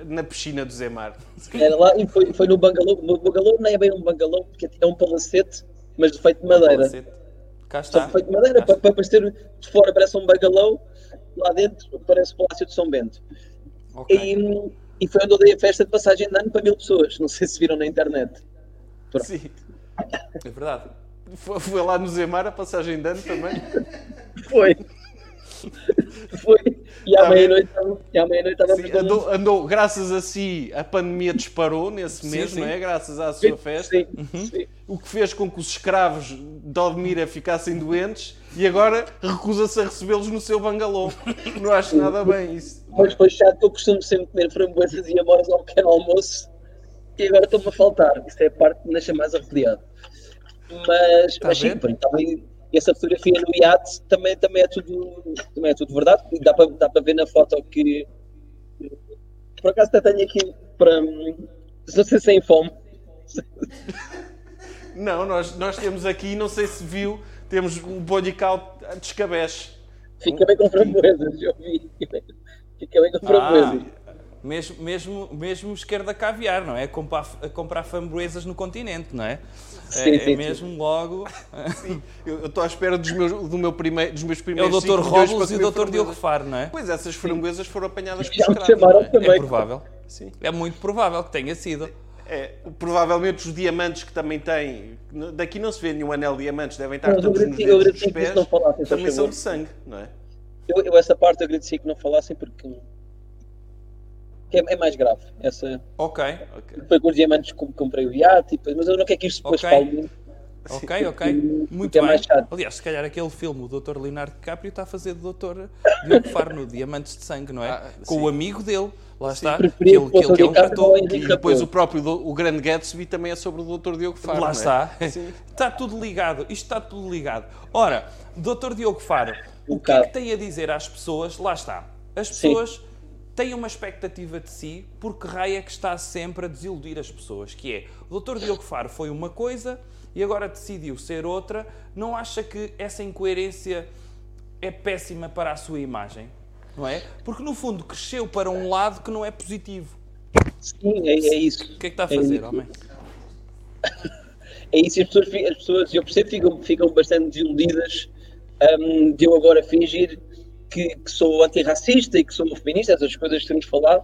Speaker 1: na piscina do Zemar.
Speaker 6: Era lá e foi, foi no bangalô. No bangalô não é bem um bangalô, porque é um palacete, mas feito de madeira.
Speaker 2: Palacete. Cá
Speaker 6: Só
Speaker 2: está.
Speaker 6: feito de madeira, para, para parecer de fora parece um bangalô, lá dentro parece o Palácio de São Bento.
Speaker 2: Ok.
Speaker 6: E, e foi onde eu dei a festa de passagem de ano para mil pessoas. Não sei se viram na internet. Pronto.
Speaker 1: Sim.
Speaker 2: É verdade.
Speaker 1: Foi, foi lá no Zemar a passagem de ano também.
Speaker 6: Foi. Foi. E à
Speaker 1: Tá
Speaker 6: meia-noite estava-
Speaker 1: Sim, andou, andou- graças a si, a pandemia disparou nesse
Speaker 2: Sim,
Speaker 1: mês,
Speaker 2: sim.
Speaker 1: não é? Graças à sua festa.
Speaker 6: Sim, sim.
Speaker 1: O que fez com que os escravos de Odmira ficassem doentes e agora recusa-se a recebê-los no seu bangalô. Não acho nada bem isso.
Speaker 6: Mas foi chato que eu costumo sempre comer framboesas e amoras ao pequeno almoço e agora estão-me a faltar. Isso é a parte que me deixa mais arrepiado. Mas,
Speaker 2: Tá
Speaker 6: mas sim,
Speaker 2: vendo?
Speaker 6: Também essa fotografia no iate também, também, é, tudo, também é tudo verdade. E Dá para, dá ver na foto que por acaso até tenho aqui para se é em fome.
Speaker 1: Não, nós, nós temos aqui, não sei se viu, temos um a descabeche.
Speaker 6: Fica bem com framboesas, eu vi. Fica bem com
Speaker 2: Ah,
Speaker 6: framboesas.
Speaker 2: mesmo, mesmo, mesmo esquerda caviar, não é? Comprar, comprar framboesas no continente, não é?
Speaker 6: Sim,
Speaker 2: é, é
Speaker 6: sim, sim.
Speaker 2: mesmo logo.
Speaker 1: Eu eu estou à espera dos meus, do meu primeiro, dos meus
Speaker 2: É o
Speaker 1: primeiros
Speaker 2: Dr. Robles e o Dr. Diogo. Faro, não é?
Speaker 1: Pois essas framboesas foram apanhadas por escravos. é?
Speaker 2: É provável.
Speaker 1: Sim.
Speaker 2: É muito provável que tenha sido.
Speaker 1: É, provavelmente os diamantes que também têm. Daqui não se vê nenhum anel de diamantes, devem estar todos nos
Speaker 6: agradeci- eu
Speaker 1: dedos dos pés.
Speaker 6: falassem,
Speaker 1: também são de sangue, não é?
Speaker 6: Eu, eu essa parte eu agradeci que não falassem porque que é, é mais grave. Essa
Speaker 2: Ok,
Speaker 1: Ok.
Speaker 6: foi com os diamantes comprei o iate, depois- mas eu não quero que isto depois
Speaker 2: Ok.
Speaker 6: fale muito.
Speaker 2: ok, ok. Muito
Speaker 6: é
Speaker 2: bem.
Speaker 6: mais chato.
Speaker 2: Aliás, se calhar aquele filme, o Dr. Leonardo DiCaprio, está a fazer do Dr. Diogo Faro no Diamantes de Sangue, não é?
Speaker 1: Ah,
Speaker 2: Com
Speaker 1: sim.
Speaker 2: o amigo dele. Lá está.
Speaker 6: Preferia
Speaker 2: Que ele,
Speaker 6: que fosse
Speaker 2: que ele, que é um
Speaker 1: E depois o próprio o grande Gatsby também é sobre o Dr. Diogo Faro.
Speaker 2: Lá
Speaker 1: é?
Speaker 2: está.
Speaker 1: Sim.
Speaker 2: Está tudo ligado. Isto está tudo ligado. Ora, Dr. Diogo Faro, o que é que tem a dizer às pessoas? Lá está. As
Speaker 6: Sim.
Speaker 2: Têm uma expectativa de si, porque raio é que está sempre a desiludir as pessoas, que é, o Dr. Diogo Faro foi uma coisa e agora decidiu ser outra. Não acha que essa incoerência é péssima para a sua imagem? Não é? Porque no fundo cresceu para um lado que não é positivo.
Speaker 6: Sim, é, é isso.
Speaker 2: O que é que está a fazer,
Speaker 6: isso.
Speaker 2: homem?
Speaker 6: É isso, e as pessoas, as pessoas eu percebo, ficam, ficam bastante desiludidas hum, de eu agora fingir que, que sou antirracista e que sou feminista, essas coisas que temos falado.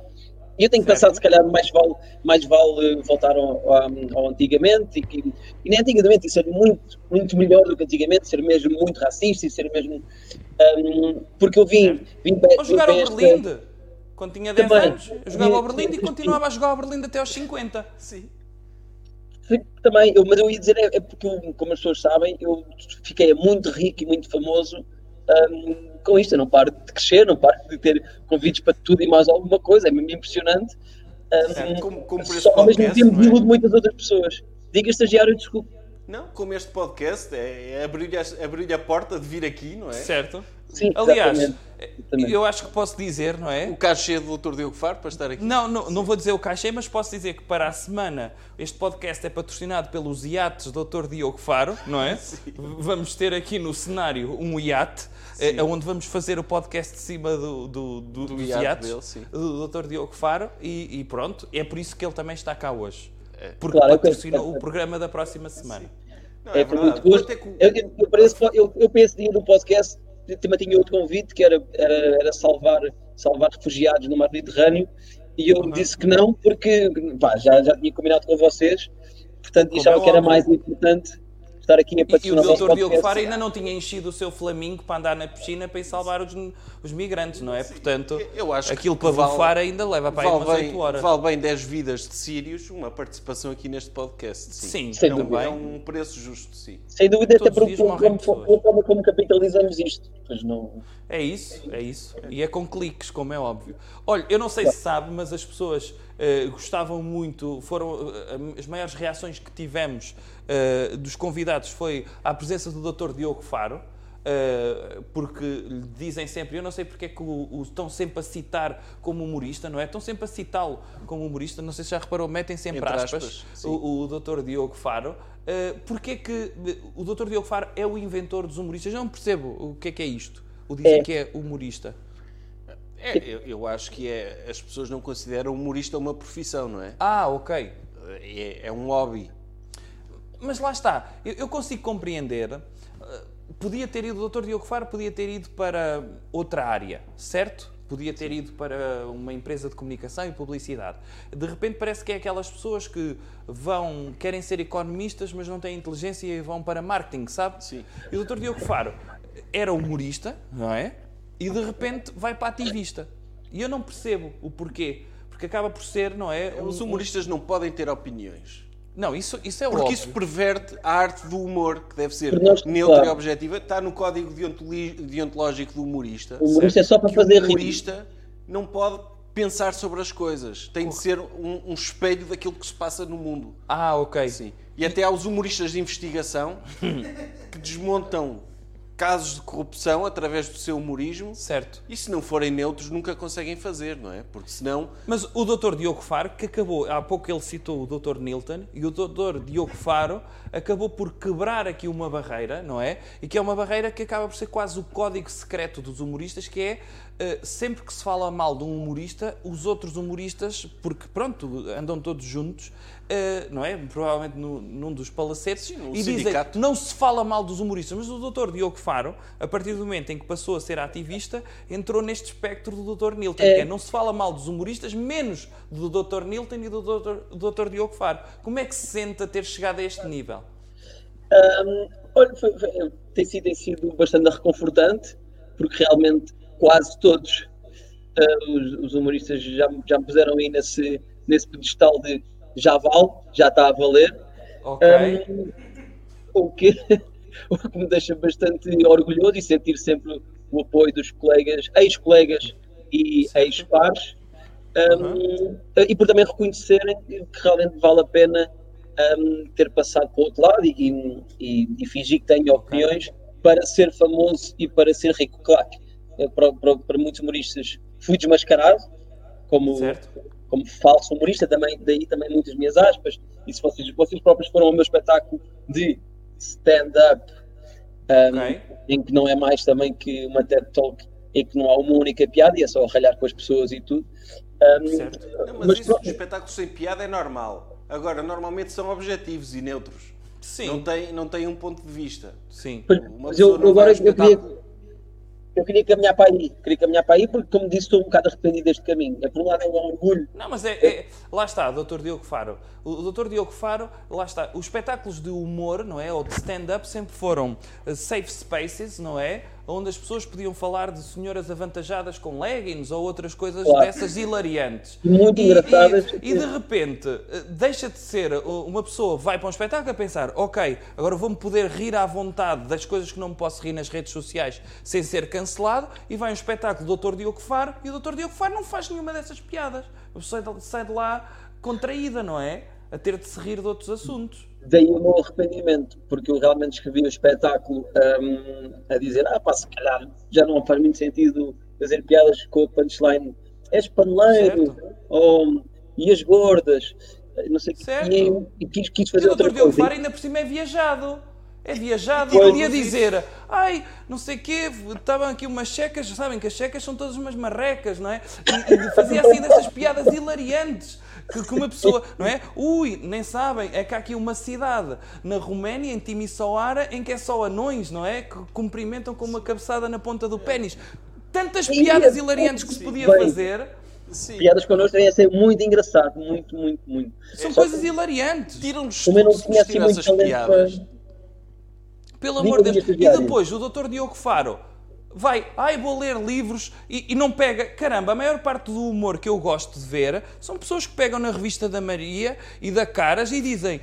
Speaker 6: E eu tenho pensado, se calhar, mais vale, mais vale eh, voltar ao, ao- ao antigamente e, que, e nem antigamente, e ser muito, muito melhor do que antigamente, ser mesmo muito racista e ser mesmo. hum, porque eu vim. vim, para-
Speaker 2: Ou jogar ao
Speaker 6: esta-
Speaker 2: Berlinde. Quando tinha 10
Speaker 6: Também.
Speaker 2: anos, eu jogava ao Berlinde e continuava a jogar ao Berlinde até aos 50.
Speaker 1: Sim.
Speaker 6: Sim, Também, eu, mas eu ia dizer, é, é porque, eu, como as pessoas sabem, eu fiquei muito rico e muito famoso hum, com isto. Eu não paro de crescer, não paro de ter convites para tudo e mais alguma coisa. É mesmo impressionante.
Speaker 1: Certo, como- como
Speaker 6: só ao mesmo tempo
Speaker 1: não é?
Speaker 6: diludo muitas outras pessoas. Diga estagiário, desculpe.
Speaker 1: Não, como este podcast é, é abrir-lhe a, abrir a porta de vir aqui, não é?
Speaker 2: Certo?
Speaker 6: Sim,
Speaker 2: Aliás,
Speaker 6: exatamente.
Speaker 2: Eu acho que posso dizer, não
Speaker 1: O
Speaker 2: é?
Speaker 1: cachê do Dr. Diogo Faro para estar aqui.
Speaker 2: Não, não, não vou dizer o cachê, mas posso dizer que para a semana este podcast é patrocinado pelos iates Dr. Diogo Faro, não é? Vamos ter aqui no cenário um iate, eh, onde vamos fazer o podcast de cima do, do, do, dos
Speaker 1: iate
Speaker 2: iates
Speaker 1: dele, sim.
Speaker 2: do Dr. Diogo Faro e, e pronto, é por isso que ele também está cá hoje. Porque
Speaker 6: Claro, penso-
Speaker 2: o programa da próxima semana.
Speaker 1: Não,
Speaker 6: É,
Speaker 1: é verdade.
Speaker 6: muito gosto.
Speaker 1: É o-
Speaker 6: Eu, eu, eu, para esse, eu, eu esse dia do podcast também tinha outro convite que era, era, era salvar, salvar refugiados no mar Mediterrâneo e eu disse que não porque pá, já, já tinha combinado com vocês, portanto
Speaker 2: Como
Speaker 6: achava que era mais importante estar aqui a
Speaker 2: E, e o
Speaker 6: patrocinar
Speaker 2: Dr. Diogo. Faro ainda não tinha enchido o seu flamingo para andar na piscina para ir salvar os, os migrantes, não é? Portanto,
Speaker 1: Eu acho que
Speaker 2: aquilo para
Speaker 1: vale-
Speaker 2: bufar ainda leva para aí umas
Speaker 1: Vale bem,
Speaker 2: 8 horas.
Speaker 1: vale bem 10 vidas de sírios uma participação aqui neste podcast. Sim,
Speaker 2: Sim,
Speaker 6: Sem
Speaker 1: é um,
Speaker 6: dúvida.
Speaker 1: é um preço justo, sim.
Speaker 6: Sem dúvida, até porque como, como capitalizamos isto. Pois não.
Speaker 2: É isso, é isso. E é com cliques, como é óbvio. Olha, eu não sei se sabe, mas as pessoas eh, gostavam muito, foram eh, as maiores reações que tivemos eh, dos convidados foi à presença do Dr. Diogo Faro. eh, porque lhe dizem sempre, eu não sei porque é que o, o estão sempre a citar como humorista, não é? Estão sempre a citá-lo como humorista, não sei se já reparou, metem sempre
Speaker 1: Entre
Speaker 2: aspas,
Speaker 1: aspas,
Speaker 2: o, o Dr. Diogo Faro. Uh, porque é que o Dr. Diogo Faro é o inventor dos humoristas? Eu não percebo o que é que é isto. O dizer
Speaker 6: É.
Speaker 2: que é humorista.
Speaker 1: É, eu, eu acho que é, as pessoas não consideram humorista uma profissão, não é?
Speaker 2: Ah, ok.
Speaker 1: É, é um hobby.
Speaker 2: Mas lá está, eu, eu consigo compreender. uh, Podia ter ido, o Dr. Diogo Faro podia ter ido para outra área, certo? podia ter ido para uma empresa de comunicação e publicidade. De repente parece que é aquelas pessoas que vão, querem ser economistas, mas não têm inteligência e vão para marketing, sabe?
Speaker 1: Sim.
Speaker 2: E o Dr. Diogo Faro era humorista, não é? E de repente vai para ativista. E eu não percebo o porquê. Porque acaba por ser, não é? um-
Speaker 1: Os humoristas não podem ter opiniões.
Speaker 2: Não, isso, isso é
Speaker 1: Porque
Speaker 2: óbvio.
Speaker 1: isso perverte a arte do humor, que deve ser
Speaker 6: nós,
Speaker 1: neutra
Speaker 6: claro.
Speaker 1: e objetiva. Está no código deontológico do humorista.
Speaker 6: O humorista é só para
Speaker 1: que
Speaker 6: fazer
Speaker 1: o
Speaker 6: rir.
Speaker 1: humorista não pode pensar sobre as coisas. Tem de ser um, um espelho daquilo que se passa no mundo.
Speaker 2: Ah, ok.
Speaker 1: Sim. E até há os humoristas de investigação que desmontam casos de corrupção através do seu humorismo.
Speaker 2: Certo.
Speaker 1: E se não forem neutros, nunca conseguem fazer, não é? Porque senão
Speaker 2: Mas o Dr. Diogo Faro, que acabou, há pouco ele citou o Dr. Nilton, e o Dr. Diogo Faro acabou por quebrar aqui uma barreira, não é? E que é uma barreira que acaba por ser quase o código secreto dos humoristas, que é sempre que se fala mal de um humorista, os outros humoristas, porque pronto, andam todos juntos, eh, não é? Provavelmente no- num dos palacetes,
Speaker 1: num
Speaker 2: e dizem
Speaker 1: sindicato.
Speaker 2: não se fala mal dos humoristas, mas o Dr. Diogo Faro, a partir do momento em que passou a ser ativista, entrou neste espectro do Dr. Nilton,
Speaker 6: É.
Speaker 2: que é não se fala mal dos humoristas, menos do Dr. Nilton e do Dr. do Dr. Diogo Faro. Como é que se sente a ter chegado a este nível?
Speaker 6: Hum, olha, foi- foi- tem, sido, tem sido bastante reconfortante, porque realmente quase todos ah, os, os humoristas já, me- já me puseram aí nesse, nesse pedestal de já vale, já está a valer.
Speaker 2: Ok.
Speaker 6: O, que, o que me deixa bastante orgulhoso e sentir sempre o apoio dos colegas, ex-colegas e ex-pares. Hum, E por também reconhecerem que realmente vale a pena hum, ter passado para o outro lado e, e, e fingir que tenho opiniões para ser famoso e para ser rico. Claro para, para, para muitos humoristas fui desmascarado como,
Speaker 2: Certo.
Speaker 6: como falso humorista, também, daí também muitas minhas aspas. E se vocês, vocês próprios foram ao meu espetáculo de stand-up, um,
Speaker 2: Ok.
Speaker 6: em que não é mais também que uma TED Talk, em que não há uma única piada e é só ralhar com as pessoas e tudo. Um,
Speaker 2: Certo.
Speaker 1: Não, mas,
Speaker 6: Mas
Speaker 1: isso
Speaker 6: pronto.
Speaker 1: do espetáculo sem piada é normal. Agora, normalmente são objetivos e neutros.
Speaker 2: Sim.
Speaker 1: Não tem, não tem um ponto de vista.
Speaker 2: Sim.
Speaker 6: Mas-
Speaker 1: Uma
Speaker 6: mas
Speaker 1: pessoa
Speaker 6: eu,
Speaker 1: não
Speaker 6: agora
Speaker 1: vai
Speaker 6: eu queria,
Speaker 1: espetáculo-
Speaker 6: eu queria caminhar para aí, queria caminhar para aí porque, como disse, estou um bocado arrependido deste caminho. É, por um lado é um orgulho
Speaker 2: Não, mas é, é- Lá está, Dr. Diogo Faro. O Dr. Diogo Faro, lá está. Os espetáculos de humor, não é? Ou de stand-up sempre foram eh, safe spaces, não é? Onde as pessoas podiam falar de senhoras avantajadas com leggings ou outras coisas
Speaker 6: Claro.
Speaker 2: dessas hilariantes.
Speaker 6: E muito engraçadas.
Speaker 2: E, de repente, eh, deixa de ser. uh, Uma pessoa vai para um espetáculo a pensar: ok, agora vou-me poder rir à vontade das coisas que não me posso rir nas redes sociais sem ser cancelado. E vai um espetáculo do Dr. Diogo Faro e o Dr. Diogo Faro não faz nenhuma dessas piadas. A pessoa sai de lá contraída, não é? A ter de se rir de outros assuntos.
Speaker 6: Daí o meu arrependimento, porque eu realmente escrevi o espetáculo hum, a dizer, ah pá, se calhar já não faz muito sentido fazer piadas com a punchline és paneleiro, ou e as gordas, não sei o que,
Speaker 2: Certo.
Speaker 6: e, e quis, quis
Speaker 2: E
Speaker 6: fazer
Speaker 2: o
Speaker 6: outra
Speaker 2: Dr. Diogo. Faro ainda por cima é viajado. É viajado e podia dizer, ai, não sei o quê, estavam aqui umas checas, sabem que as checas são todas umas marrecas, não é? E, e fazia assim dessas piadas hilariantes. Que, que uma pessoa, não é? Ui, nem sabem, é que há aqui uma cidade na Roménia, em Timisoara, em que é só anões, não é? Que cumprimentam com uma cabeçada na ponta do pênis. Tantas piadas hilariantes que se podia
Speaker 6: Bem.
Speaker 2: fazer,
Speaker 1: Sim.
Speaker 6: Piadas connosco devem ser muito engraçado, muito, muito, muito.
Speaker 2: são
Speaker 6: Só
Speaker 2: coisas hilariantes.
Speaker 1: Tiram-nos
Speaker 6: não tinha
Speaker 1: nos
Speaker 6: assim
Speaker 1: essas piadas.
Speaker 6: para...
Speaker 2: Pelo amor de Deus. E depois o Dr. Diogo Faro vai, ai, vou ler livros e, e não pega. Caramba, a maior parte do humor que eu gosto de ver são pessoas que pegam na revista da Maria e da Caras e dizem,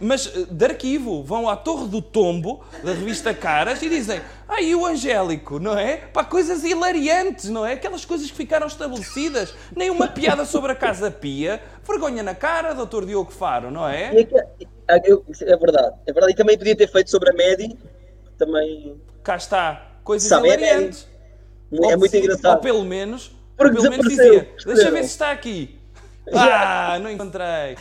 Speaker 2: mas eh, de arquivo, vão à Torre do Tombo da revista Caras e dizem, ai, e o Angélico, não é? Pá, coisas hilariantes, não é? Aquelas coisas que ficaram estabelecidas. Nem uma piada sobre a Casa Pia. Vergonha na cara, Dr. Diogo Faro, não é?
Speaker 6: É, ah, eu- é verdade, é verdade. E também podia ter feito sobre a Medi, também
Speaker 2: Cá está. Coisas
Speaker 6: Sabe, é
Speaker 2: hilariantes.
Speaker 6: é
Speaker 2: Ou-
Speaker 6: muito
Speaker 2: Ou
Speaker 6: engraçado.
Speaker 2: pelo menos,
Speaker 6: Porque
Speaker 2: ou pelo menos
Speaker 6: desapareceu,
Speaker 2: dizia, deixa ver se está aqui. Ah, não encontrei.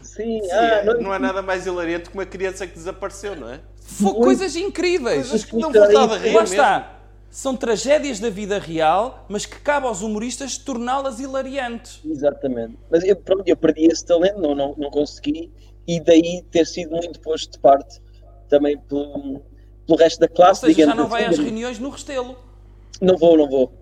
Speaker 6: Sim,
Speaker 1: Sim,
Speaker 6: ah,
Speaker 1: é,
Speaker 6: não,
Speaker 1: não há nada mais hilariante que uma criança que desapareceu, não é?
Speaker 2: Foi coisas incríveis.
Speaker 1: Coisas que não voltava a rir
Speaker 2: Lá
Speaker 1: mesmo.
Speaker 2: está. São tragédias da vida real, mas que cabe aos humoristas torná-las hilariantes.
Speaker 6: Exatamente. Mas eu, pronto, eu perdi esse talento, não, não, não consegui, e daí ter sido muito posto de parte também pelo, pelo resto da
Speaker 2: Ou
Speaker 6: classe.
Speaker 2: seja, já não vai
Speaker 6: assim.
Speaker 2: às reuniões no Restelo.
Speaker 6: Não vou, não vou.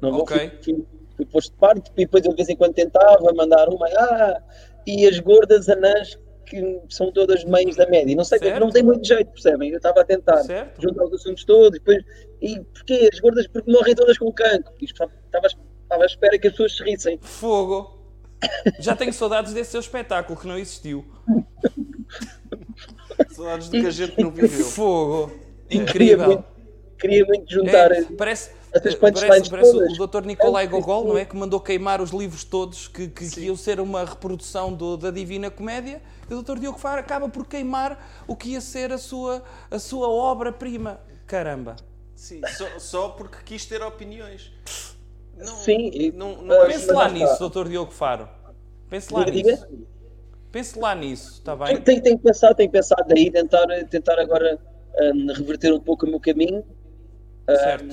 Speaker 6: Não vou,
Speaker 2: Ok.
Speaker 6: fui, fui, fui posto de parte e depois eu de vez em quando tentava mandar uma. Ah, e as gordas anãs que são todas mães da média. Não sei,
Speaker 2: Certo.
Speaker 6: não tem muito jeito, percebem? Eu estava a tentar
Speaker 2: Certo.
Speaker 6: juntar os assuntos todos, depois. E porquê? As gordas porque morrem todas com cancro. Estava, estava à espera que as pessoas se rissem.
Speaker 2: Fogo! Já tenho saudades desse seu espetáculo que não existiu.
Speaker 1: Saudades do que a gente não viveu.
Speaker 2: Fogo!
Speaker 6: Queria
Speaker 2: Incrível!
Speaker 6: muito, queria muito juntar.
Speaker 2: É, parece,
Speaker 6: essas
Speaker 2: eh, parece, parece
Speaker 6: todas.
Speaker 2: o Dr. Nicolai
Speaker 6: É,
Speaker 2: Gogol, não é? Que mandou queimar os livros todos que, que, que iam ser uma reprodução do- da Divina Comédia e o Dr. Diogo Faro acaba por queimar o que ia ser a sua, a sua obra-prima. Caramba!
Speaker 1: Sim, só, só porque quis ter opiniões. Não,
Speaker 6: Sim, e-
Speaker 1: não, não
Speaker 6: Mas-
Speaker 1: é
Speaker 2: Pense lá
Speaker 6: lá está.
Speaker 2: nisso, Dr. Diogo Faro. Pense lá
Speaker 6: Diga,
Speaker 2: nisso. Pense lá nisso, está
Speaker 6: Tem,
Speaker 2: bem?
Speaker 6: tem, tem que pensar, tem que pensar daí, tentar, tentar agora hum, reverter um pouco o meu caminho.
Speaker 2: Certo.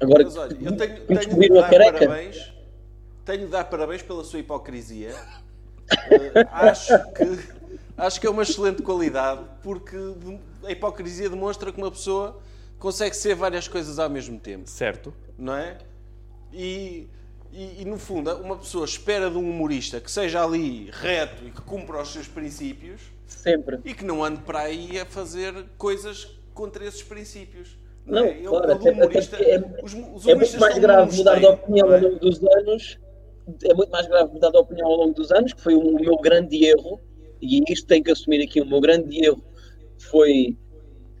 Speaker 6: Agora
Speaker 1: Mas olha, eu tenho, tenho de dar
Speaker 6: careca.
Speaker 1: parabéns. Tenho de dar parabéns pela sua hipocrisia. Eh, acho, que, acho que é uma excelente qualidade, porque a hipocrisia demonstra que uma pessoa consegue ser várias coisas ao mesmo tempo,
Speaker 2: Certo.
Speaker 1: não é? E, e, e, no fundo, uma pessoa espera de um humorista que seja ali reto e que cumpra os seus princípios
Speaker 6: Sempre.
Speaker 1: e que não ande para aí a fazer coisas contra esses princípios.
Speaker 6: Não,
Speaker 1: é? Eu,
Speaker 6: claro, até-
Speaker 1: humorista,
Speaker 6: até é-
Speaker 1: os, os
Speaker 6: É muito mais grave mudar de opinião
Speaker 1: não é?
Speaker 6: ao longo dos anos. É muito mais grave mudar de opinião ao longo dos anos, que foi o meu grande erro, e isto tem que assumir aqui, o meu grande erro foi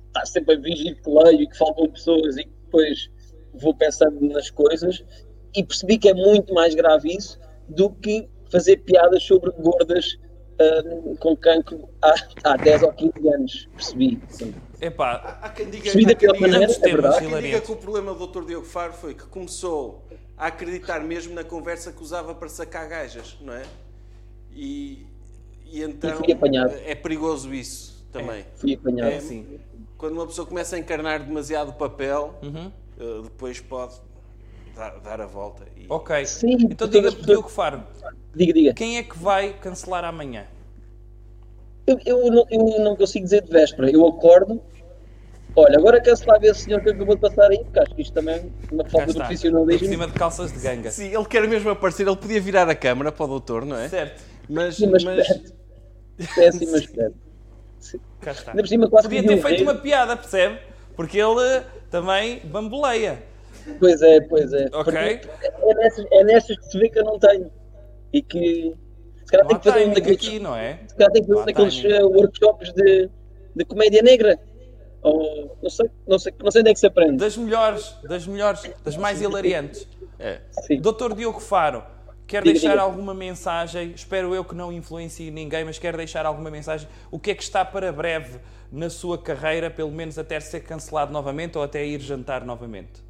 Speaker 6: estar sempre a fingir que leio e que faltam pessoas e que depois vou pensando nas coisas e percebi que é muito mais grave isso do que fazer piadas sobre gordas hum, com cancro há, há 10 ou 15 anos. Percebi. Sim.
Speaker 2: Epá,
Speaker 1: Há quem diga,
Speaker 6: Percebi da
Speaker 1: há quem
Speaker 6: pior
Speaker 1: diga-
Speaker 6: maneira, é verdade.
Speaker 1: há quem diga que o problema do Dr. Diogo Faro foi que começou a acreditar mesmo na conversa que usava para sacar gajas, não é? E, e então
Speaker 6: fui apanhado.
Speaker 1: é perigoso isso também.
Speaker 6: Fui apanhado.
Speaker 1: É,
Speaker 2: sim.
Speaker 1: Quando uma pessoa começa a encarnar demasiado o papel,
Speaker 2: Uhum.
Speaker 1: eh, depois pode dar, dar a volta. E-
Speaker 2: Ok.
Speaker 6: Sim,
Speaker 2: então diga, Diogo Faro,
Speaker 6: Diga, diga.
Speaker 2: quem é que vai cancelar amanhã?
Speaker 6: Eu, eu, não, eu não consigo dizer de véspera. Eu acordo. Olha, agora quer-se lá ver esse senhor que acabou de passar aí, porque acho que isto também é uma falta de
Speaker 2: está. Por
Speaker 6: profissionalismo.
Speaker 2: cima de calças de ganga.
Speaker 1: Sim, ele quer mesmo aparecer, ele podia virar a câmara para o doutor, não é?
Speaker 2: Certo.
Speaker 1: Mas,
Speaker 6: Sim, mas
Speaker 1: mas-.
Speaker 6: Péssimo aspecto.
Speaker 2: Cá está.
Speaker 6: Ainda por cima quase
Speaker 2: Podia ter feito
Speaker 6: rir.
Speaker 2: uma piada, percebe? Porque ele eh, também bamboleia.
Speaker 6: Pois é, pois é.
Speaker 2: Ok.
Speaker 6: É nestas, é que se vê que eu não tenho. E que se calhar tem que fazer um daqueles,
Speaker 2: aqui, não é?
Speaker 6: se calhar tem que fazer um daqueles eh, workshops de, de comédia negra. Ou não sei, não sei, não sei onde é que se aprende.
Speaker 2: Das melhores, das melhores, das mais hilariantes.
Speaker 1: é.
Speaker 6: Sim.
Speaker 2: Doutor Diogo Faro, quer
Speaker 6: Diga,
Speaker 2: deixar
Speaker 6: diga.
Speaker 2: alguma mensagem? Espero eu que não influencie ninguém, mas quer deixar alguma mensagem? O que é que está para breve na sua carreira, pelo menos até ser cancelado novamente ou até ir jantar novamente?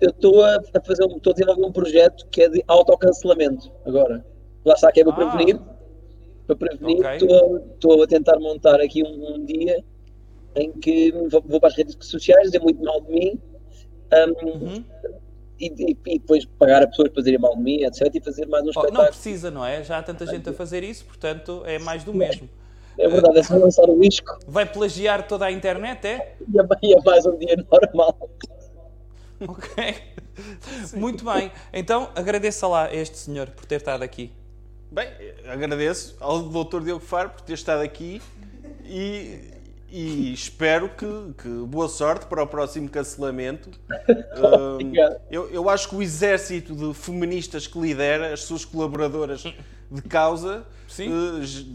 Speaker 6: Eu estou a, fazer um, estou a desenvolver um projeto que é de autocancelamento agora. Lá está que é para
Speaker 2: Ah.
Speaker 6: prevenir. Para prevenir, estou, a- estou a tentar montar aqui um, um dia em que vou, vou para as redes sociais dizer muito mal de mim um,
Speaker 2: Uhum.
Speaker 6: e, e- e depois pagar a pessoas para dizerem mal de mim, etc. E fazer mais um
Speaker 2: Oh, não precisa, não é? Já há tanta gente a fazer isso, portanto é mais do mesmo.
Speaker 6: É verdade, é só lançar o isco
Speaker 2: Vai plagiar toda a internet, é?
Speaker 6: é, e é mais um dia normal.
Speaker 2: Ok. Muito bem. Então agradeça lá a este senhor por ter estado aqui.
Speaker 1: Bem, agradeço ao Dr. Diogo Faro por ter estado aqui e, e espero que, que boa sorte para o próximo cancelamento.
Speaker 6: Obrigado.
Speaker 1: eu, eu acho que o exército de feministas que lidera, as suas colaboradoras de causa,
Speaker 2: Sim.
Speaker 1: j-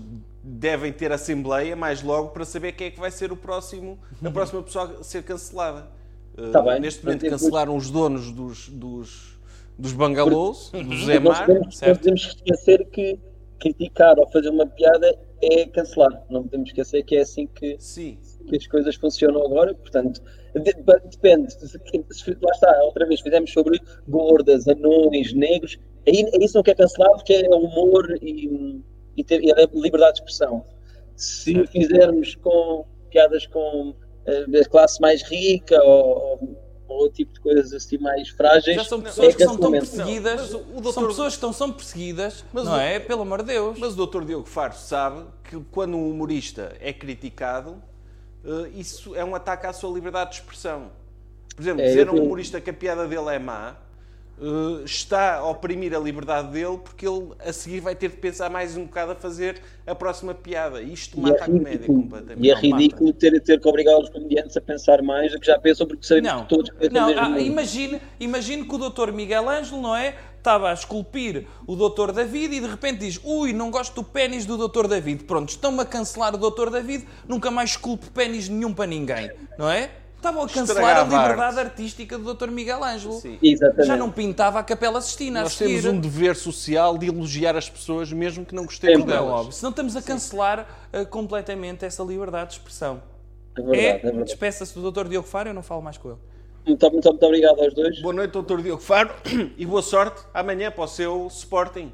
Speaker 1: devem ter assembleia mais logo para saber quem é que vai ser o próximo, a próxima pessoa a ser cancelada. Eh,
Speaker 6: Tá bem.
Speaker 1: Neste momento cancelaram os donos dos, dos, dos bangalôs, do
Speaker 6: Nós
Speaker 1: Zemar.
Speaker 6: podemos, não
Speaker 2: certo.
Speaker 6: podemos esquecer que criticar ou fazer uma piada é cancelar. Não podemos esquecer que é assim que,
Speaker 1: Sim.
Speaker 6: que as coisas funcionam agora. Portanto, de- depende. Se- Lá está, outra vez fizemos sobre gordas, anões, negros. Aí, isso não quer cancelar porque é humor e, e, ter, e é liberdade de expressão. Se o fizermos com piadas com eh, a classe mais rica ou, ou, tipo de coisas assim mais frágeis,
Speaker 2: Já são
Speaker 6: é
Speaker 2: pessoas que são tão perseguidas.
Speaker 1: Não, o
Speaker 2: São
Speaker 1: doutor-
Speaker 2: pessoas que estão são perseguidas,
Speaker 1: Mas
Speaker 2: não
Speaker 1: o-
Speaker 2: é? Pelo amor de Deus.
Speaker 1: Mas o Dr. Diogo Faro sabe que quando um humorista é criticado, eh, isso é um ataque à sua liberdade de expressão. Por exemplo,
Speaker 6: É,
Speaker 1: dizer a um
Speaker 6: tenho-
Speaker 1: humorista que a piada dele é má eh, está a oprimir a liberdade dele porque ele a seguir vai ter de pensar mais um bocado a fazer a próxima piada. Isto
Speaker 6: E
Speaker 1: mata
Speaker 6: é
Speaker 1: a comédia completamente.
Speaker 6: e é ridículo ter, ter que obrigar os comediantes a pensar mais do que já pensam, porque sabemos
Speaker 2: Não,
Speaker 6: que todos pensam
Speaker 2: não ah, imagine, imagine que o doutor Miguel Ângelo, não é? Estava a esculpir o doutor David e de repente diz ui, não gosto do pênis do doutor David. Pronto, estão-me a cancelar o doutor David, nunca mais esculpe pênis nenhum para ninguém, não é? Estavam a cancelar a liberdade artística do doutor Miguel Ângelo.
Speaker 1: Sim.
Speaker 6: Exatamente.
Speaker 2: Já não pintava a Capela Sistina
Speaker 1: Nós temos um dever social de elogiar as pessoas, mesmo que não gostemos
Speaker 6: Sempre.
Speaker 2: É
Speaker 1: delas.
Speaker 2: óbvio. Senão estamos a cancelar ah, completamente essa liberdade de expressão.
Speaker 6: É verdade,
Speaker 2: É,
Speaker 6: é
Speaker 2: despeça-se do doutor Diogo Faro, eu não falo mais com ele.
Speaker 6: Muito, muito, muito obrigado aos dois.
Speaker 1: Boa noite, doutor Diogo Faro, e boa sorte amanhã para o seu Sporting.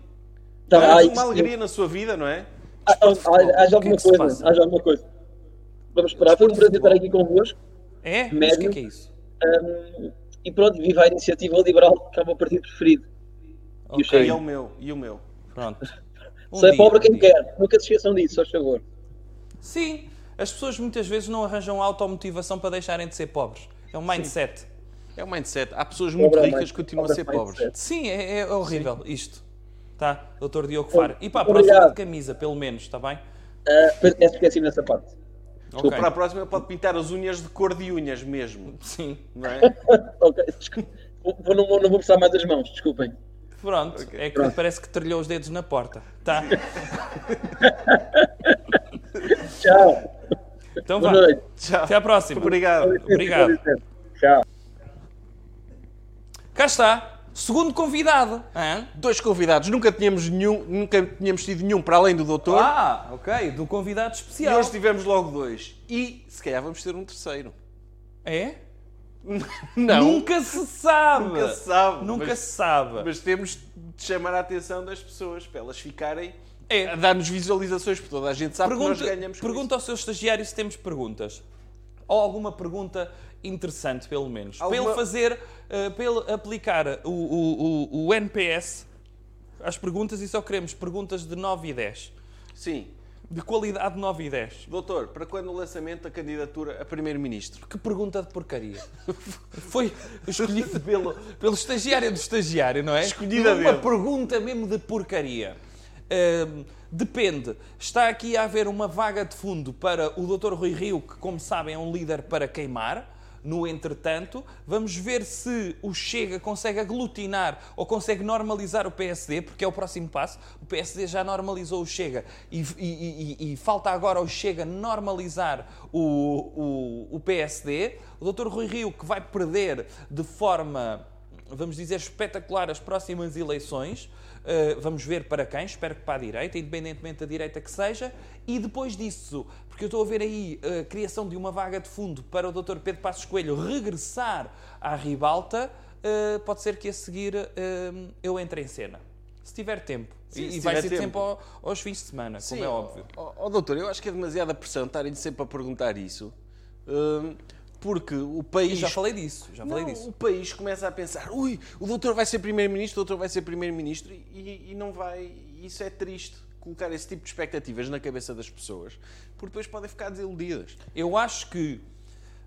Speaker 6: Tá,
Speaker 1: Há
Speaker 6: ai,
Speaker 1: uma alegria na sua vida, não é?
Speaker 6: Ah, ah, ah, Haja
Speaker 2: O que é
Speaker 6: alguma
Speaker 2: que se
Speaker 6: coisa, haja alguma coisa. Vamos esperar. Foi um prazer estar aqui convosco.
Speaker 2: É? Mas o que é
Speaker 6: Médio.
Speaker 2: que é isso?
Speaker 6: Hum, e pronto, viva a iniciativa liberal, que é o meu partido preferido. E o
Speaker 2: Ok.
Speaker 1: E é o meu, e o meu.
Speaker 2: Pronto. Um
Speaker 6: Só é
Speaker 2: dia,
Speaker 6: pobre
Speaker 2: um
Speaker 6: quem
Speaker 2: dia.
Speaker 6: quer. Nunca se esqueçam disso, só favor.
Speaker 2: Sim, as pessoas muitas vezes não arranjam automotivação para deixarem de ser pobres. É um mindset.
Speaker 1: É o mindset. Há pessoas muito
Speaker 6: Pobre é
Speaker 1: ricas que continuam a ser
Speaker 6: é
Speaker 1: pobres.
Speaker 6: mindset.
Speaker 2: Sim, é, é horrível isto. Tá, doutor Diogo Faro. E para a
Speaker 6: Muito
Speaker 2: próxima
Speaker 6: obrigado.
Speaker 2: de camisa, pelo menos, está bem?
Speaker 6: Ah, uh, esqueci nessa parte.
Speaker 2: Ok.
Speaker 1: Para a próxima pode pintar as unhas de cor de unhas mesmo,
Speaker 2: Sim.
Speaker 1: não é?
Speaker 6: ok, desculpa. Vou- não, vou- não vou precisar mais das mãos, desculpem.
Speaker 2: Pronto, é que parece que trilhou os dedos na porta. Tá.
Speaker 6: Tchau.
Speaker 2: Então
Speaker 6: Boa
Speaker 2: vá.
Speaker 6: noite.
Speaker 1: Tchau.
Speaker 2: Até à próxima.
Speaker 1: Obrigado.
Speaker 2: Obrigado.
Speaker 6: Tchau.
Speaker 2: Cá está. Segundo convidado. Hã?
Speaker 1: Dois convidados, nunca tínhamos nenhum, nunca tínhamos tido nenhum para além do doutor.
Speaker 2: Ah, ok. Do convidado
Speaker 1: E
Speaker 2: especial.
Speaker 1: hoje tivemos logo dois. E se calhar vamos ter um terceiro.
Speaker 2: É?
Speaker 1: Não.
Speaker 2: Nunca se sabe.
Speaker 1: Nunca se sabe,
Speaker 2: Nunca
Speaker 1: mas-
Speaker 2: se sabe.
Speaker 1: Mas temos de chamar a atenção das pessoas para elas ficarem
Speaker 2: É.
Speaker 1: a dar-nos visualizações, porque toda a gente sabe
Speaker 2: Pergunta,
Speaker 1: que nós ganhamos
Speaker 2: pergunta ao seu estagiário se temos perguntas. Ou alguma pergunta interessante, pelo menos.
Speaker 1: Alguma-
Speaker 2: ele fazer, eh, para ele aplicar o, o, o, o NPS às perguntas e só queremos perguntas de 9 e 10.
Speaker 1: isso. Sim.
Speaker 2: De qualidade 9 e 10.
Speaker 1: Doutor, para quando o lançamento da candidatura a Primeiro-Ministro?
Speaker 2: Que pergunta de porcaria. Foi escolhido pelo, pelo estagiário do estagiário, não é?
Speaker 1: Escolhida
Speaker 2: Uma
Speaker 1: dele.
Speaker 2: pergunta mesmo de porcaria. Ahm, depende. Está aqui a haver uma vaga de fundo para o Dr. Rui Rio, que, como sabem, é um líder para queimar. No entretanto, vamos ver se o Chega consegue aglutinar ou consegue normalizar o PSD, porque é o próximo passo. O PSD já normalizou o Chega e, e- e- e falta agora o Chega normalizar o, o, o PSD. O Dr. Rui Rio, que vai perder de forma, vamos dizer, espetacular as próximas eleições. Uh, vamos ver para quem, espero que para a direita, independentemente da direita que seja, e depois disso, porque eu estou a ver aí a criação de uma vaga de fundo para o Dr. Pedro Passos Coelho regressar à ribalta, uh, pode ser que a seguir eu entre em cena. Se tiver tempo.
Speaker 1: Sim,
Speaker 2: e
Speaker 1: se
Speaker 2: vai ser
Speaker 1: tempo.
Speaker 2: sempre ao- aos fins de semana, como é óbvio.
Speaker 1: Ó, ó, doutor, eu acho que é demasiada pressão estarem sempre a perguntar isso. Hum, porque o país.
Speaker 2: já falei disso, já falei
Speaker 1: Não,
Speaker 2: disso.
Speaker 1: O país começa a pensar, ui, o doutor vai ser primeiro-ministro, o doutor vai ser primeiro-ministro e, e não vai. Isso é triste, colocar esse tipo de expectativas na cabeça das pessoas, porque depois podem ficar desiludidas.
Speaker 2: Eu acho que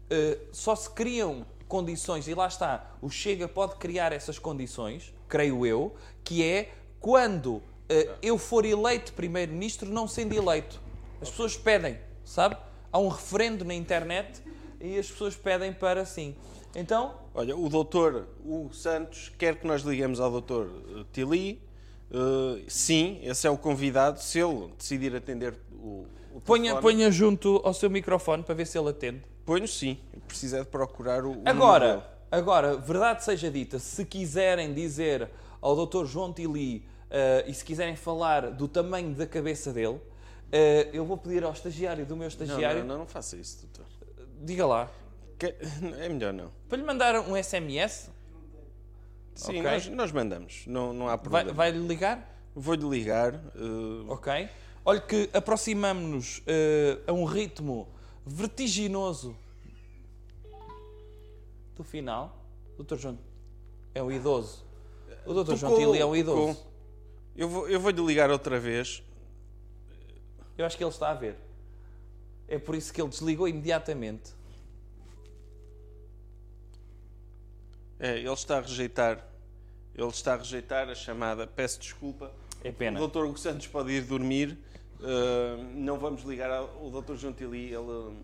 Speaker 2: eh, só se criam condições, e lá está, o Chega pode criar essas condições, creio eu, que é quando eh, eu for eleito primeiro-ministro, não sendo eleito. As pessoas pedem, sabe? Há um referendo na internet e as pessoas pedem para sim. Então,
Speaker 1: Olha, o doutor o Santos quer que nós liguemos ao doutor eh, Tili. Eh, sim, esse é o convidado. Se ele decidir atender o, o
Speaker 2: ponha,
Speaker 1: telefone-
Speaker 2: ponha junto ao seu microfone para ver se ele atende.
Speaker 1: Ponho sim. Precisa de procurar o. o
Speaker 2: Agora, agora, verdade seja dita, se quiserem dizer ao Dr. João Tili eh, e se quiserem falar do tamanho da cabeça dele, eh, eu vou pedir ao estagiário do meu
Speaker 1: Não,
Speaker 2: estagiário,
Speaker 1: não, não, não faça isso, doutor.
Speaker 2: Diga lá,
Speaker 1: Que- É melhor não.
Speaker 2: para lhe mandar um SMS,
Speaker 1: Sim,
Speaker 2: Ok.
Speaker 1: nós, nós mandamos. Não, não há
Speaker 2: vai-
Speaker 1: problema.
Speaker 2: vai-lhe ligar?
Speaker 1: Vou-lhe ligar. eh,
Speaker 2: Ok. Olha que aproximamos-nos eh, a um ritmo vertiginoso do final. Dr. João é um idoso. O Dr. João
Speaker 1: tocou-
Speaker 2: é um idoso.
Speaker 1: tocou. Eu vou- eu vou-lhe ligar outra vez.
Speaker 2: Eu acho que ele está a ver. É por isso que ele desligou imediatamente.
Speaker 1: É, ele está a rejeitar Ele está a rejeitar a chamada. Peço desculpa.
Speaker 2: É pena.
Speaker 1: O Dr. Hugo Santos pode ir dormir. Uh, não vamos ligar ao Dr. Jontili. Ele.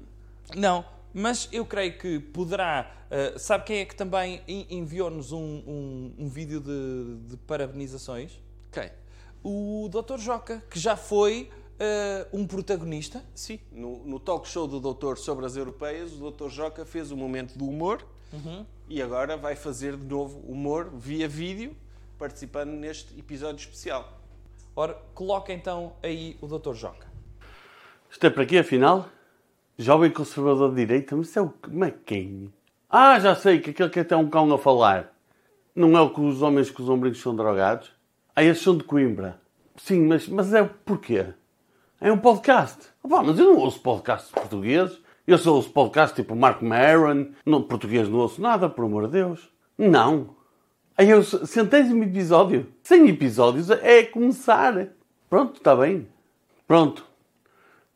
Speaker 2: Não, mas eu creio que poderá. uh, sabe quem é que também en- enviou-nos um, um, um vídeo de, de parabenizações?
Speaker 1: Quem?
Speaker 2: O Dr. Joca, que já foi uh, um protagonista.
Speaker 1: Sim, no, no talk show do Doutor sobre as europeias, o Doutor Joca fez um momento do humor e agora vai fazer de novo humor via vídeo, participando neste episódio especial.
Speaker 2: Ora, coloca então aí o Dr. Joca.
Speaker 7: Isto é para quê, afinal? Jovem conservador de direita? Mas isso é o que? Mas quem? Ah, já sei, que aquele que até um cão a falar. Não é o que os homens com os ombros são drogados? Ah, esses são de Coimbra. Sim, mas, mas é porquê? É um podcast. Pá, mas eu não ouço podcasts portugueses. Eu só ouço podcasts tipo Mark Maron. No português não ouço nada, por amor de Deus. Não. Aí o centésimo episódio. 100 episódios é começar. Pronto, está bem. Pronto.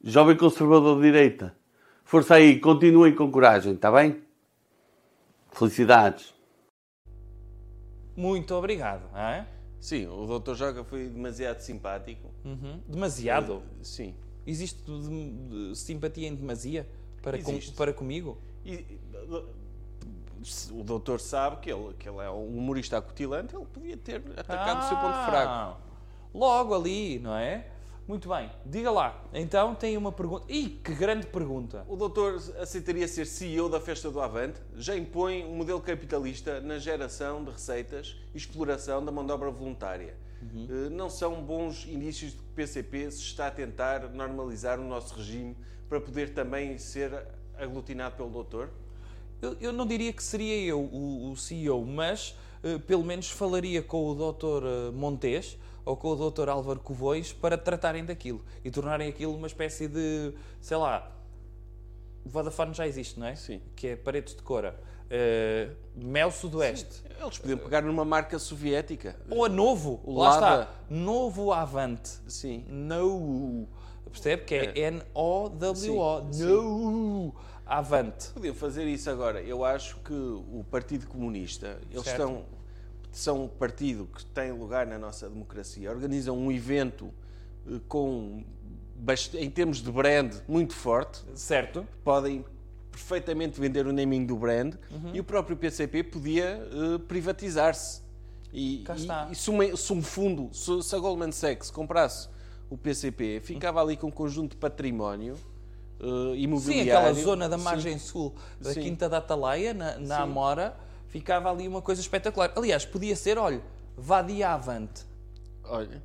Speaker 7: Jovem conservador de direita. Força aí, continuem com coragem, está bem? Felicidades.
Speaker 2: Muito obrigado. é?
Speaker 1: Sim, o Dr. Joca foi demasiado simpático.
Speaker 2: Uhum. Demasiado.
Speaker 1: Sim.
Speaker 2: Existe de- de simpatia em demasia para, com- para comigo?
Speaker 1: E, o doutor sabe que ele, que ele é um humorista acutilante, ele podia ter atacado o seu ponto fraco.
Speaker 2: Ah, Logo ali, não é? Muito bem. Diga lá. Então tem uma pergunta. Ih, que grande pergunta.
Speaker 1: O doutor aceitaria ser CEO da Festa do Avante? Já impõe um modelo capitalista na geração de receitas e exploração da mão de obra voluntária. Eh, Não são bons indícios de que o PCP se está a tentar normalizar o nosso regime para poder também ser aglutinado pelo doutor?
Speaker 2: Eu, eu não diria que seria eu o, o CEO, mas eh, pelo menos falaria com o Dr. eh, Montes ou com o Dr. Álvaro Covões para tratarem daquilo e tornarem aquilo uma espécie de, sei lá, Vodafone já existe, não é?
Speaker 1: Sim.
Speaker 2: Que é paredes de cora. Eh, Mel Sudoeste.
Speaker 1: Eles podiam pegar numa marca soviética.
Speaker 2: Ou a Novo.
Speaker 1: O
Speaker 2: Lá
Speaker 1: Lada.
Speaker 2: está. Novo Avante.
Speaker 1: Sim.
Speaker 2: No. Percebe? Que é N-O-W-O.
Speaker 1: Sim,
Speaker 2: No. Avante.
Speaker 1: Podiam fazer isso agora. Eu acho que o Partido Comunista, eles
Speaker 2: Certo.
Speaker 1: estão, são um partido que tem lugar na nossa democracia. Organizam um evento eh, com, em termos de brand, muito forte.
Speaker 2: Certo?
Speaker 1: Podem perfeitamente vender o naming do brand
Speaker 2: Uhum.
Speaker 1: e o próprio PCP podia eh, privatizar-se. E, e- e se, uma- se um fundo, se, se a Goldman Sachs comprasse o PCP, ficava ali com um conjunto de património
Speaker 2: Sim,
Speaker 1: imobiliário.
Speaker 2: aquela zona da
Speaker 1: Sim.
Speaker 2: margem sul da
Speaker 1: Sim.
Speaker 2: Quinta da Atalaia, na, na
Speaker 1: Sim.
Speaker 2: Amora, ficava ali uma coisa espetacular. Aliás, podia ser, olha, Vadia Avante.
Speaker 1: Olha,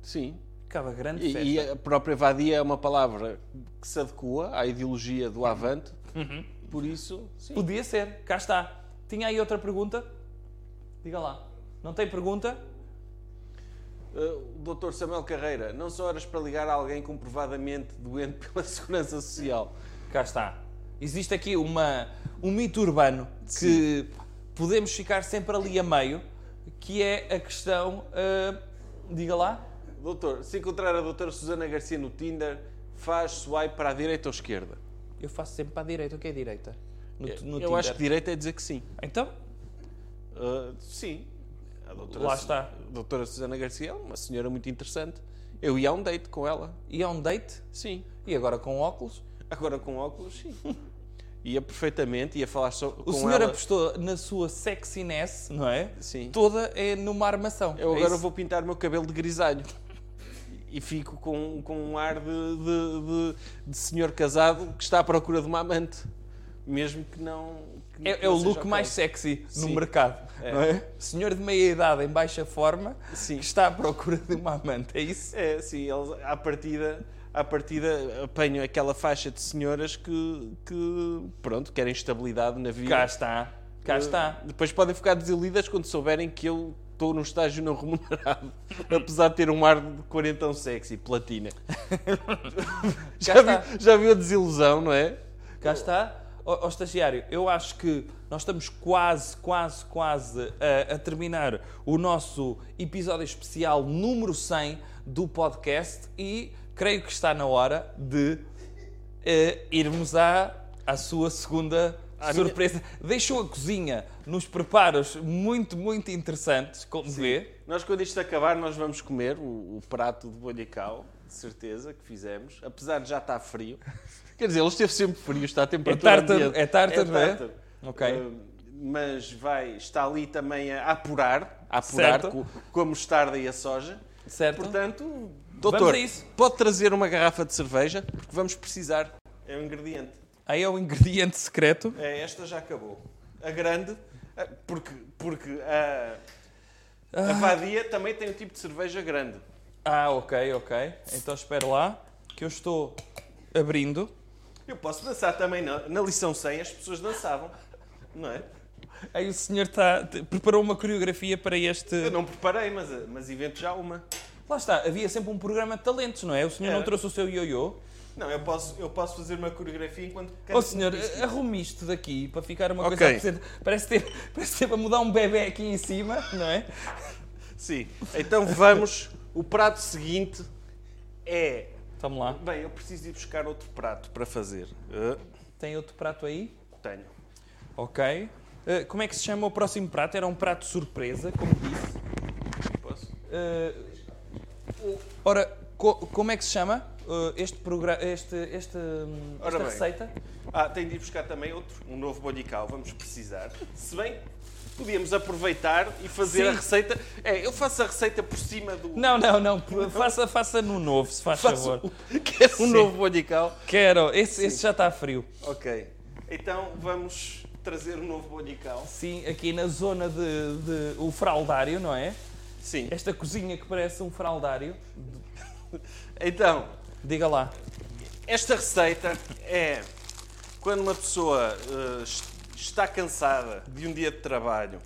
Speaker 1: sim.
Speaker 2: Ficava grande
Speaker 1: E,
Speaker 2: festa.
Speaker 1: e a própria vadia é uma palavra que se adequa à ideologia do Avante.
Speaker 2: Uhum.
Speaker 1: Por isso, sim.
Speaker 2: Podia ser, cá está. Tinha aí outra pergunta? Diga lá. Não tem pergunta?
Speaker 1: Uh, o Dr. Samuel Carreira, não são horas para ligar a alguém comprovadamente doente pela segurança social.
Speaker 2: Cá está. Existe aqui uma, um mito urbano que podemos ficar sempre ali a meio, que é a questão. ah, diga lá.
Speaker 1: Doutor, se encontrar a doutora Susana Garcia no Tinder, faz swipe para a direita ou esquerda?
Speaker 2: Eu faço sempre para a direita. O que é direita? No, no
Speaker 1: Eu
Speaker 2: Tinder.
Speaker 1: acho que direita é dizer que sim.
Speaker 2: Então,
Speaker 1: Uh, sim. A doutora
Speaker 2: Lá está.
Speaker 1: a doutora Susana Garcia é uma senhora muito interessante. Eu ia a um date com ela.
Speaker 2: e é um date?
Speaker 1: Sim.
Speaker 2: E agora com óculos?
Speaker 1: Agora com óculos, sim. Ia perfeitamente, ia falar só
Speaker 2: O
Speaker 1: com
Speaker 2: senhor
Speaker 1: ela.
Speaker 2: apostou na sua sexiness, não é?
Speaker 1: Sim.
Speaker 2: Toda é numa armação.
Speaker 1: Eu
Speaker 2: É
Speaker 1: agora
Speaker 2: isso?
Speaker 1: vou pintar o meu cabelo de grisalho. E fico com, com um ar de, de, de- de senhor casado que está à procura de uma amante. Mesmo que não. que
Speaker 2: É, é
Speaker 1: não
Speaker 2: o
Speaker 1: seja
Speaker 2: look
Speaker 1: ok.
Speaker 2: mais sexy no
Speaker 1: Sim.
Speaker 2: mercado,
Speaker 1: É.
Speaker 2: não é? Senhor de meia idade em baixa forma
Speaker 1: Sim.
Speaker 2: que está à procura de uma amante, é isso?
Speaker 1: É, sim, eles à partida, à partida apanham aquela faixa de senhoras que, que pronto, querem estabilidade na vida.
Speaker 2: Cá está, cá
Speaker 1: Eh,
Speaker 2: está.
Speaker 1: Depois podem ficar desiludidas quando souberem que eu estou num estágio não remunerado, apesar de ter um ar de quarentão sexy, platina. já, viu, já viu a desilusão, não é?
Speaker 2: Cá está. Ó ó, estagiário, eu acho que nós estamos quase, quase, quase a, a terminar o nosso episódio especial número 100 do podcast e creio que está na hora de eh, irmos à, à sua segunda
Speaker 1: à minha-
Speaker 2: surpresa. Deixou a cozinha nos preparos muito, muito interessantes, como vê.
Speaker 1: Nós, quando isto acabar, nós vamos comer o, o prato de bolhacau, de certeza, que fizemos. Apesar de já estar frio. Quer dizer, ele esteve sempre frio, está a temperatura
Speaker 2: tártaro-
Speaker 1: ambiente.
Speaker 2: é tártaro, não é?
Speaker 1: tártaro.
Speaker 2: Ok.
Speaker 1: Uh, mas vai, está ali também a apurar, a apurar com, com a mostarda e a soja.
Speaker 2: Certo?
Speaker 1: Portanto, doutor,
Speaker 2: a isso.
Speaker 1: pode trazer uma garrafa de cerveja, porque vamos precisar. É um ingrediente.
Speaker 2: Aí é o ingrediente secreto.
Speaker 1: É, esta já acabou. A grande, porque, porque a, a vadia também tem um tipo de cerveja grande.
Speaker 2: Ah, ok, ok. Então espera lá, que eu estou abrindo.
Speaker 1: Eu posso dançar também. Na, na lição 100 as pessoas dançavam, não é?
Speaker 2: Aí o senhor está, preparou uma coreografia para este...
Speaker 1: Eu não preparei, mas, mas invento já uma.
Speaker 2: Lá está, havia sempre um programa de talentos, não é? O senhor não
Speaker 1: Era.
Speaker 2: trouxe o seu ioiô.
Speaker 1: Não, eu posso, eu posso fazer uma coreografia enquanto
Speaker 2: Ó
Speaker 1: canto
Speaker 2: senhor,
Speaker 1: um
Speaker 2: arrume isto daqui para ficar uma
Speaker 1: Ok.
Speaker 2: coisa Parece ter, parece ter para mudar um bebê aqui em cima, não é?
Speaker 1: Sim. Então vamos. O prato seguinte é.
Speaker 2: Vamos lá.
Speaker 1: Bem, eu preciso ir buscar outro prato para fazer. Uh,
Speaker 2: Tem outro prato aí?
Speaker 1: tenho.
Speaker 2: Ok. Uh, como é que se chama o próximo prato? Era um prato surpresa, como disse.
Speaker 1: Posso?
Speaker 2: Uh, ora, co- como é que se chama uh, este programa, este, este, hum, esta
Speaker 1: bem.
Speaker 2: receita?
Speaker 1: Ah, tenho de ir buscar também outro, um novo bolhical, vamos precisar. Se bem, podíamos aproveitar e fazer
Speaker 2: Sim.
Speaker 1: a receita. É, eu faço a receita por cima do.
Speaker 2: Não, não, não. Faça, faça no novo, se faz
Speaker 1: faço
Speaker 2: favor.
Speaker 1: o- Quero um novo bolhical.
Speaker 2: Quero. Esse, esse já está frio.
Speaker 1: Ok. Então vamos trazer um novo bolhical.
Speaker 2: Sim, aqui na zona de, de o fraldário, não é?
Speaker 1: Sim.
Speaker 2: Esta cozinha que parece um fraldário.
Speaker 1: Então,
Speaker 2: Diga lá.
Speaker 1: esta receita é quando uma pessoa est- está cansada de um dia de trabalho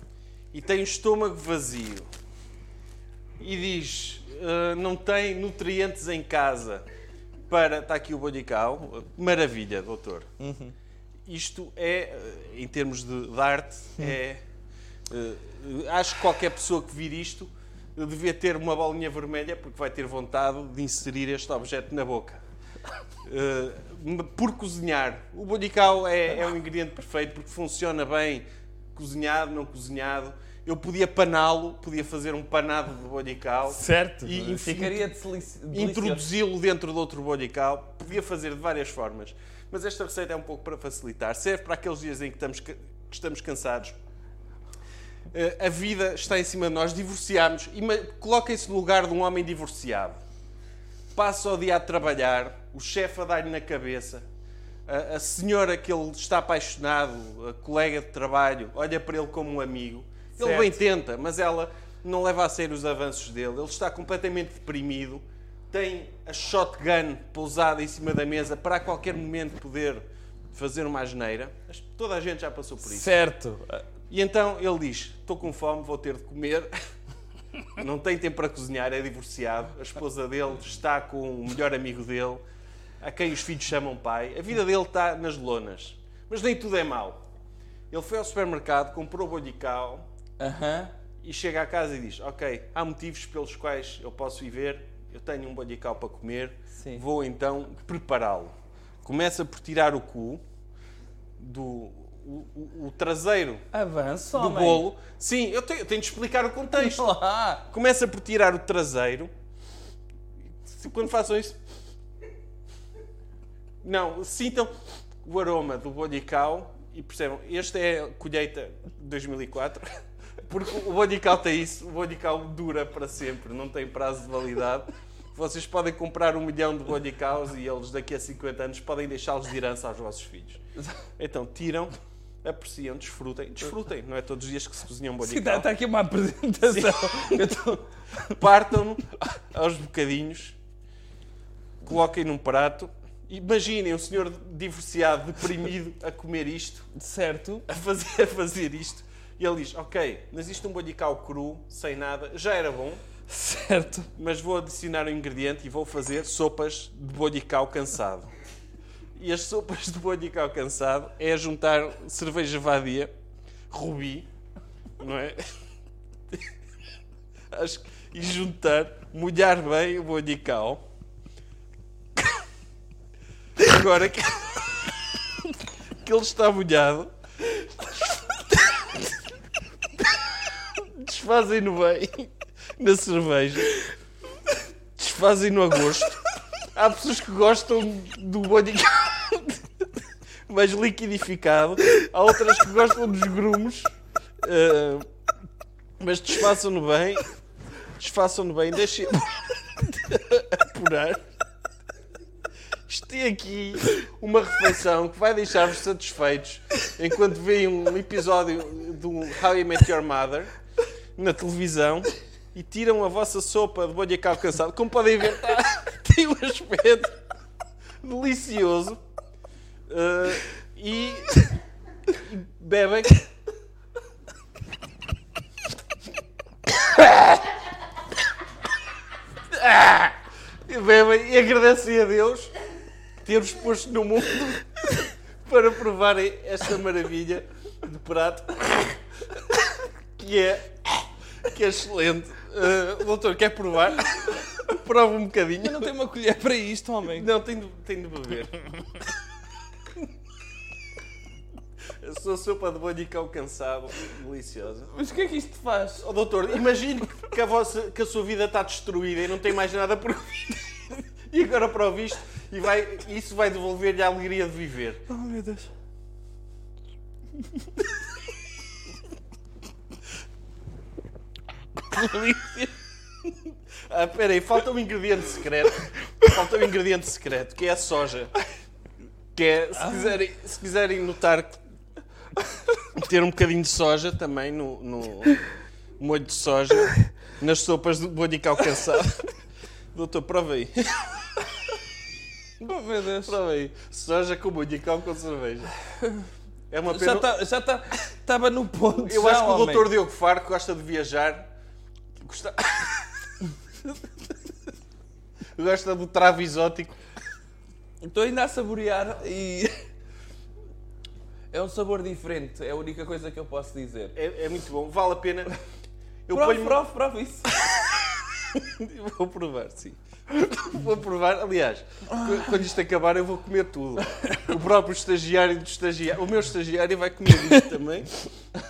Speaker 1: e tem o estômago vazio e diz eh, não tem nutrientes em casa para. Está aqui o bolhical. Maravilha, doutor. Isto é, eh, em termos de, de arte, é. eh, acho que qualquer pessoa que vir isto eh, devia ter uma bolinha vermelha porque vai ter vontade de inserir este objeto na boca. Eh, por cozinhar. O bolhical é, é um ingrediente perfeito porque funciona bem cozinhado, não cozinhado. Eu podia paná-lo, podia fazer um panado de bolhical.
Speaker 2: Certo.
Speaker 1: E
Speaker 2: ficaria
Speaker 1: introduzi-lo dentro de outro bolhical. Podia fazer de várias formas. Mas esta receita é um pouco para facilitar. Serve para aqueles dias em que estamos, que estamos cansados. Eh, A vida está em cima de nós, divorciámos. Ima- Coloquem-se no lugar de um homem divorciado. Passa o dia a trabalhar, o chefe a dar-lhe na cabeça, a, a senhora que ele está apaixonado, a colega de trabalho, olha para ele como um amigo. Ele
Speaker 2: Certo.
Speaker 1: bem tenta, mas ela não leva a sério os avanços dele. Ele está completamente deprimido, tem a shotgun pousada em cima da mesa para a qualquer momento poder fazer uma asneira. Toda a gente já passou por isso.
Speaker 2: Certo.
Speaker 1: E então ele diz: Estou com fome, vou ter de comer. Não tem tempo para cozinhar, é divorciado. A esposa dele está com o melhor amigo dele, a quem os filhos chamam pai. A vida dele está nas lonas. Mas nem tudo é mau. Ele foi ao supermercado, comprou bolhical
Speaker 2: Aham.
Speaker 1: e chega à casa e diz: Ok, há motivos pelos quais eu posso ir ver. Eu tenho um bolhical para comer.
Speaker 2: Sim.
Speaker 1: Vou então prepará-lo. Começa por tirar o cu do o, o- o traseiro
Speaker 2: Avança,
Speaker 1: do
Speaker 2: homem.
Speaker 1: bolo. Sim, eu tenho, eu tenho de explicar o contexto.
Speaker 2: Lá.
Speaker 1: Começa por tirar o traseiro. Se- Quando façam isso. Não, sintam o aroma do bolhical e percebam, este é a colheita de 2004. Porque o bolhical tem isso, o bolhical dura para sempre, não tem prazo de validade. Vocês podem comprar um milhão de bolhicaus e eles daqui a 50 anos podem deixá-los de herança aos vossos filhos. Então tiram, apreciam, desfrutem. Desfrutem, não é todos os dias que se cozinha um
Speaker 2: Sim, está, está aqui uma apresentação. Tô-
Speaker 1: partam-no aos bocadinhos, coloquem num prato. Imaginem um senhor divorciado, deprimido, a comer isto,
Speaker 2: Certo.
Speaker 1: a fazer, a fazer isto. E ele diz: Ok, mas isto é um bolhical cru, sem nada, já era bom,
Speaker 2: Certo.
Speaker 1: mas vou adicionar um ingrediente e vou fazer sopas de bolhical cansado e as sopas de bolho ao cansado é juntar cerveja vadia, rubi, não é? Acho que, e juntar, molhar bem o bolho cal. Agora que, que ele está molhado, desfazem-no bem na cerveja, desfazem-no a gosto Há pessoas que gostam do bolho mais liquidificado, há outras que gostam dos grumos, eh, mas desfaçam-no bem, desfaçam-no bem, deixem apurar. Isto tem aqui uma refeição que vai deixar-vos satisfeitos enquanto veem um episódio do How I Met Your Mother na televisão e tiram a vossa sopa de bolha cá cansado. Como podem ver, tá- tem um aspecto delicioso. Uh, e, e bebem. E bebem e agradecem a Deus ter-vos posto no mundo para provarem esta maravilha de prato que é, que é excelente. Uh, doutor, quer provar? Prova um bocadinho.
Speaker 2: Eu não tenho uma colher para isto, homem.
Speaker 1: Não, tem de, tem de beber. A sua sopa de bolho e cão cansado, deliciosa.
Speaker 2: Mas o que é que isto faz?
Speaker 1: Oh, doutor, imagine que a, vossa, que a sua vida está destruída e não tem mais nada por. E agora para o visto, e vai, isso vai devolver-lhe a alegria de viver.
Speaker 2: Oh, meu Deus.
Speaker 1: Ah, espera aí, falta um ingrediente secreto. Falta um ingrediente secreto, que é a soja. Que é, se quiserem, se quiserem notar, ter um bocadinho de soja também no, no molho de soja, nas sopas de bolho calcaçado. Doutor, prova aí.
Speaker 2: Oh, meu Deus.
Speaker 1: Prova aí. Soja com bolho com cerveja. É uma
Speaker 2: Já
Speaker 1: pena...
Speaker 2: está já tá, estava no ponto.
Speaker 1: Eu
Speaker 2: já,
Speaker 1: acho que o
Speaker 2: homem.
Speaker 1: doutor Diogo que gosta de viajar. Gosta... gosta do travo exótico.
Speaker 2: Estou ainda a saborear e. É um sabor diferente, é a única coisa que eu posso dizer.
Speaker 1: É, é muito bom, vale a pena. Eu
Speaker 2: Prova,
Speaker 1: ponho-
Speaker 2: isso.
Speaker 1: Vou provar, sim. Vou provar, aliás, qu- quando isto acabar eu vou comer tudo. O próprio estagiário do estagiário, o meu estagiário vai comer isto também.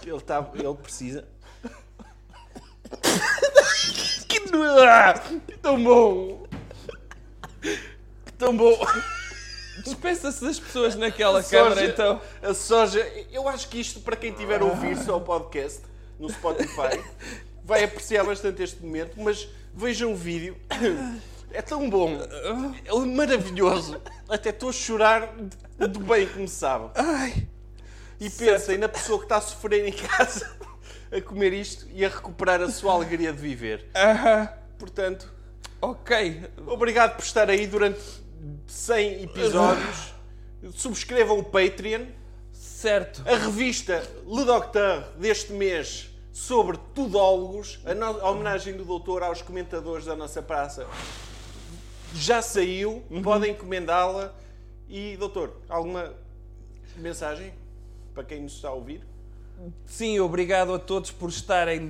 Speaker 1: Ele, tá, ele precisa. Que, ah, que tão bom! Que tão bom!
Speaker 2: Despeça-se das pessoas naquela
Speaker 1: A
Speaker 2: câmara
Speaker 1: soja-
Speaker 2: então.
Speaker 1: A soja, eu acho que isto, para quem estiver a ouvir só o podcast no Spotify, vai apreciar bastante este momento, mas vejam o vídeo. É tão bom, é maravilhoso. Até estou a chorar do bem que me sabe. E pensem na pessoa que está a sofrer em casa a comer isto e a recuperar a sua alegria de viver.
Speaker 2: Aham.
Speaker 1: Portanto,
Speaker 2: Ok.
Speaker 1: Obrigado por estar aí durante 100 episódios. Subscrevam o Patreon.
Speaker 2: Certo.
Speaker 1: A revista Le Docteur deste mês sobre tudólogos, a, no- a homenagem do doutor aos comentadores da nossa praça, já saiu. Podem encomendá-la. E, doutor, alguma mensagem para quem nos está a ouvir?
Speaker 2: Sim, obrigado a todos por estarem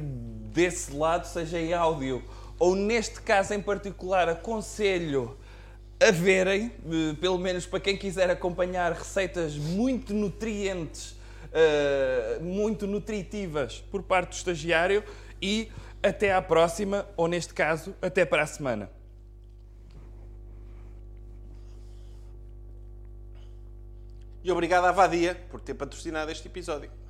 Speaker 2: desse lado, seja em áudio ou neste caso em particular, aconselho a verem, eh, pelo menos para quem quiser acompanhar receitas muito nutrientes, eh, muito nutritivas por parte do estagiário e até à próxima, ou neste caso, até para a semana.
Speaker 1: E obrigado à Vadia por ter patrocinado este episódio.